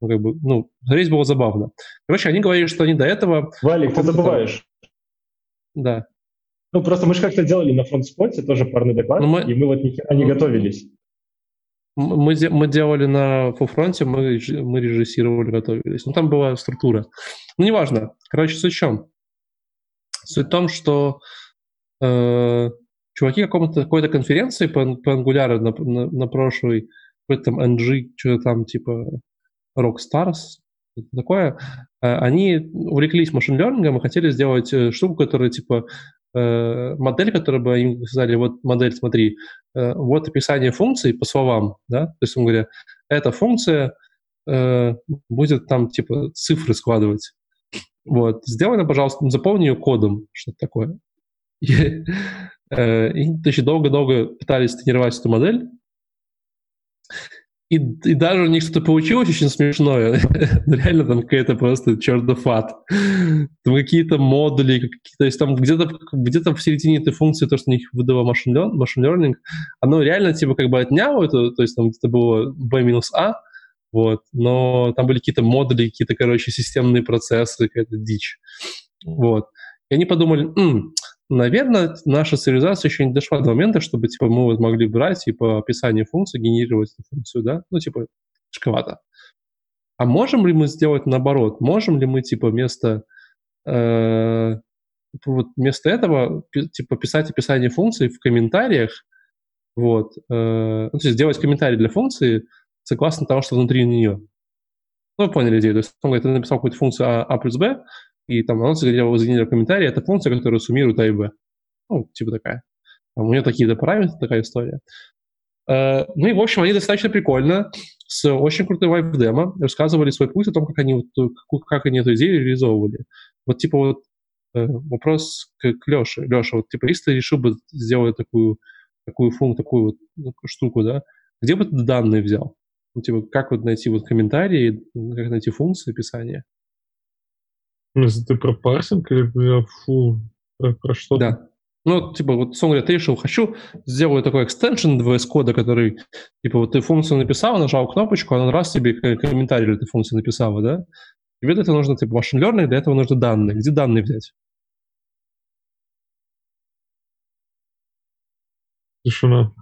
ну, как бы, ну, смотреть было забавно. Короче, они говорили, что они до этого... Валик, ты забываешь. Да. Ну, просто мы же как-то делали на фронтспоте тоже парный доклад, ну, мы... и мы вот ни хера не ну, готовились. Мы, мы делали на фуфронте, мы, мы режиссировали, готовились. Ну, там была структура. Ну, неважно. Короче, суть в чем? Суть в том, что э, чуваки какому-то, какой-то конференции по, по Angular на, на, на прошлой, какой-то там NG, что-то там типа Rockstars, такое, э, они увлеклись машин-лернингом и хотели сделать э, штуку, которая типа э, модель, которая бы им сказали, вот модель, смотри, э, вот описание функции по словам, да, то есть, он говоря, эта функция э, будет там, типа, цифры складывать. Вот, сделай пожалуйста, заполни ее кодом, что-то такое. И, э, и значит, долго-долго пытались тренировать эту модель, и, и даже у них что-то получилось очень смешное. Реально там какая-то просто чертов ад. Там какие-то модули, какие то есть там где-то где в середине этой функции, то, что у них выдало machine learning, оно реально типа как бы отняло это, то есть там где-то было b-a, вот, но там были какие-то модули, какие-то, короче, системные процессы, какая-то дичь. Вот. И они подумали, М, наверное, наша цивилизация еще не дошла до момента, чтобы, типа, мы вот могли брать и по описанию функции генерировать эту функцию, да? Ну, типа, шковато. А можем ли мы сделать наоборот? Можем ли мы, типа, вместо, э, вот вместо этого, типа, писать описание функции в комментариях, вот, э, ну, то есть сделать комментарий для функции согласно того, что внутри нее. Ну, вы поняли идею. То есть, он говорит, ты написал какую-то функцию а, а плюс b, и там анонсы, где вы загенерировали комментарий, это функция, которая суммирует А и Б. Ну, типа такая. Там у нее такие-то параметры, такая история. Uh, ну и, в общем, они достаточно прикольно, с очень крутой вайп-демо, 2 демо, рассказывали свой путь о том, как они, как они эту идею реализовывали. Вот, типа, вот, э, вопрос к, к Леше. Леша, вот типа, если ты решил бы сделать такую, такую функцию, такую вот ну, штуку, да, где бы ты данные взял? Ну, типа, как вот найти вот комментарии, как найти функции описания? Ну, если ты про парсинг или фу, про, про что? Да. Ну, типа, вот, сон говоря, ты решил, хочу сделать такой экстеншн VS кода, который, типа, вот ты функцию написал, нажал кнопочку, она раз тебе комментарий этой функции написала, да? Тебе для этого нужно, типа, машин learning, для этого нужны данные. Где данные взять? Тишина.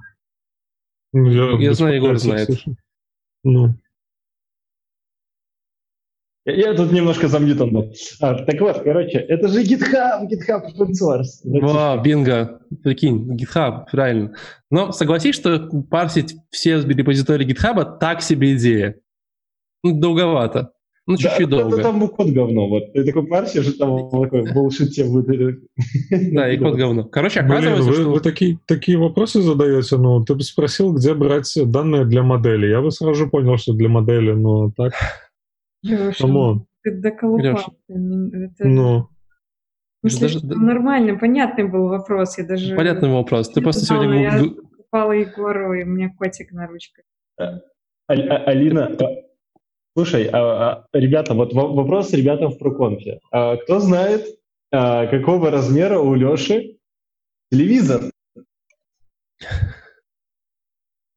Ну, я, я знаю, Егор знает. Ну. Я, тут немножко замьютан был. А, так вот, короче, это же GitHub, GitHub open source. Во, бинго, прикинь, GitHub, правильно. Но согласись, что парсить все репозитории GitHub так себе идея. Ну, долговато. Ну, чуть-чуть да, долго. Это там код говно. Вот. Ты такой парсишь, там такой булшите будет. Да, и код говно. Короче, оказывается, Блин, вы, что... вы такие, такие вопросы задаете, ну, ты бы спросил, где брать данные для модели. Я бы сразу понял, что для модели, но так... Леша, ты доколупался. Ну. Мысли, даже, что нормальный, понятный был вопрос. Я даже... Понятный вопрос. Ты просто сегодня... Я упала Егору, и у меня котик на ручках. А, а, Алина, слушай, а, ребята, вот вопрос ребятам в проконфе. Кто знает, какого размера у Леши телевизор?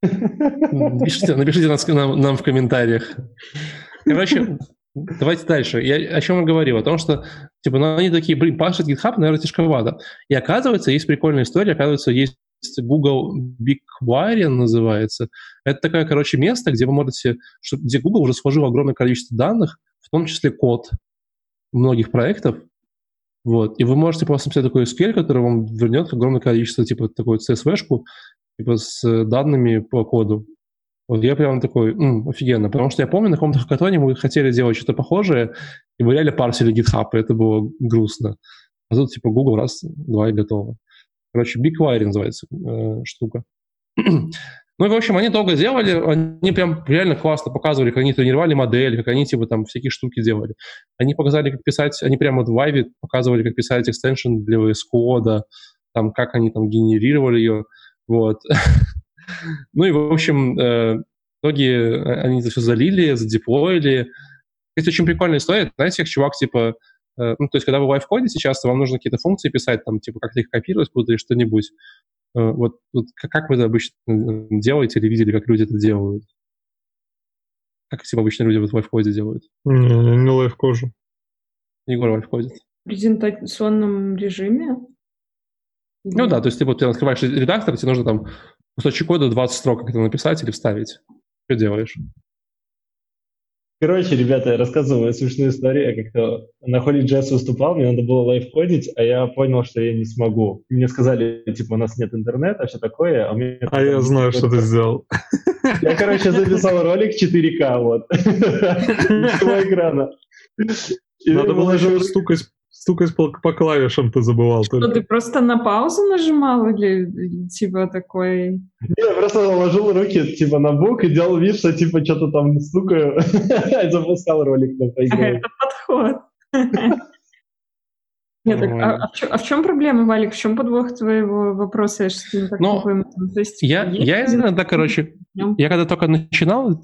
Напишите, напишите нас, нам, нам в комментариях. Короче, давайте дальше. Я о чем я говорил? О том, что, типа, ну, они такие, блин, пашет GitHub, наверное, тяжковато. И оказывается, есть прикольная история, оказывается, есть Google BigQuery называется. Это такое, короче, место, где вы можете, где Google уже сложил огромное количество данных, в том числе код многих проектов, вот, и вы можете просто написать такой SQL, который вам вернет огромное количество, типа, такой CSV-шку, типа, с данными по коду. Вот я прям такой, м, офигенно, потому что я помню, на каком-то хакатоне мы хотели делать что-то похожее, и мы реально парсили GitHub, и это было грустно. А тут типа Google раз, два и готово. Короче, BigQuery называется э, штука. Ну и, в общем, они долго делали, они прям реально классно показывали, как они тренировали модель, как они, типа, там, всякие штуки делали. Они показали, как писать, они прямо вот в Vive показывали, как писать экстеншн для VS Code, там, как они там генерировали ее, вот. Ну и, в общем, э, в итоге э, они это все залили, задеплоили. Это очень прикольная история. Знаете, как чувак, типа, э, ну, то есть, когда вы в лайфкоде сейчас, то вам нужно какие-то функции писать, там, типа, как-то их копировать куда-то или что-нибудь. Вот, вот как вы это обычно делаете или видели, как люди это делают? Как типа, обычно люди вот в лайфкоде делают? Не, не лайфкожу. Егор в лайфкодит. В презентационном режиме? Ну да, то есть, типа, ты открываешь редактор, тебе нужно там кусочек кода 20 строк, как это написать или вставить. Что делаешь? Короче, ребята, я рассказываю смешную историю. Я как-то на Holy Jazz выступал, мне надо было лайф-кодить, а я понял, что я не смогу. Мне сказали, типа, у нас нет интернета, все такое. А, мне, а я знаю, что ты сделал. Я, короче, записал ролик 4К, вот. Всего экрана. Надо было же стукать стукать по, по клавишам ты забывал. Что, ты просто на паузу нажимал или типа такой... Не, я просто наложил руки типа на бок и делал вид, что типа что-то там стукаю, и запускал ролик на Это подход. Нет, так, а, а, в чем, а в чем проблема, Валик? В чем подвох твоего вопроса? Я, так ну, То есть, я, я иногда, короче, я когда только начинал,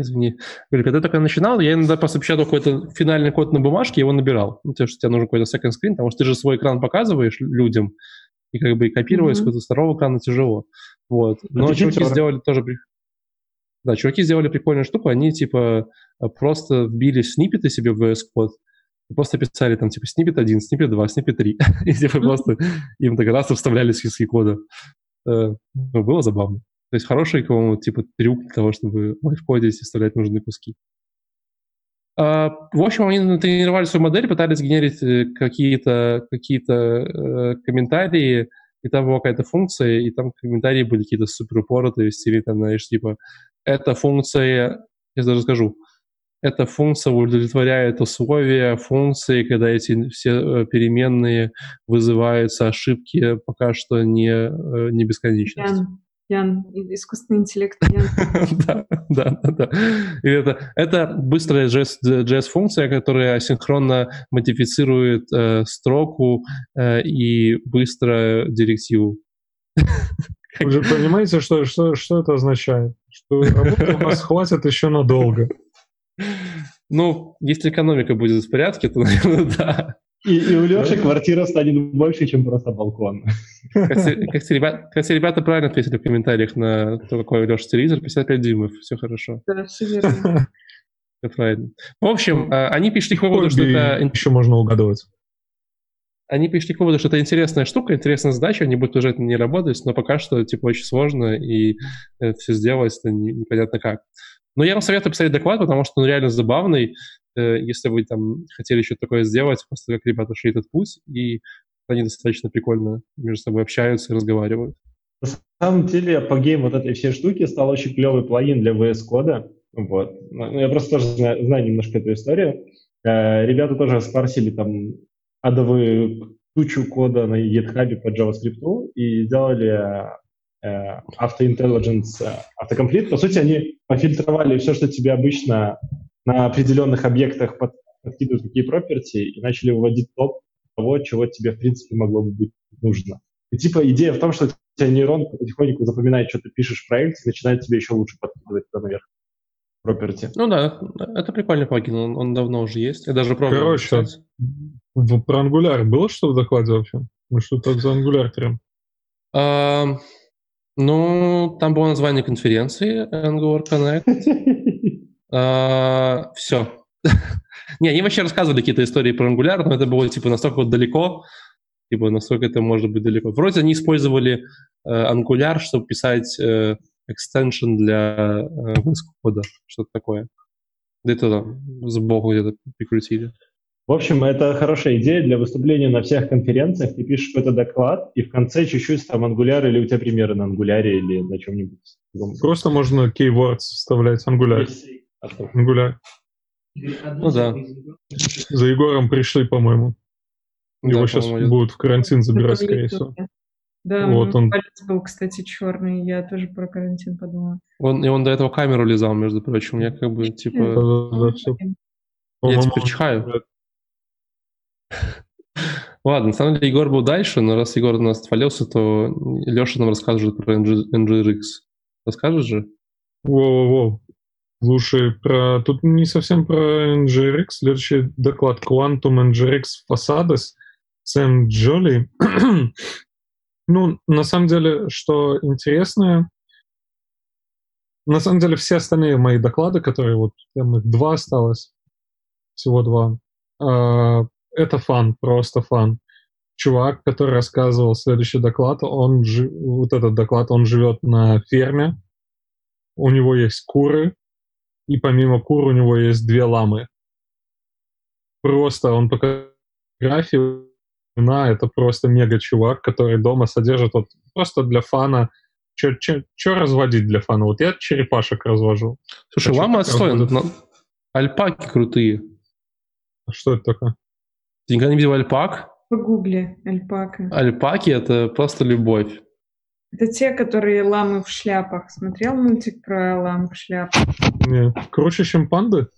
Извини. Говорю, когда я только начинал, я иногда просто печатал какой-то финальный код на бумажке, его набирал. Ну, то есть тебе нужен какой-то second screen, потому что ты же свой экран показываешь людям, и как бы и копировать mm-hmm. с какого-то второго экрана тяжело. Вот. Но а чуваки сделали тоже... Да, чуваки сделали прикольную штуку, они типа просто вбили сниппеты себе в VS Code, просто писали там типа сниппет 1, сниппет 2, сниппет 3. и типа просто им так раз вставляли списки кода. Э, ну, было забавно. То есть хороший, какого типа трюк для того, чтобы в лайфкоде вставлять нужные куски. Uh, в общем, они тренировали свою модель, пытались генерить э, какие-то какие uh, комментарии, и там была какая-то функция, и там комментарии были какие-то супер упоротые, в стиле, там, знаешь, типа, эта функция, я даже скажу, эта функция удовлетворяет условия функции, когда эти все э, переменные вызываются ошибки пока что не, не бесконечность. Ян, искусственный интеллект Ян. да, да, да. это, это быстрая JS-функция, которая асинхронно модифицирует э, строку э, и быстро директиву. Вы же понимаете, что, что, что это означает? Что работы у нас хватит еще надолго. Ну, если экономика будет в порядке, то, наверное, да. И, и у Леши квартира станет больше, чем просто балкон. Кстати, кстати, ребята правильно ответили в комментариях на то, какой у Леши телевизор. 55 дюймов, все хорошо. Да, все верно. Все правильно. В общем, а, они пришли к выводу, что это... Еще можно угадывать. Они пришли к выводу, что это интересная штука, интересная задача, они будут уже не работать, но пока что, типа, очень сложно, и это все сделать, это непонятно как. Но я вам советую посмотреть доклад, потому что он реально забавный, если вы там хотели еще такое сделать, просто как ребята шли этот путь, и они достаточно прикольно между собой общаются и разговаривают. На самом деле, апогеем вот этой всей штуки стал очень клевый плагин для VS Code. Вот. Ну, я просто тоже знаю, знаю немножко эту историю. Э, ребята тоже спарсили там адовую тучу кода на GitHub по JavaScript и сделали э, Auto-Intelligence Autocomplete. По сути, они пофильтровали все, что тебе обычно на определенных объектах под, подкидывают какие проперти и начали выводить топ того, чего тебе, в принципе, могло бы быть нужно. И типа идея в том, что у тебя нейрон потихоньку запоминает, что ты пишешь в проекте, и начинает тебе еще лучше подкидывать туда наверх проперти. Ну да, это прикольный плагин, он, он давно уже есть. Я даже пробовал. Короче, в, про Angular было что в докладе вообще? Ну что так за Angular прям? А, ну, там было название конференции Angular Connect. А, все. Не, они вообще рассказывали какие-то истории про Angular, но это было типа настолько вот далеко, типа насколько это может быть далеко. Вроде они использовали э, Angular, чтобы писать э, extension для э, кода, что-то такое. Где-то там сбоку где-то прикрутили. В общем, это хорошая идея для выступления на всех конференциях. Ты пишешь какой-то доклад, и в конце чуть-чуть там Angular или у тебя примеры на Angular или на чем-нибудь. Просто можно keywords вставлять Angular. Гуляй. Ну да. За Егором пришли, по-моему. Его да, сейчас по будут в карантин забирать, скорее всего. Да, вот он палец был, кстати, черный. Я тоже про карантин подумала. Он, и он до этого камеру лизал, между прочим. Я как бы, типа... Да, да, да, все. Я теперь чихаю. Ладно, на самом деле Егор был дальше, но раз Егор у нас отвалился, то Леша нам расскажет про NGRX. Расскажешь же? Воу-воу-воу. Слушай, про... тут не совсем про NGRX. Следующий доклад Quantum NGRX Facades Сэм Джоли. ну, на самом деле, что интересно, на самом деле все остальные мои доклады, которые вот, там их два осталось, всего два, э, это фан, просто фан. Чувак, который рассказывал следующий доклад, он, вот этот доклад, он живет на ферме, у него есть куры, и помимо кур у него есть две ламы. Просто он показывает фотографию, на это просто мега чувак, который дома содержит вот просто для фана. Что разводить для фана? Вот я черепашек развожу. Слушай, а лама отстой, но... альпаки крутые. А что это такое? Ты никогда не видел альпак? Погугли, альпака. Альпаки — это просто любовь. Это те, которые ламы в шляпах. Смотрел мультик про лам в шляпах? Нет. Круче, чем панды?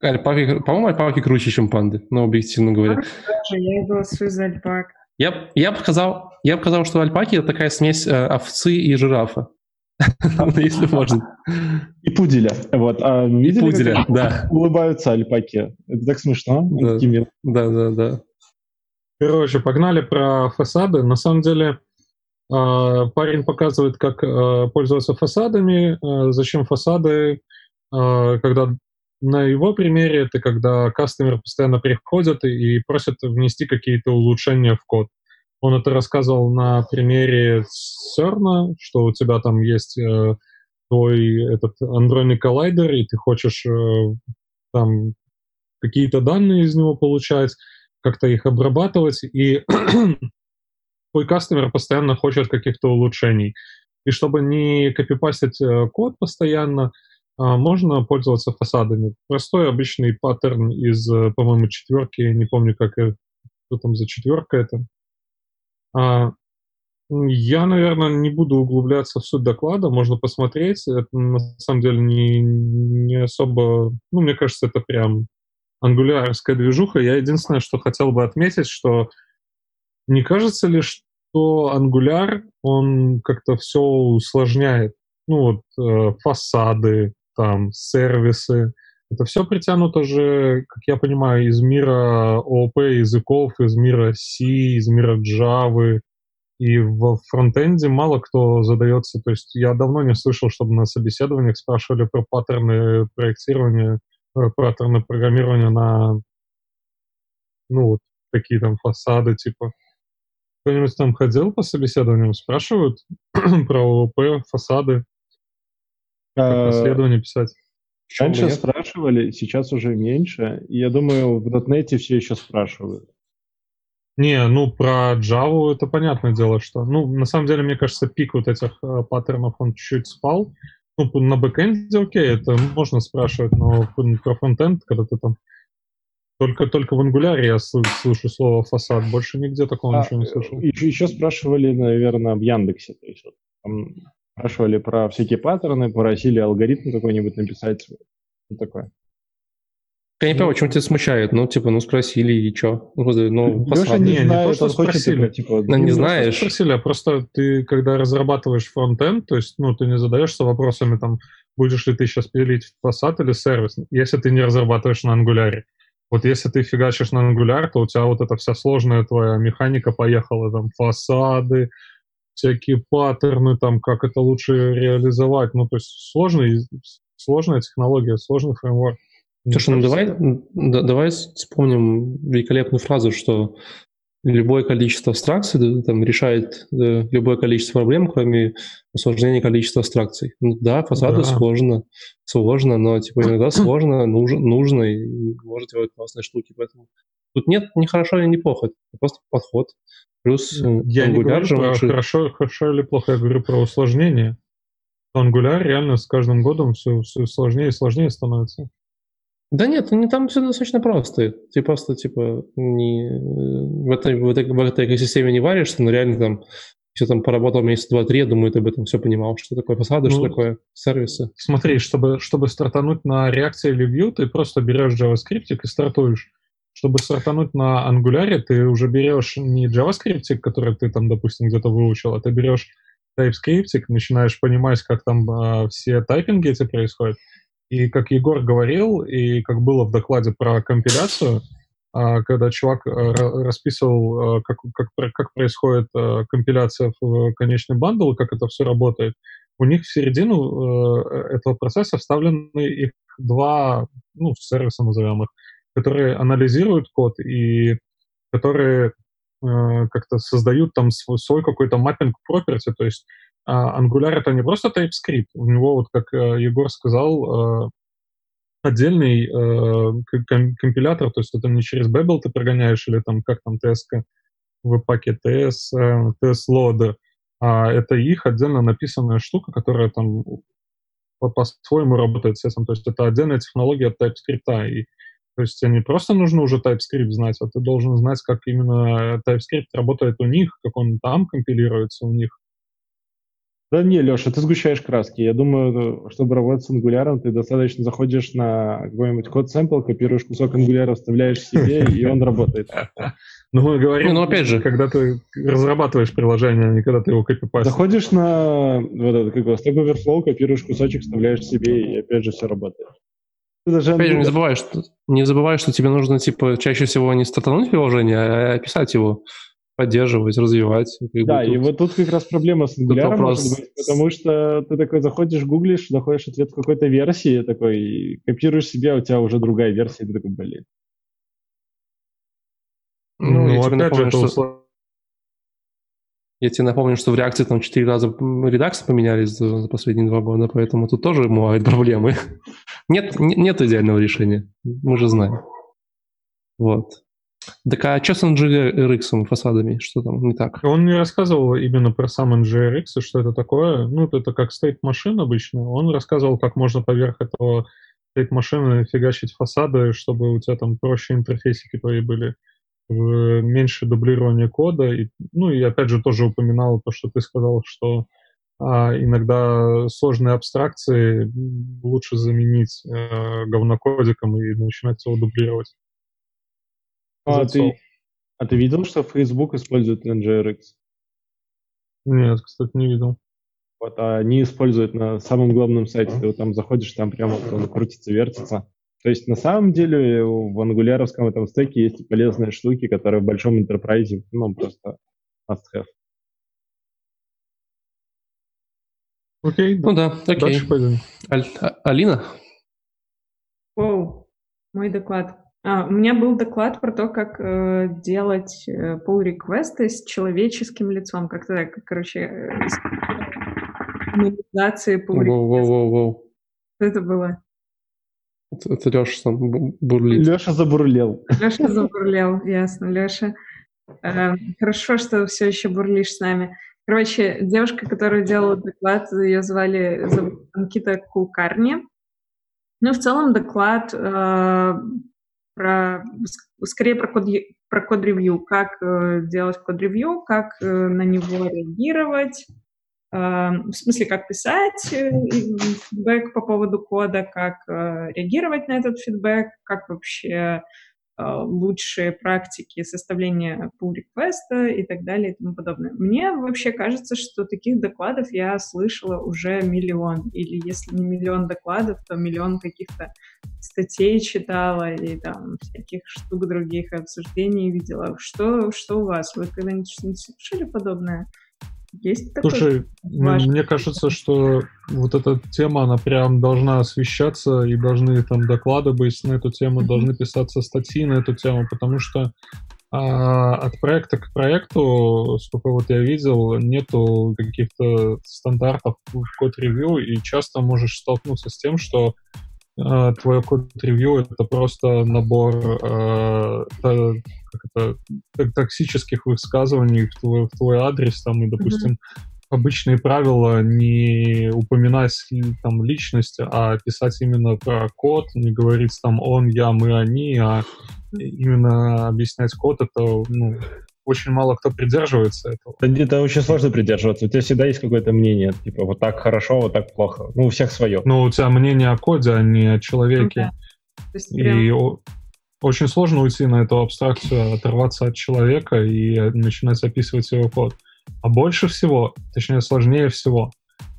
Альпаки, по-моему, альпаки круче, чем панды, но объективно говоря. Я голосую за альпак. Я, я, бы сказал, я бы сказал, что альпаки — это такая смесь э, овцы и жирафа. Если можно. И пуделя. Вот. А видели, пуделя, да. улыбаются альпаки? Это так смешно. Да, да, да. Короче, погнали про фасады. На самом деле, парень показывает, как а, пользоваться фасадами, а, зачем фасады, когда на его примере это когда кастомер постоянно приходят и просят внести какие-то улучшения в код. Он это рассказывал на примере CERN, что у тебя там есть э, твой этот андроидный коллайдер, и ты хочешь э, там какие-то данные из него получать, как-то их обрабатывать, и твой кастомер постоянно хочет каких-то улучшений. И чтобы не копипастить э, код постоянно, а, можно пользоваться фасадами. Простой обычный паттерн из, э, по-моему, четверки, не помню, как что там за четверка это. А, Я, наверное, не буду углубляться в суть доклада, можно посмотреть. Это на самом деле не, не особо... Ну, мне кажется, это прям ангулярская движуха. Я единственное, что хотел бы отметить, что не кажется ли, что ангуляр, он как-то все усложняет? Ну вот э, фасады, там, сервисы. Это все притянуто же, как я понимаю, из мира ООП языков, из мира C, из мира Java, и в фронтенде мало кто задается, то есть я давно не слышал, чтобы на собеседованиях спрашивали про паттерны проектирования, э, паттерны программирования на, ну, вот такие там фасады, типа. Кто-нибудь там ходил по собеседованиям, спрашивают про ООП, фасады, как исследования писать? Раньше спрашивали, сейчас уже меньше. И я думаю, в .NET все еще спрашивают. Не, ну про Java это понятное дело, что... Ну, на самом деле, мне кажется, пик вот этих э, паттернов, он чуть-чуть спал. Ну, на бэкэнде окей, это можно спрашивать, но про фронтенд, когда ты там... Только, только в Angular я слышу слово фасад, больше нигде такого а, ничего не слышал. Еще, еще спрашивали, наверное, в Яндексе. То есть, вот, там спрашивали про всякие паттерны, просили алгоритм какой-нибудь написать. Что такое? Я не понимаю, чем тебя смущает. Ну, типа, ну, спросили, и что? Ну, ну Леша не, не, знает, не просто спросили. Типа, ну, не знаешь. спросили, а просто ты, когда разрабатываешь фронтенд, то есть, ну, ты не задаешься вопросами, там, будешь ли ты сейчас пилить фасад или сервис, если ты не разрабатываешь на ангуляре. Вот если ты фигачишь на ангуляр, то у тебя вот эта вся сложная твоя механика поехала, там, фасады, всякие паттерны, там, как это лучше реализовать. Ну, то есть сложный, сложная технология, сложный фреймворк. Слушай, ну давай, давай вспомним великолепную фразу, что любое количество абстракций там, решает э, любое количество проблем, кроме усложнения количества абстракций. Ну, да, фасады да. сложно, сложно, но типа иногда сложно, нужно, нужно и может делать классные штуки. Поэтому тут нет ни хорошо, ни плохо, это просто подход. Плюс э, я не говорю про лучше... хорошо, хорошо или плохо, я говорю про усложнение. Angular реально с каждым годом все, все сложнее и сложнее становится. Да нет, не, там все достаточно просто. Ты просто, типа, не, в, этой, в, этой, в этой экосистеме не варишься, но реально там все там поработал месяц, два, три, я думаю, ты об этом все понимал, что такое фасады, ну, что такое сервисы. Смотри, чтобы, чтобы стартануть на реакции или Vue, ты просто берешь JavaScript и стартуешь. Чтобы стартануть на Angular, ты уже берешь не JavaScript, который ты там, допустим, где-то выучил, а ты берешь TypeScript, начинаешь понимать, как там а, все тайпинги эти происходят, и как Егор говорил, и как было в докладе про компиляцию, а, когда чувак э, расписывал, э, как, как, как происходит э, компиляция в конечный bundle, как это все работает, у них в середину этого процесса вставлены их два, ну, сервиса назовем их, которые анализируют код и которые как-то создают там свой, свой какой-то mapping property, то есть а Angular это не просто TypeScript, у него, вот как э, Егор сказал, э, отдельный э, компилятор, то есть это не через Babel ты прогоняешь или там как там TS в паке TS, TS Loader, а это их отдельно написанная штука, которая там по-своему работает с этим. То есть это отдельная технология от TypeScript. И, то есть тебе не просто нужно уже TypeScript знать, а ты должен знать, как именно TypeScript работает у них, как он там компилируется у них. Да не, Леша, ты сгущаешь краски. Я думаю, чтобы работать с ангуляром, ты достаточно заходишь на какой-нибудь код сэмпл, копируешь кусок ангуляра, вставляешь себе, и он работает. Ну, мы говорим, ну, опять же, когда ты разрабатываешь приложение, а не когда ты его копипастишь. Заходишь на вот это, как Stack Overflow, копируешь кусочек, вставляешь себе, и опять же все работает. Даже Опять же, не забывай, что, не забывай, что тебе нужно, типа, чаще всего не стартануть приложение, а описать его поддерживать, развивать. Да, и вот тут как раз проблема с Angular вопрос... может быть, потому что ты такой заходишь, гуглишь, находишь ответ в какой-то версии, такой, копируешь себе, а у тебя уже другая версия, и ты такой, блин. Ну, ну я опять напомню, же, что... Я тебе напомню, что в реакции там четыре раза редакции поменялись за, за последние два года, поэтому тут тоже бывают проблемы. нет, нет идеального решения, мы же знаем. Вот. Так а что с NGRX фасадами? Что там не так? Он не рассказывал именно про сам NGRX, что это такое. Ну, это как стейт-машин обычно. Он рассказывал, как можно поверх этого стейт-машины фигачить фасады, чтобы у тебя там проще интерфейсики твои были. меньше дублирования кода. И, ну и опять же тоже упоминал то, что ты сказал, что а, иногда сложные абстракции лучше заменить э, говнокодиком и начинать его дублировать. А ты, а ты видел, что Facebook использует NGRX? Нет, кстати, не видел. Вот, а они используют на самом главном сайте. Ты вот там заходишь, там прямо он крутится, вертится. То есть на самом деле в ангуляровском этом стеке есть полезные штуки, которые в большом интерпрайзе, ну, просто must have. Окей. Ну да, окей. Дальше пойдем. Аль, а, Алина? Оу, мой доклад. А, у меня был доклад про то, как э, делать э, pull реквесты с человеческим лицом. Как-то, как, короче, э, монетизации pull. Что это было? Это, это Леша там бурлит. Леша забурлел. Леша забурлел, ясно. Леша, э, хорошо, что все еще бурлишь с нами. Короче, девушка, которая делала доклад, ее звали Анкита Кулкарни. Ну, в целом доклад э, про, скорее про код, про код-ревью, как э, делать код-ревью, как э, на него реагировать, э, в смысле, как писать э, фидбэк по поводу кода, как э, реагировать на этот фидбэк, как вообще лучшие практики составления pull реквеста и так далее и тому подобное. Мне вообще кажется, что таких докладов я слышала уже миллион. Или если не миллион докладов, то миллион каких-то статей читала и там всяких штук других обсуждений видела. Что, что у вас? Вы когда-нибудь слышали подобное? Есть такой Слушай, ваш... мне кажется, что вот эта тема, она прям должна освещаться, и должны там доклады быть на эту тему, mm-hmm. должны писаться статьи на эту тему, потому что а, от проекта к проекту, сколько вот я видел, нету каких-то стандартов в код-ревью, и часто можешь столкнуться с тем, что э, твое код-ревью — это просто набор э, как это, токсических высказываний в твой, в твой адрес, там, и, допустим, mm-hmm. обычные правила не упоминать там личность, а писать именно про код, не говорить там он, я, мы, они, а именно объяснять код, это, ну, очень мало кто придерживается этого. Это, это очень сложно придерживаться. У тебя всегда есть какое-то мнение, типа вот так хорошо, вот так плохо. Ну, у всех свое. Ну, у тебя мнение о коде, а не о человеке. Okay. И прям... очень сложно уйти на эту абстракцию, оторваться от человека и начинать описывать его код. А больше всего, точнее, сложнее всего,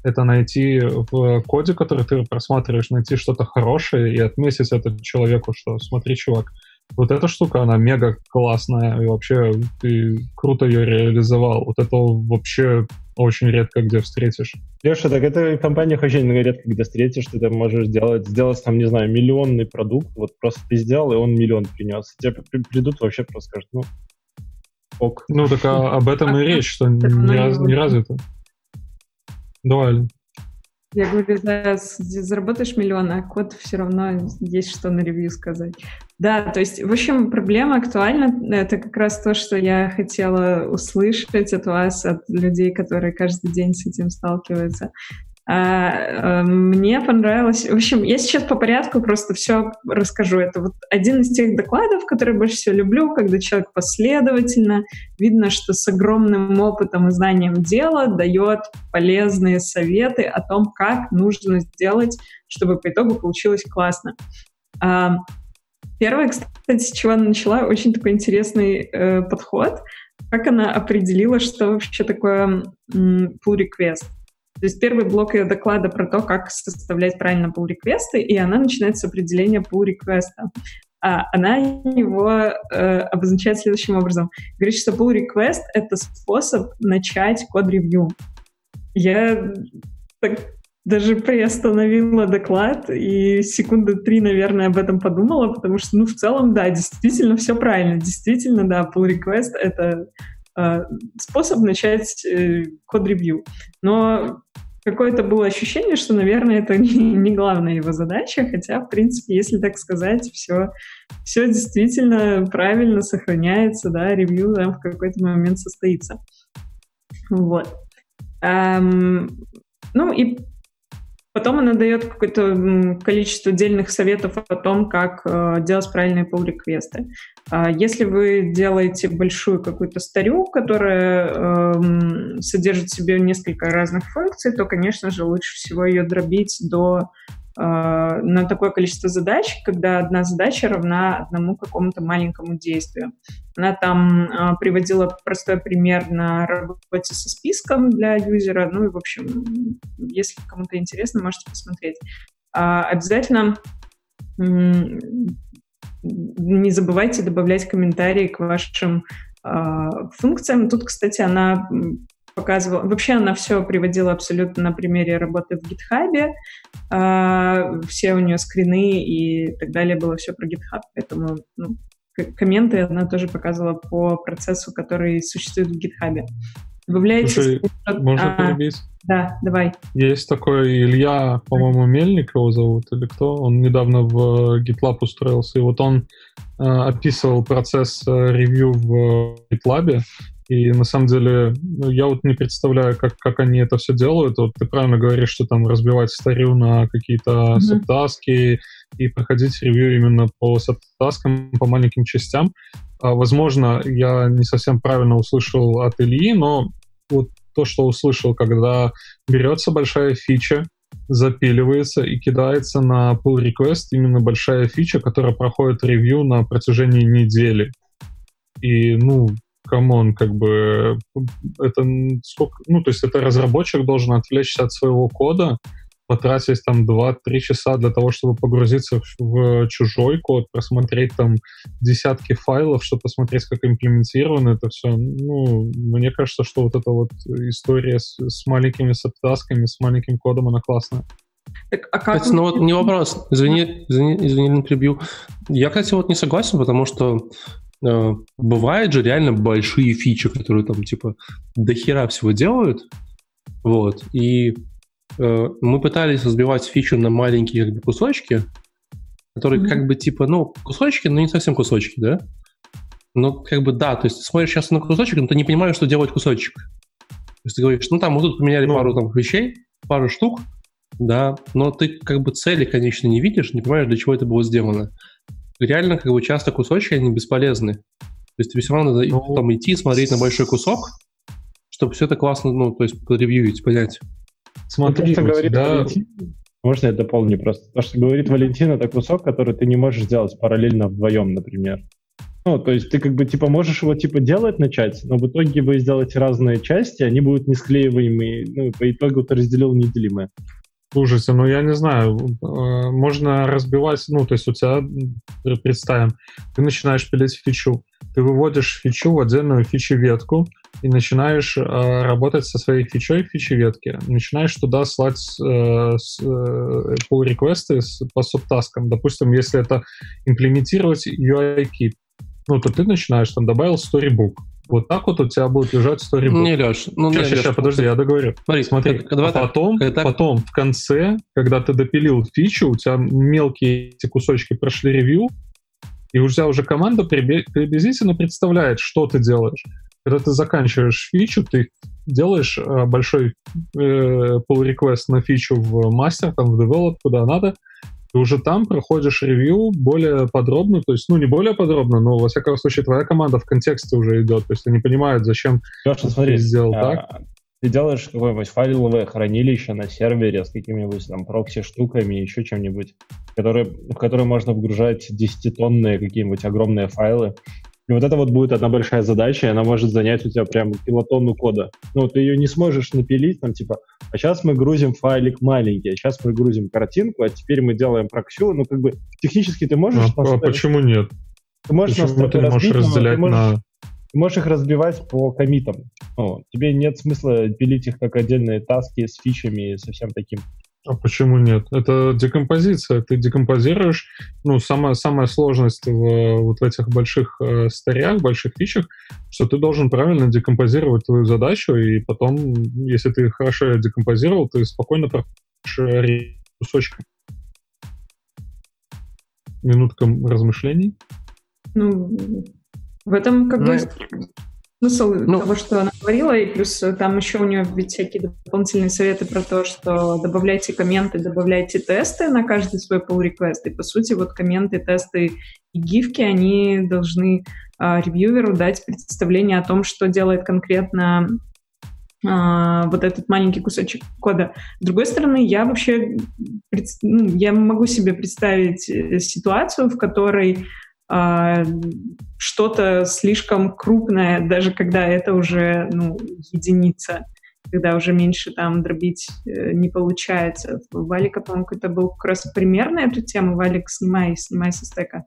это найти в коде, который ты просматриваешь, найти что-то хорошее и отметить это человеку, что смотри, чувак, вот эта штука, она мега классная, и вообще ты круто ее реализовал. Вот это вообще очень редко где встретишь. Леша, так это в компаниях очень редко где встретишь, ты там можешь сделать, сделать там, не знаю, миллионный продукт, вот просто ты сделал, и он миллион принес. Тебе придут вообще просто скажут, ну, ок. Ну, так а, об этом и речь, что не, раз, не развито. Давай, я говорю, да, заработаешь миллион, а код все равно есть что на ревью сказать. Да, то есть, в общем, проблема актуальна. Это как раз то, что я хотела услышать от вас, от людей, которые каждый день с этим сталкиваются. А, а, мне понравилось... В общем, я сейчас по порядку просто все расскажу. Это вот один из тех докладов, которые больше всего люблю, когда человек последовательно, видно, что с огромным опытом и знанием дела дает полезные советы о том, как нужно сделать, чтобы по итогу получилось классно. А, первое, кстати, с чего она начала, очень такой интересный э, подход. Как она определила, что вообще такое pull request. То есть первый блок ее доклада про то, как составлять правильно pull реквесты и она начинает с определения pull реквеста А она его э, обозначает следующим образом. Говорит, что pull request — это способ начать код-ревью. Я так даже приостановила доклад и секунды три, наверное, об этом подумала, потому что, ну, в целом, да, действительно все правильно. Действительно, да, pull request — это способ начать э, код-ревью. Но какое-то было ощущение, что, наверное, это не, главная его задача, хотя, в принципе, если так сказать, все, все действительно правильно сохраняется, да, ревью да, в какой-то момент состоится. Вот. Эм, ну и Потом она дает какое-то количество отдельных советов о том, как э, делать правильные pull-реквесты. А если вы делаете большую какую-то старю, которая э, содержит в себе несколько разных функций, то, конечно же, лучше всего ее дробить до на такое количество задач, когда одна задача равна одному какому-то маленькому действию. Она там э, приводила простой пример на работе со списком для юзера. Ну и, в общем, если кому-то интересно, можете посмотреть. А, обязательно не забывайте добавлять комментарии к вашим э, функциям. Тут, кстати, она показывала. Вообще она все приводила абсолютно на примере работы в GitHub. А, все у нее скрины и так далее было все про GitHub. Поэтому ну, комменты она тоже показывала по процессу, который существует в. Добавляете... Слушай, можно а, перебить? Да, давай. Есть такой Илья, по-моему, Мельник его зовут, или кто? Он недавно в GitLab устроился, и вот он э, описывал процесс э, ревью в GitLab, и на самом деле, ну, я вот не представляю, как, как они это все делают. Вот ты правильно говоришь, что там разбивать старью на какие-то mm-hmm. сабтаски и проходить ревью именно по сабтаскам, по маленьким частям. А, возможно, я не совсем правильно услышал от Ильи, но вот то, что услышал, когда берется большая фича, запиливается и кидается на pull request именно большая фича, которая проходит ревью на протяжении недели. И, ну, come on, как бы это сколько, ну, то есть это разработчик должен отвлечься от своего кода, потратить там 2-3 часа для того, чтобы погрузиться в, в чужой код, просмотреть там десятки файлов, чтобы посмотреть, как имплементировано это все. Ну, мне кажется, что вот эта вот история с, с маленькими сабтасками, с маленьким кодом, она классная. Так, а как... Кстати, ну вот не вопрос. Извини, извини, извини, не прибью. Я, кстати, вот не согласен, потому что бывают же реально большие фичи, которые там типа до хера всего делают. Вот. И э, мы пытались разбивать фичу на маленькие как бы, кусочки, которые mm-hmm. как бы типа, ну, кусочки, но не совсем кусочки, да? Ну, как бы да, то есть ты смотришь сейчас на кусочек, но ты не понимаешь, что делать кусочек. То есть ты говоришь, ну там мы тут поменяли ну, пару там вещей, пару штук, да, но ты как бы цели, конечно, не видишь, не понимаешь, для чего это было сделано реально как бы часто кусочки, они бесполезны. То есть тебе все равно надо ну, там идти, смотреть на большой кусок, чтобы все это классно, ну, то есть ревьюить, понять. Смотри, то, что говорит тебя... Валентин, можно я дополню просто? То, что говорит Валентин, это кусок, который ты не можешь сделать параллельно вдвоем, например. Ну, то есть ты как бы типа можешь его типа делать начать, но в итоге вы сделаете разные части, они будут не склеиваемые, ну, по итогу ты разделил неделимое. Слушайте, ну я не знаю, можно разбивать, ну, то есть у тебя, представим, ты начинаешь пилить фичу, ты выводишь фичу в отдельную фичи-ветку и начинаешь э, работать со своей фичой в фичи-ветке. Начинаешь туда слать э, с, э, pull-реквесты по субтаскам. Допустим, если это имплементировать UI-kit, ну, то ты начинаешь, там, добавил storybook, вот так вот у тебя будет лежать storybook. Не, Леш, ну сейчас, не, сейчас, Леш, подожди, я договорю. Смотри, Смотри, а так, потом, так, потом в конце, когда ты допилил фичу, у тебя мелкие эти кусочки прошли ревью, и у тебя уже команда приблизительно представляет, что ты делаешь. Когда ты заканчиваешь фичу, ты делаешь э, большой э, pull request на фичу в мастер, там в develop, куда надо, ты уже там проходишь ревью более подробно, то есть, ну, не более подробно, но, во всяком случае, твоя команда в контексте уже идет, то есть они понимают, зачем Леша, смотри, ты сделал а, так. Ты делаешь какое-нибудь файловое хранилище на сервере с какими-нибудь там прокси-штуками, еще чем-нибудь, которые, в которые можно вгружать десятитонные какие-нибудь огромные файлы, и вот это вот будет одна большая задача, и она может занять у тебя прям килотонну кода. Ну, ты ее не сможешь напилить, там, типа, а сейчас мы грузим файлик маленький, а сейчас мы грузим картинку, а теперь мы делаем проксю. Ну, как бы, технически ты можешь... А, а почему нет? Ты можешь почему ты можешь разбить, разделять ты можешь, на... Ты можешь их разбивать по комитам. Ну, тебе нет смысла пилить их как отдельные таски с фичами и со всем таким. А почему нет? Это декомпозиция. Ты декомпозируешь. Ну, самая, самая сложность в, вот в этих больших э, старях, больших фичах, что ты должен правильно декомпозировать твою задачу, и потом, если ты хорошо ее декомпозировал, ты спокойно проходишь кусочком. Минутка размышлений. Ну, в этом как ну, бы смысл ну, того, что она говорила, и плюс там еще у нее ведь всякие дополнительные советы про то, что добавляйте комменты, добавляйте тесты на каждый свой pull request, и по сути вот комменты, тесты и гифки, они должны а, ревьюверу дать представление о том, что делает конкретно а, вот этот маленький кусочек кода. С другой стороны, я вообще ну, я могу себе представить э, ситуацию, в которой что-то слишком крупное, даже когда это уже ну, единица, когда уже меньше там дробить э, не получается. Валика, по-моему, это был как раз пример на эту тему. Валик, снимай, снимай со стека.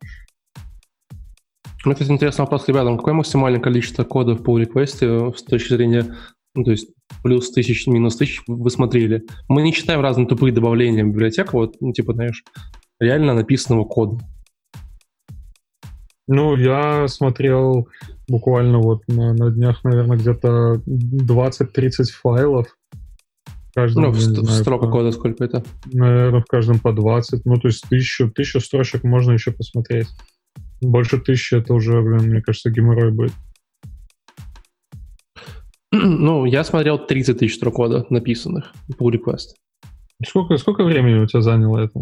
Ну, это интересный вопрос ребятам. Какое максимальное количество кодов по реквесте с точки зрения, ну, то есть плюс тысяч, минус тысяч вы смотрели? Мы не читаем разные тупые добавления в библиотеку, вот, ну, типа, знаешь, реально написанного кода. Ну, я смотрел буквально вот на, на днях, наверное, где-то 20-30 файлов. В каждом, ну, в, знаю, строка по, кода сколько это? Наверное, в каждом по 20. Ну, то есть тысячу, тысячу строчек можно еще посмотреть. Больше тысячи это уже, блин, мне кажется, геморрой будет. Ну, я смотрел 30 тысяч строк кода написанных по request. Сколько, сколько времени у тебя заняло это?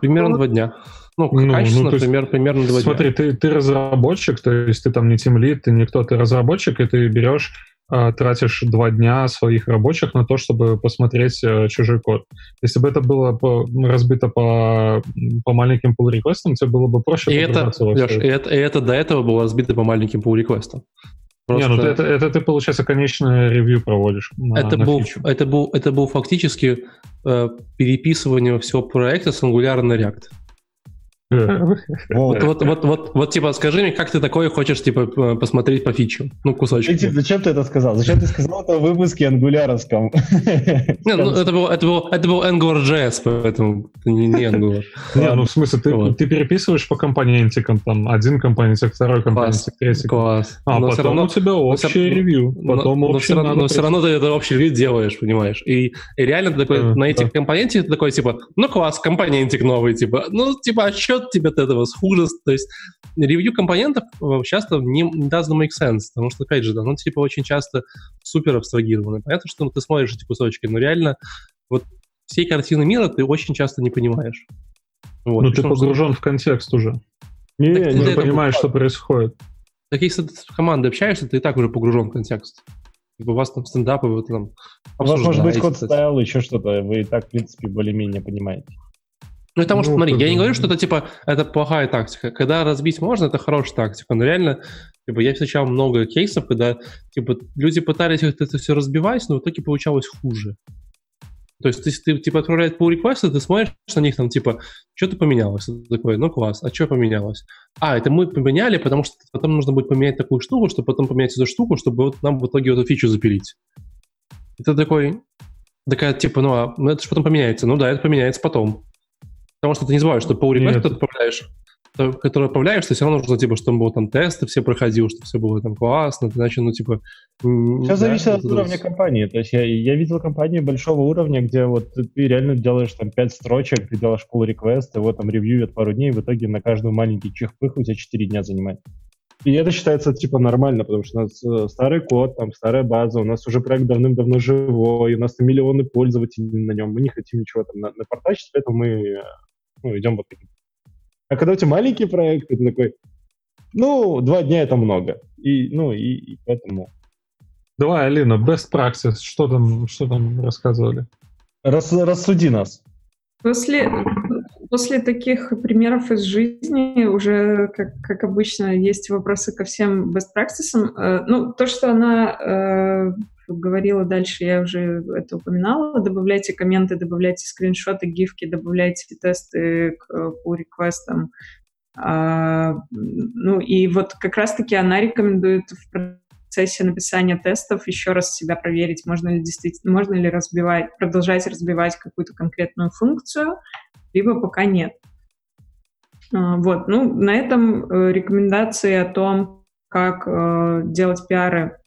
Примерно ну, два дня. Ну, ну, качественно, ну, например, есть, примерно два Смотри, ты, ты разработчик, то есть ты там не тимлит, ты никто, ты разработчик, и ты берешь, э, тратишь два дня своих рабочих на то, чтобы посмотреть э, чужой код. Если бы это было по, разбито по, по маленьким pull реквестам тебе было бы проще. И это, Леш, и это, и это до этого было разбито по маленьким pull реквестам Просто... Не, ну это, это ты, получается, конечное ревью проводишь. На, это, на был, это, был, это был фактически э, переписывание всего проекта с Angular на React. Вот, вот, вот, вот, вот, типа, скажи мне, как ты такое хочешь, типа, посмотреть по фичу? Ну, кусочек. Зачем ты это сказал? Зачем ты сказал это в выпуске ангуляровском? Не, ну, это был, это был, это был Angular.js, поэтому не, не Angular. Не, ну, в смысле, ты, вот. ты переписываешь по компонентикам, там, один компонентик, второй компонентик, третий. Класс. А, но потом равно, у тебя общее ревью. Потом но, но, все равно, но все равно ты это общий ревью делаешь, понимаешь? И, и реально ты такой, а, на этих да. компонентах ты такой, типа, ну, класс, компонентик новый, типа, ну, типа, а что тебе от этого хуже. То есть ревью компонентов э, часто не doesn't make sense, потому что, опять же, оно типа очень часто супер абстрагировано. Понятно, что ну, ты смотришь эти кусочки, но реально вот всей картины мира ты очень часто не понимаешь. Вот. Ну, ты погружен в контекст уже. Не, так, не понимаешь, что происходит. Так если ты с командой общаешься, ты и так уже погружен в контекст. Типа у вас там стендапы, вы там У вас может быть код стайл, еще что-то, вы и так, в принципе, более-менее понимаете. Ну, потому что, ну, смотри, я не говорю, что это, типа, это плохая тактика. Когда разбить можно, это хорошая тактика. Но реально, типа, я встречал много кейсов, когда, типа, люди пытались это, это все разбивать, но в итоге получалось хуже. То есть ты, ты типа, отправляешь pull request, ты смотришь на них, там, типа, что-то поменялось. Ты такой, ну, класс, а что поменялось? А, это мы поменяли, потому что потом нужно будет поменять такую штуку, чтобы потом поменять эту штуку, чтобы вот нам в итоге эту фичу запилить. И ты такой, такая, типа, ну, а ну, это же потом поменяется. Ну да, это поменяется потом. Потому что ты не забываешь, что request ты отправляешь, который отправляешь, ты все равно нужно, типа, чтобы был там тесты все проходил, чтобы все было там классно, иначе, ну, типа... Сейчас да, зависит от уровня раз. компании. То есть я, я видел компании большого уровня, где вот ты реально делаешь там 5 строчек, ты делаешь pull request, его там ревьюют пару дней, в итоге на каждый маленький чих-пых у тебя 4 дня занимает. И это считается типа нормально, потому что у нас э, старый код, там старая база, у нас уже проект давным-давно живой, у нас миллионы пользователей на нем, мы не хотим ничего там напортачить, поэтому мы ну, идем вот таким. А когда у тебя маленький проект, ты такой, ну, два дня это много. И, ну, и, и поэтому... Давай, Алина, best practice, что там, что там рассказывали? Рас, рассуди нас. После, после таких примеров из жизни уже, как, как обычно, есть вопросы ко всем best practices. Э, ну, то, что она э, говорила дальше, я уже это упоминала, добавляйте комменты, добавляйте скриншоты, гифки, добавляйте тесты к pull реквестам. А, ну и вот как раз-таки она рекомендует в процессе написания тестов еще раз себя проверить, можно ли действительно, можно ли разбивать, продолжать разбивать какую-то конкретную функцию, либо пока нет. А, вот, ну, на этом э, рекомендации о том, как э, делать пиары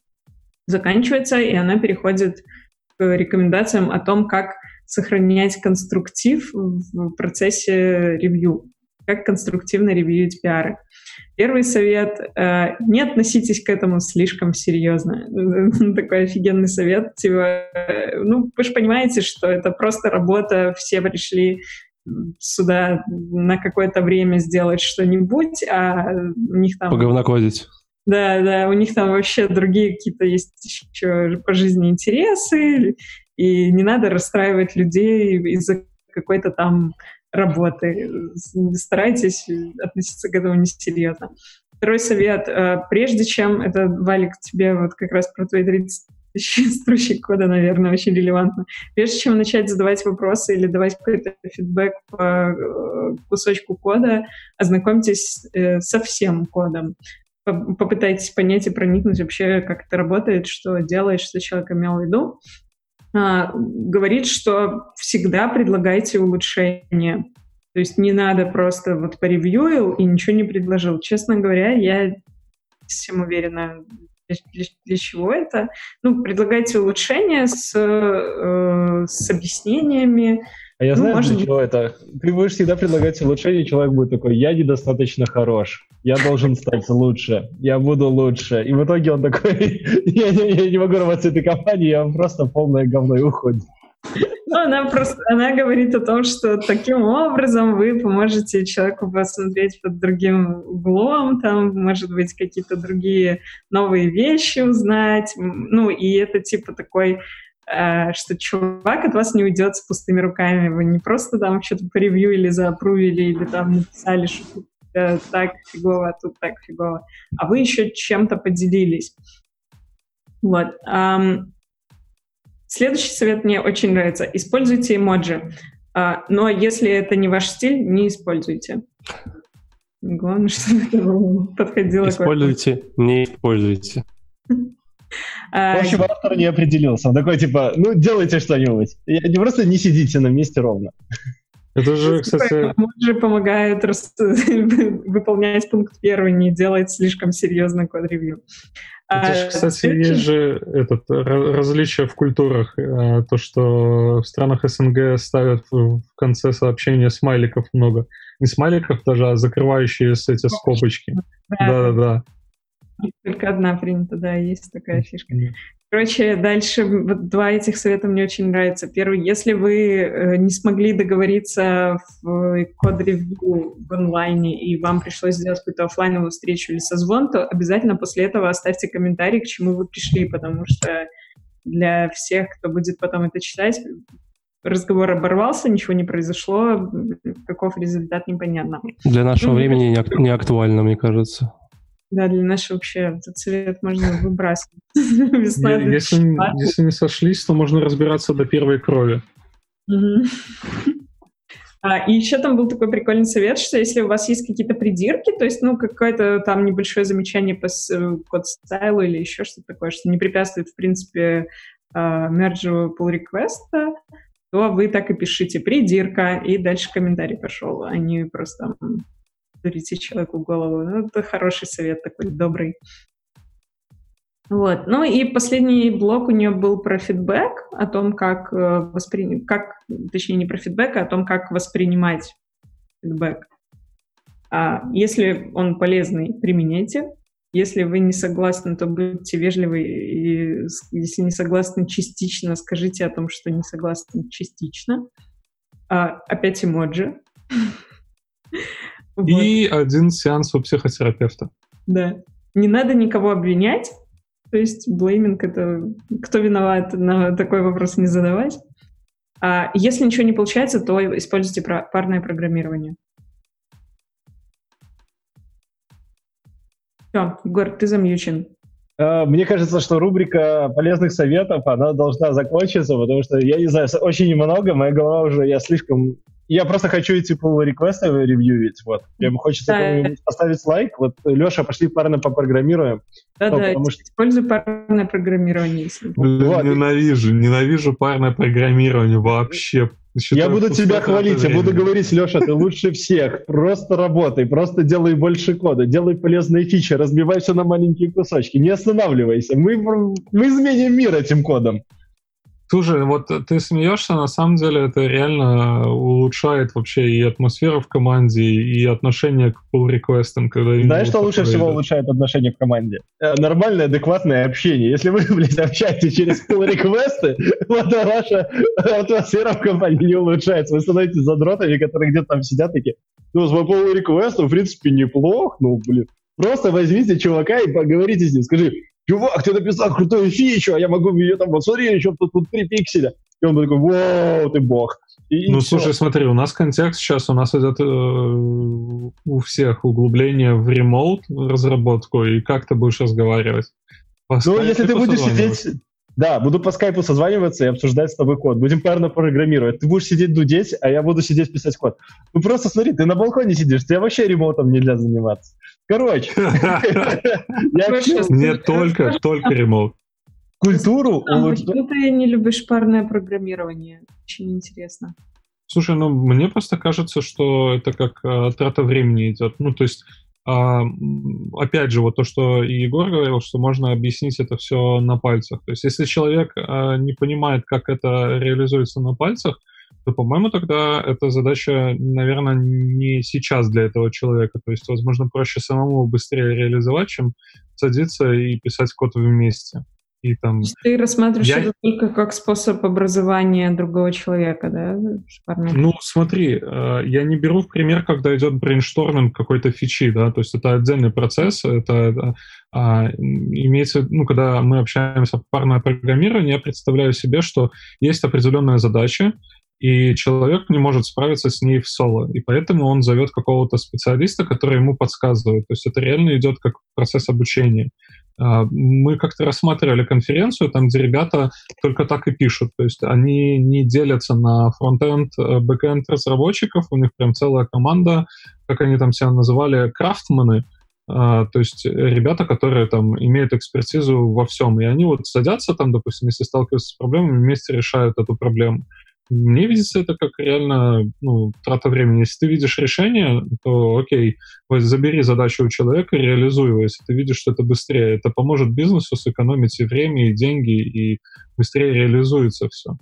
заканчивается, и она переходит к рекомендациям о том, как сохранять конструктив в процессе ревью. как конструктивно ревьюить пиары. Первый совет э, — не относитесь к этому слишком серьезно. Такой офигенный совет. Типа, э, ну, вы же понимаете, что это просто работа, все пришли сюда на какое-то время сделать что-нибудь, а у них там... Поговнокодить. Да, да, у них там вообще другие какие-то есть еще по жизни интересы, и не надо расстраивать людей из-за какой-то там работы. Старайтесь относиться к этому несерьезно. Второй совет. Э, прежде чем, это, Валик, тебе вот как раз про твои 30 тысяч строчек кода, наверное, очень релевантно. Прежде чем начать задавать вопросы или давать какой-то фидбэк по э, кусочку кода, ознакомьтесь э, со всем кодом. Попытайтесь понять и проникнуть вообще, как это работает, что делает, что человек имел в виду. А, говорит, что всегда предлагайте улучшения. То есть не надо просто вот поревьюил и ничего не предложил. Честно говоря, я всем уверена, для, для, для чего это. Ну, предлагайте улучшения с, э, с объяснениями, а я ну, знаю, может... для чего это. Ты будешь всегда предлагать улучшение, человек будет такой, я недостаточно хорош, я должен стать лучше, я буду лучше. И в итоге он такой, я, я, я не могу рваться этой компании, я просто полное говно и уходит. Ну, она просто, она говорит о том, что таким образом вы поможете человеку посмотреть под другим углом, там, может быть, какие-то другие новые вещи узнать. Ну, и это типа такой что чувак от вас не уйдет с пустыми руками. Вы не просто там что-то поревьюили, заапрувили или там написали, что тут э, так фигово, а тут так фигово. А вы еще чем-то поделились. Вот. Следующий совет мне очень нравится. Используйте эмоджи. Uh, но если это не ваш стиль, не используйте. Главное, чтобы это подходило. Используйте, не используйте. В общем, автор не определился. Он такой, типа, ну, делайте что-нибудь. Не просто не сидите на месте ровно. Это же, кстати... же помогает рас... выполнять пункт первый, не делать слишком серьезно код-ревью. Это же, кстати, а, есть же этот, различие в культурах. Э, то, что в странах СНГ ставят в конце сообщения смайликов много. Не смайликов даже, а закрывающие эти скобочки. Да-да-да. Только одна принята, да, есть такая фишка. Короче, дальше вот два этих совета мне очень нравятся. Первый, если вы э, не смогли договориться в код-ревью в онлайне, и вам пришлось сделать какую-то офлайновую встречу или созвон, то обязательно после этого оставьте комментарий, к чему вы пришли, потому что для всех, кто будет потом это читать, разговор оборвался, ничего не произошло, каков результат непонятно. Для нашего ну, времени не, не актуально, мне кажется. Да, для нашего вообще этот цвет можно выбрасывать. Если, если не сошлись, то можно разбираться до первой крови. А, и еще там был такой прикольный совет, что если у вас есть какие-то придирки, то есть, ну, какое-то там небольшое замечание по э, код стайлу или еще что-то такое, что не препятствует, в принципе, а, мерджу pull request, то вы так и пишите придирка, и дальше комментарий пошел, а не просто дурите человеку голову. Ну, это хороший совет такой, добрый. Вот. Ну и последний блок у нее был про фидбэк, о том, как э, воспринимать, как, точнее, не про фидбэк, а о том, как воспринимать фидбэк. А если он полезный, применяйте. Если вы не согласны, то будьте вежливы. И если не согласны частично, скажите о том, что не согласны частично. А, опять эмоджи. И вот. один сеанс у психотерапевта. Да. Не надо никого обвинять. То есть блейминг — это кто виноват, на такой вопрос не задавать. А если ничего не получается, то используйте парное программирование. Все, Егор, ты замьючен. А, мне кажется, что рубрика полезных советов, она должна закончиться, потому что, я не знаю, очень немного, моя голова уже, я слишком я просто хочу эти pull реквесты ревьюить, вот. Мне хочется да. поставить лайк. Вот, Леша, пошли парно попрограммируем. Да-да, ну, что... используй парное программирование. Если... Блин, вот. Ненавижу, ненавижу парное программирование вообще. Считаю, я буду тебя хвалить, я буду говорить, Леша, ты лучше всех. Просто работай, просто делай больше кода, делай полезные фичи, разбивай все на маленькие кусочки, не останавливайся. Мы, мы изменим мир этим кодом. Слушай, вот ты смеешься, на самом деле это реально улучшает вообще и атмосферу в команде, и отношение к pull реквестам когда Знаешь, что лучше всего улучшает отношение в команде? Э, нормальное, адекватное общение. Если вы, блядь, общаетесь через pull реквесты вот ваша атмосфера в компании не улучшается. Вы становитесь задротами, которые где-то там сидят такие, ну, с pull реквестом, в принципе, неплохо, ну, блин. Просто возьмите чувака и поговорите с ним, скажи, чувак, ты написал крутую фичу, а я могу ее там, вот смотри, еще тут, тут 3 пикселя. И он такой, вау, ты бог. И, ну, и слушай, все. смотри, у нас контекст сейчас, у нас идет э, у всех углубление в ремоут разработку, и как ты будешь разговаривать? По ну, если ты будешь сидеть... Да, буду по скайпу созваниваться и обсуждать с тобой код. Будем парно программировать. Ты будешь сидеть дудеть, а я буду сидеть писать код. Ну просто смотри, ты на балконе сидишь, тебе вообще ремоутом нельзя заниматься. Короче. Нет, только, только ремоут. Культуру а Почему ты не любишь парное программирование? Очень интересно. Слушай, ну мне просто кажется, что это как а, трата времени идет. Ну, то есть, а, опять же, вот то, что и Егор говорил, что можно объяснить это все на пальцах. То есть, если человек а, не понимает, как это реализуется на пальцах, то, по-моему, тогда эта задача, наверное, не сейчас для этого человека. То есть, возможно, проще самому быстрее реализовать, чем садиться и писать код вместе. И там... Ты рассматриваешь я... это только как способ образования другого человека, да? Парный? Ну, смотри, э, я не беру в пример, когда идет брейншторминг какой-то фичи, да, то есть это отдельный процесс, это а, имеется, ну, когда мы общаемся в парное программирование, я представляю себе, что есть определенная задача, и человек не может справиться с ней в соло, и поэтому он зовет какого-то специалиста, который ему подсказывает. То есть это реально идет как процесс обучения. А, мы как-то рассматривали конференцию, там, где ребята только так и пишут. То есть они не делятся на фронтенд, э, бэкенд разработчиков, у них прям целая команда, как они там себя называли, крафтманы, а, то есть ребята, которые там имеют экспертизу во всем, и они вот садятся там, допустим, если сталкиваются с проблемами, вместе решают эту проблему. Мне видится это как реально ну, трата времени. Если ты видишь решение, то окей, вот забери задачу у человека, реализуй его. Если ты видишь, что это быстрее, это поможет бизнесу сэкономить и время, и деньги, и быстрее реализуется все.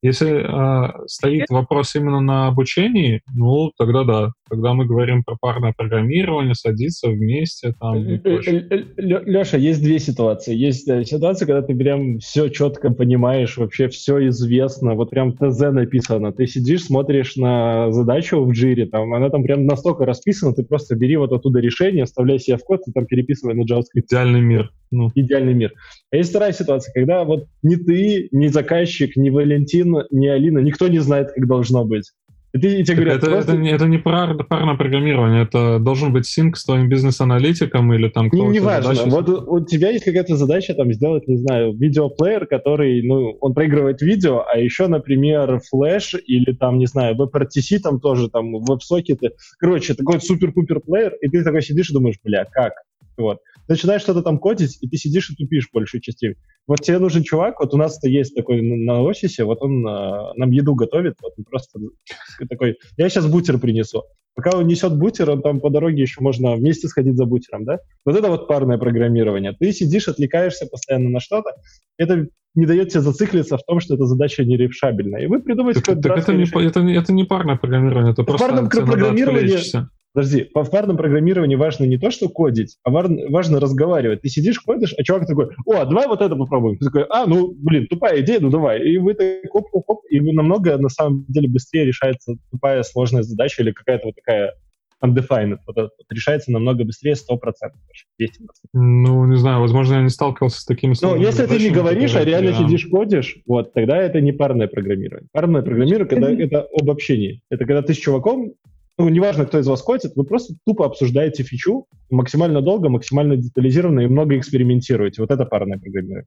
Если э, стоит вопрос именно на обучении, ну, тогда да. Тогда мы говорим про парное программирование, садиться вместе там и э, э, Леша, есть две ситуации. Есть ситуация, когда ты прям все четко понимаешь, вообще все известно, вот прям ТЗ написано. Ты сидишь, смотришь на задачу в джире, там, она там прям настолько расписана, ты просто бери вот оттуда решение, вставляй себе в код и там переписывай на JavaScript. Идеальный мир. Ну. Идеальный мир. А есть вторая ситуация, когда вот ни ты, ни заказчик, ни Валентин, ни Алина, никто не знает, как должно быть. И, ты, и тебе говорят, это, просто... это, не, это не пар, парное программирование, это должен быть синк с твоим бизнес-аналитиком или там Не, не важно, вот у, у тебя есть какая-то задача там сделать, не знаю, видеоплеер, который, ну, он проигрывает видео, а еще, например, флеш или там, не знаю, WebRTC там тоже, там, веб-сокеты. Короче, такой супер-пупер плеер, и ты такой сидишь и думаешь, бля, как? Вот начинаешь что-то там кодить, и ты сидишь и тупишь большую частью. Вот тебе нужен чувак, вот у нас-то есть такой на офисе, вот он э, нам еду готовит, вот он просто такой, я сейчас бутер принесу. Пока он несет бутер, он там по дороге еще можно вместе сходить за бутером, да? Вот это вот парное программирование. Ты сидишь, отвлекаешься постоянно на что-то, это не дает тебе зациклиться в том, что эта задача нерешабельная. И вы придумаете так, так это, не, это, это не парное программирование, это в просто парном программировании Подожди, в парном программировании важно не то, что кодить, а важно разговаривать. Ты сидишь, ходишь, а чувак такой, о, давай вот это попробуем. Ты такой, а, ну, блин, тупая идея, ну давай. И вы так хоп-хоп-хоп, и намного, на самом деле, быстрее решается тупая сложная задача или какая-то вот такая undefined. Вот это вот решается намного быстрее 100%, 200%. Ну, не знаю, возможно, я не сталкивался с такими Ну, если ты не говоришь, а реально прям... сидишь, кодишь, вот, тогда это не парное программирование. Парное программирование, когда это об общении. Это когда ты с чуваком ну, неважно, кто из вас кодит, вы просто тупо обсуждаете фичу максимально долго, максимально детализированно и много экспериментируете. Вот это парное программирование.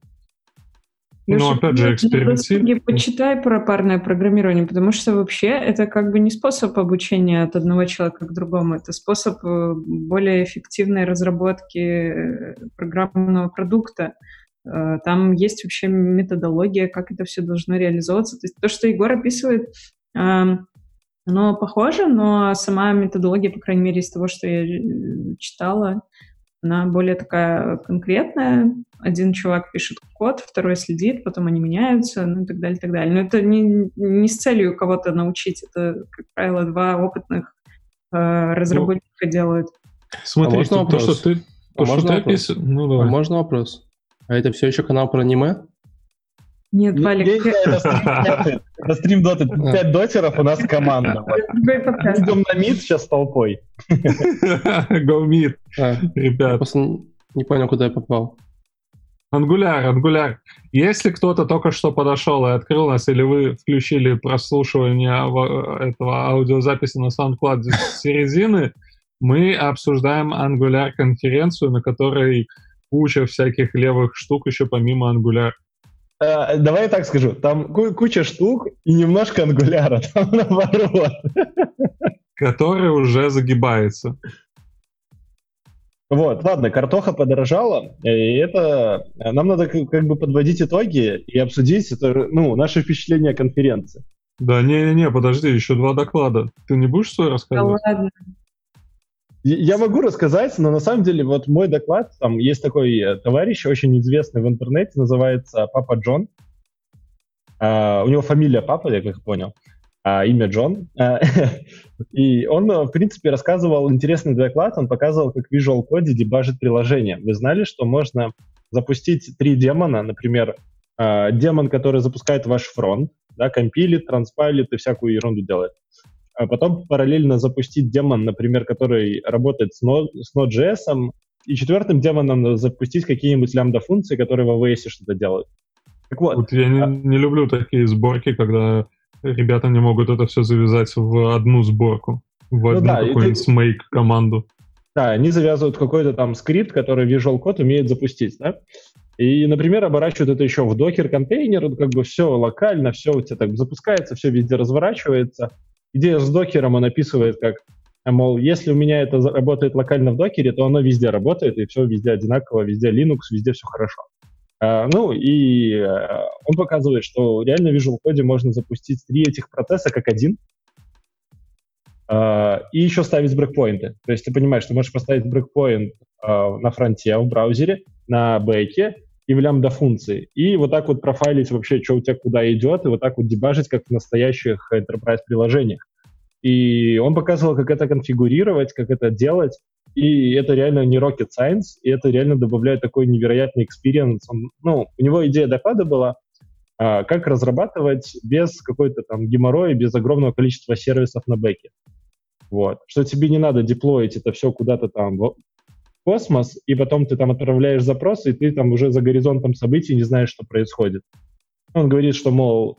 Ну, опять же, экспериментирование. Почитай про парное программирование, потому что вообще это как бы не способ обучения от одного человека к другому, это способ э, более эффективной разработки э, программного продукта. Э, там есть вообще методология, как это все должно реализовываться. То есть то, что Егор описывает, оно похоже, но сама методология, по крайней мере, из того, что я э, читала, Она более такая конкретная. Один чувак пишет код, второй следит, потом они меняются, ну и так далее, так далее. Но это не, не с целью кого-то научить. Это, как правило, два опытных э, разработчика ну, делают. Смотри, а можно то, вопрос? что ты... То, а что можно ты вопрос? Опис... Ну, давай. А можно вопрос? А это все еще канал про аниме? Нет, Валик. Это стрим доты. 5 дотеров у нас команда. Идем на мид сейчас толпой. Go mid, а, ребят. Просто не понял, куда я попал. Ангуляр, ангуляр. Если кто-то только что подошел и открыл нас, или вы включили прослушивание этого аудиозаписи на SoundCloud с середины, мы обсуждаем ангуляр конференцию, на которой куча всяких левых штук еще помимо ангуляр. Э, давай я так скажу, там куча штук и немножко ангуляра, там наоборот. Который уже загибается. Вот, ладно, картоха подорожала, и это нам надо как бы подводить итоги и обсудить это, ну, наши впечатления о конференции. Да, не-не-не, подожди, еще два доклада. Ты не будешь свой рассказывать? Да ладно. Я могу рассказать, но на самом деле вот мой доклад, там есть такой э, товарищ, очень известный в интернете, называется Папа Джон. Uh, у него фамилия Папа, я как понял, а имя Джон. Uh, и он, в принципе, рассказывал интересный доклад, он показывал, как Visual Code дебажит приложение. Вы знали, что можно запустить три демона, например, uh, демон, который запускает ваш фронт, да, компилит, транспайлит и всякую ерунду делает а потом параллельно запустить демон, например, который работает с, Node, с Node.js, и четвертым демоном запустить какие-нибудь лямбда-функции, которые в AWS что-то делают. Так вот. вот я не, а... не люблю такие сборки, когда ребята не могут это все завязать в одну сборку, в ну, одну да, какую-нибудь ты... make команду. Да, они завязывают какой-то там скрипт, который Visual Code умеет запустить, да? И, например, оборачивают это еще в докер-контейнер, как бы все локально, все у тебя так запускается, все везде разворачивается, идея с докером, он описывает как, мол, если у меня это работает локально в докере, то оно везде работает, и все везде одинаково, везде Linux, везде все хорошо. Uh, ну и uh, он показывает, что реально в Visual Code можно запустить три этих процесса как один, uh, и еще ставить брейкпоинты. То есть ты понимаешь, ты можешь поставить брейкпоинт на фронте в браузере, на бэке и в лямбда функции. И вот так вот профайлить вообще, что у тебя куда идет, и вот так вот дебажить, как в настоящих enterprise приложениях. И он показывал, как это конфигурировать, как это делать. И это реально не rocket science, и это реально добавляет такой невероятный. Он, ну, у него идея доклада была, а, как разрабатывать без какой-то там геморроя, без огромного количества сервисов на бэке. Вот. Что тебе не надо деплоить это все куда-то там космос, и потом ты там отправляешь запрос, и ты там уже за горизонтом событий не знаешь, что происходит. Он говорит, что, мол,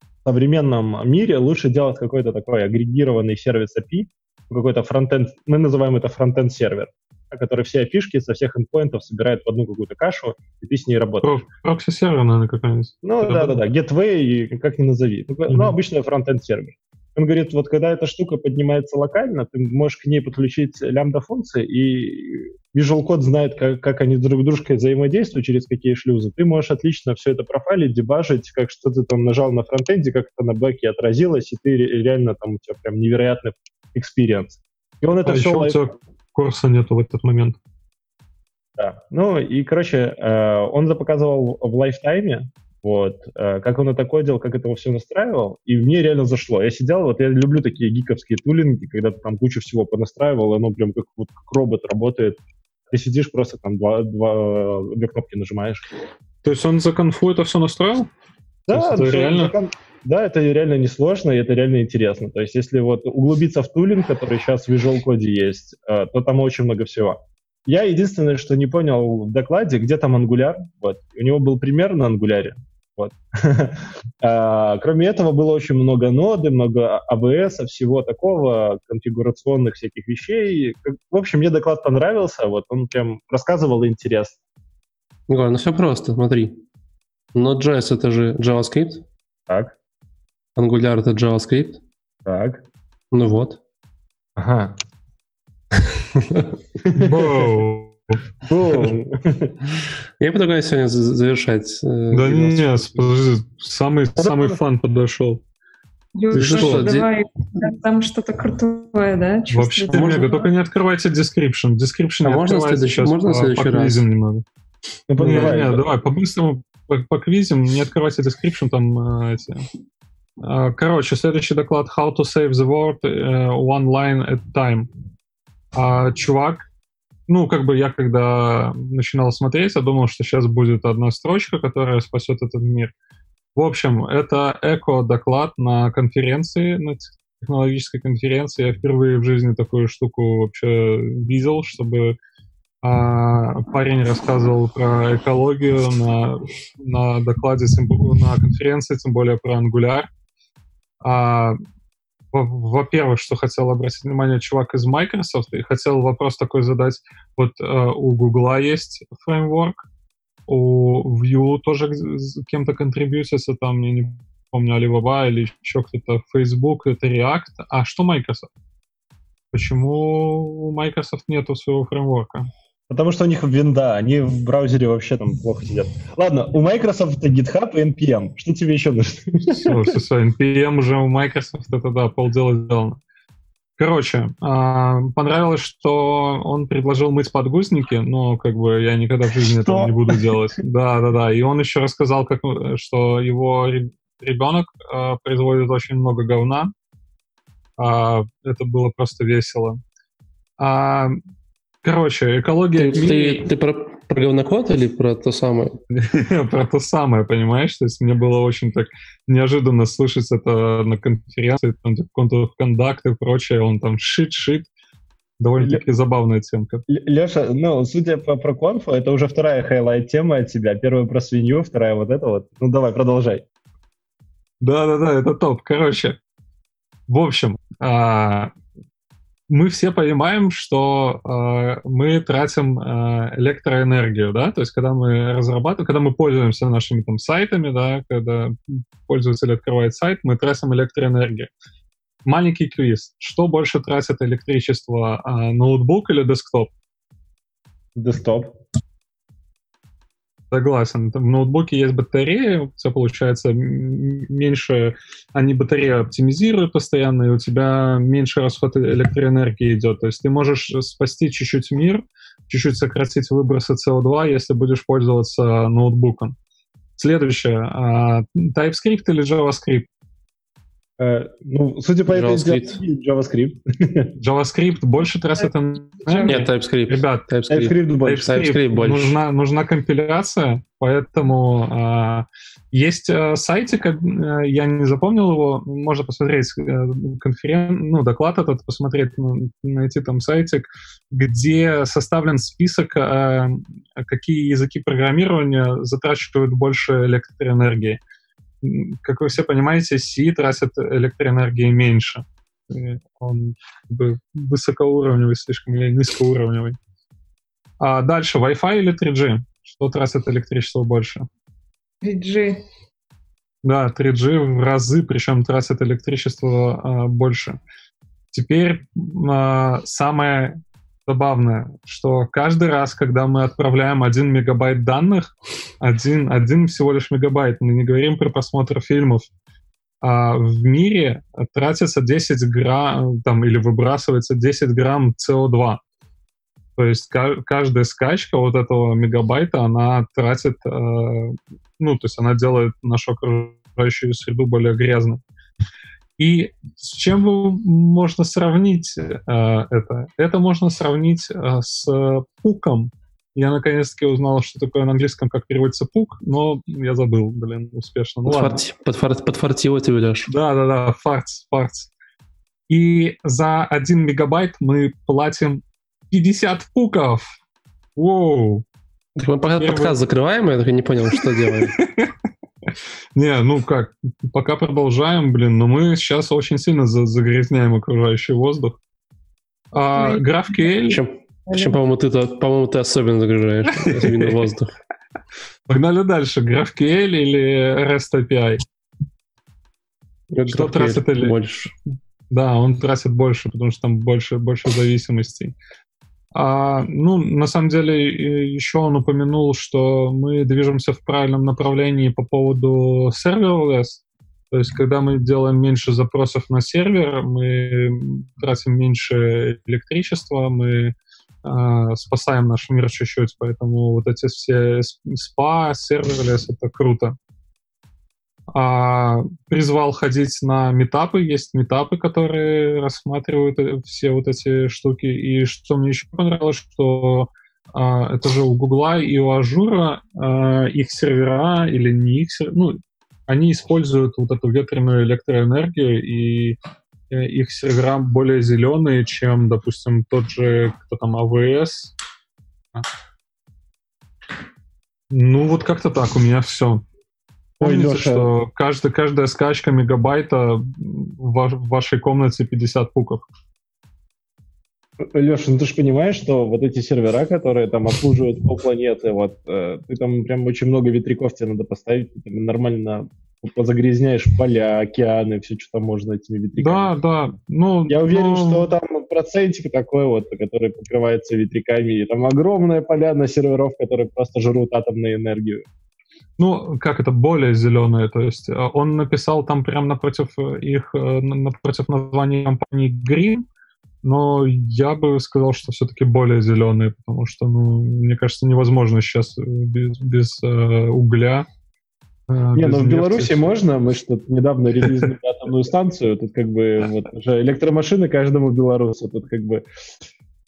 в современном мире лучше делать какой-то такой агрегированный сервис API, какой-то фронтенд, мы называем это фронтенд сервер, который все фишки со всех эндпоинтов собирает в одну какую-то кашу, и ты с ней работаешь. Прокси-сервер, наверное, какая-нибудь. Ну, да-да-да, gateway, как ни назови. Mm-hmm. ну обычный фронтенд сервер. Он говорит, вот когда эта штука поднимается локально, ты можешь к ней подключить лямбда-функции, и Visual Code знает, как, как они друг с дружкой взаимодействуют, через какие шлюзы. Ты можешь отлично все это профайлить, дебажить, как что ты там нажал на фронтенде, как это на бэке отразилось, и ты реально там у тебя прям невероятный experience. И он это а все... Еще live... у тебя CORS а нету в этот момент. Да. Ну и, короче, э, он запоказывал в лайфтайме, вот, э, как он это кодил, как это все настраивал, и мне реально зашло. Я сидел, вот я люблю такие гиковские тулинги, когда ты там кучу всего понастраивал, и оно прям как, вот, как робот работает. Ты сидишь, просто там два, два, две кнопки нажимаешь. То есть он за конфу это все настроил? Да, это реально... Да, это реально несложно, и это реально интересно. То есть если вот углубиться в тулинг, который сейчас в Visual Code есть, э, то там очень много всего. Я единственное, что не понял в докладе, где там Angular. Вот. У него был пример на Angular, вот. а, кроме этого, было очень много ноды, много AWS, всего такого, конфигурационных всяких вещей. В общем, мне доклад понравился, вот он прям рассказывал интересно. Егор, ну все просто, смотри. Node.js — это же JavaScript. Так. Angular — это JavaScript. Так. Ну вот. Ага. Я предлагаю сегодня завершать. Э, да нет, подожди, самый, самый фан подошел. Леша, что, давай, там что-то крутое, да? Вообще мега, только не открывайте description. Description а можно следующий, можно следующий раз? немного. Ну, не, давай, не, давай, по-быстрому по, по квизам, не открывайте description, там э, эти... Э, короче, следующий доклад How to save the world uh, one line at time. А, чувак, ну, как бы я когда начинал смотреть, я думал, что сейчас будет одна строчка, которая спасет этот мир. В общем, это эко-доклад на конференции, на технологической конференции. Я впервые в жизни такую штуку вообще видел, чтобы а, парень рассказывал про экологию на, на докладе, на конференции, тем более про Angular. А, во-первых, что хотел обратить внимание чувак из Microsoft, и хотел вопрос такой задать. Вот э, у Google есть фреймворк, у Vue тоже кем-то контрибьютится, там, я не помню, Alibaba или еще кто-то, Facebook, это React. А что Microsoft? Почему у Microsoft нету своего фреймворка? Потому что у них винда, они в браузере вообще там плохо сидят. Ладно, у Microsoft это GitHub и NPM. Что тебе еще нужно? Все, все, все. NPM уже у Microsoft, это да, полдела сделано. Короче, а, понравилось, что он предложил мыть подгузники, но как бы я никогда в жизни этого не буду делать. Да, да, да. И он еще рассказал, как, что его ребенок а, производит очень много говна. А, это было просто весело. Короче, экология... Ты, ты, ты про, про говнокод или про то самое? про то самое, понимаешь? То есть мне было очень так неожиданно слышать это на конференции, там, Code of Conduct и прочее, он там shit-shit. Довольно-таки Ле... забавная темка. Леша, ну, судя по про конфу, это уже вторая highlight тема от тебя. Первая про свинью, вторая вот это вот. Ну, давай, продолжай. Да-да-да, это топ. Короче, в общем, а, мы все понимаем, что э, мы тратим э, электроэнергию, да, то есть когда мы разрабатываем, когда мы пользуемся нашими там сайтами, да, когда пользователь открывает сайт, мы тратим электроэнергию. Маленький квиз. Что больше тратит электричество, э, ноутбук или десктоп? Десктоп. Согласен. В ноутбуке есть батарея, у тебя получается меньше, они батарею оптимизируют постоянно, и у тебя меньше расход электроэнергии идет. То есть ты можешь спасти чуть-чуть мир, чуть-чуть сократить выбросы СО2, если будешь пользоваться ноутбуком. Следующее. А, TypeScript или JavaScript? Э, ну, судя по JavaScript. этой JavaScript. JavaScript больше тратит энергии. Нет, TypeScript. Ребят, TypeScript, TypeScript больше. TypeScript больше. Нужна, нужна компиляция, поэтому э, есть э, сайтик, э, я не запомнил его, можно посмотреть э, конферен... ну, доклад этот, посмотреть, найти там сайтик, где составлен список, э, какие языки программирования затрачивают больше электроэнергии как вы все понимаете, C тратит электроэнергии меньше. Он как бы высокоуровневый слишком или низкоуровневый. А дальше Wi-Fi или 3G? Что тратит электричество больше? 3G. Да, 3G в разы, причем тратит электричество а, больше. Теперь а, самое забавное, что каждый раз, когда мы отправляем один мегабайт данных, один, один всего лишь мегабайт, мы не говорим про просмотр фильмов, а в мире тратится 10 грамм, там, или выбрасывается 10 грамм СО2. То есть каждая скачка вот этого мегабайта, она тратит, э, ну, то есть она делает нашу окружающую среду более грязной. И с чем можно сравнить э, это? Это можно сравнить э, с пуком. Я наконец-таки узнал, что такое на английском, как переводится пук, но я забыл, блин, успешно. Ну, подфарти, подфарти, подфартило тебе, Леш. Да-да-да, фарц, фарц. И за один мегабайт мы платим 50 пуков. Воу. Так мы пока Первый... подкаст закрываем, я так и не понял, что делаем. Не, ну как, пока продолжаем, блин, но мы сейчас очень сильно загрязняем окружающий воздух. А, GraphQL... Причем, причем по-моему, ты, по-моему, ты особенно загружаешь именно воздух. Погнали дальше. GraphQL или REST API? Что тратит или... Больше. Да, он тратит больше, потому что там больше, больше зависимостей. А, ну, на самом деле, еще он упомянул, что мы движемся в правильном направлении по поводу serverless. То есть, когда мы делаем меньше запросов на сервер, мы тратим меньше электричества, мы э, спасаем наш мир чуть-чуть, поэтому вот эти все SPA, serverless — это круто. А, призвал ходить на митапы, есть митапы, которые рассматривают э, все вот эти штуки. И что мне еще понравилось, что а, это же у Гугла и у Ажура а, их сервера или не их сервера, ну, они используют вот эту ветреную электроэнергию, и э, их сервера более зеленые, чем, допустим, тот же, кто там, AWS. Ну, вот как-то так, у меня все. Помните, Ой, Леша. что каждая, каждая скачка мегабайта в, в вашей комнате 50 пуков. Леша, ну ты же понимаешь, что вот эти сервера, которые там обслуживают полпланеты, вот, э, ты там прям очень много ветряков тебе надо поставить, ты нормально позагрязняешь поля, океаны, все, что там можно этими ветряками. Да, да. Ну, Я уверен, ну... что там процентик такой вот, который покрывается ветряками, и там огромная поляна серверов, которые просто жрут атомную энергию. Ну, как это, более зеленые, то есть э, он написал там прямо напротив их, э, напротив названия компании Green, но я бы сказал, что все-таки более зеленые, потому что, ну, мне кажется, невозможно сейчас без, без э, угля. Э, Не, ну в Беларуси можно, мы что недавно релизнули атомную станцию, тут как бы вот уже электромашины каждому белорусу, тут как бы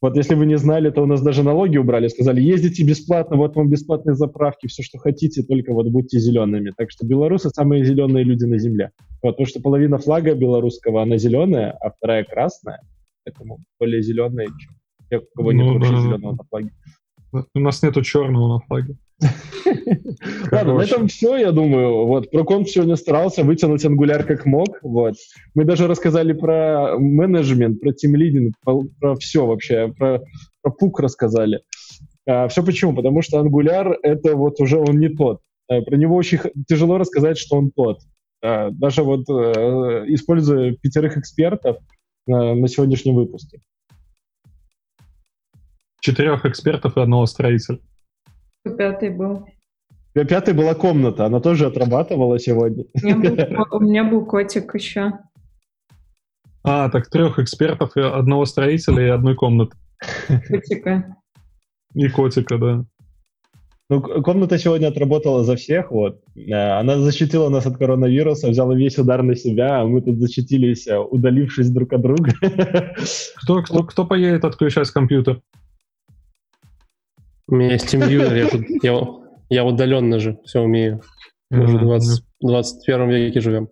вот если вы не знали, то у нас даже налоги убрали, сказали, ездите бесплатно, вот вам бесплатные заправки, все, что хотите, только вот будьте зелеными. Так что белорусы самые зеленые люди на земле. Вот, потому что половина флага белорусского, она зеленая, а вторая красная поэтому более зеленые, чем те, у кого нет ну, вообще да. зеленого на флаге. У нас нету черного на флаге. Ладно, на этом все, я думаю. Вот, Проконф сегодня старался вытянуть ангуляр как мог. Вот. Мы даже рассказали про менеджмент, про тимлидинг, про, про все вообще, про, про пук рассказали. А, все почему? Потому что ангуляр — это вот уже он не тот. А, про него очень тяжело рассказать, что он тот. А, даже вот э, используя пятерых экспертов, на, на сегодняшнем выпуске. Четырех экспертов и одного строителя. Пятый был. Пятый была комната, она тоже отрабатывала сегодня. У меня был, у меня был котик еще. А, так трех экспертов, и одного строителя и одной комнаты. Котика. И котика, да. Ну, комната сегодня отработала за всех, вот. Э, она защитила нас от коронавируса, взяла весь удар на себя, а мы тут защитились, э, удалившись друг от друга. Кто, кто, кто поедет отключать компьютер? У меня есть TeamViewer, я, тут, я, я удаленно же все умею. Мы уже в 20, 21 веке живем.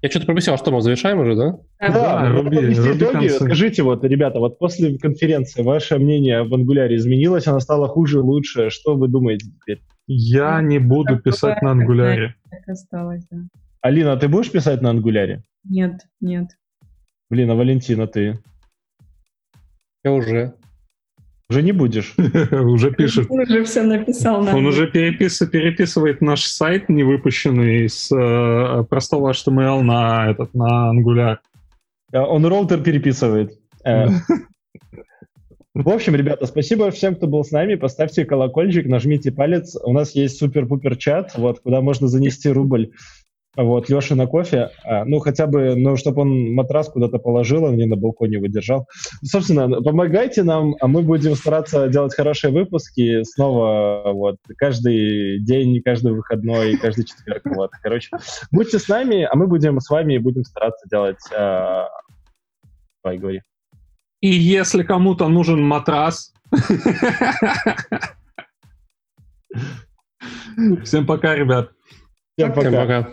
Я что-то пропустил, а что, мы завершаем уже, да? Да, да руби, руби итоги. Скажите, вот, ребята, вот после конференции ваше мнение об ангуляре изменилось? Она стала хуже, лучше? Что вы думаете теперь? Я не буду так писать на ангуляре. Так осталось, да. Алина, ты будешь писать на ангуляре? Нет, нет. Блин, а Валентина, ты? Я уже. Уже не будешь. Уже пишет. Он уже все написал. Он уже переписывает наш сайт, не выпущенный с э, простого HTML на этот на Angular. А он роутер переписывает. Э. В общем, ребята, спасибо всем, кто был с нами. Поставьте колокольчик, нажмите палец. У нас есть супер-пупер чат, вот, куда можно занести рубль вот, Леша на кофе, а, ну, хотя бы, ну, чтобы он матрас куда-то положил, а не на балконе его держал. Собственно, помогайте нам, а мы будем стараться делать хорошие выпуски снова, вот, каждый день, каждый выходной, каждый четверг, вот, короче. Будьте с нами, а мы будем с вами и будем стараться делать... А... Давай, говори. И если кому-то нужен матрас... Всем пока, ребят. Всем пока. Всем пока.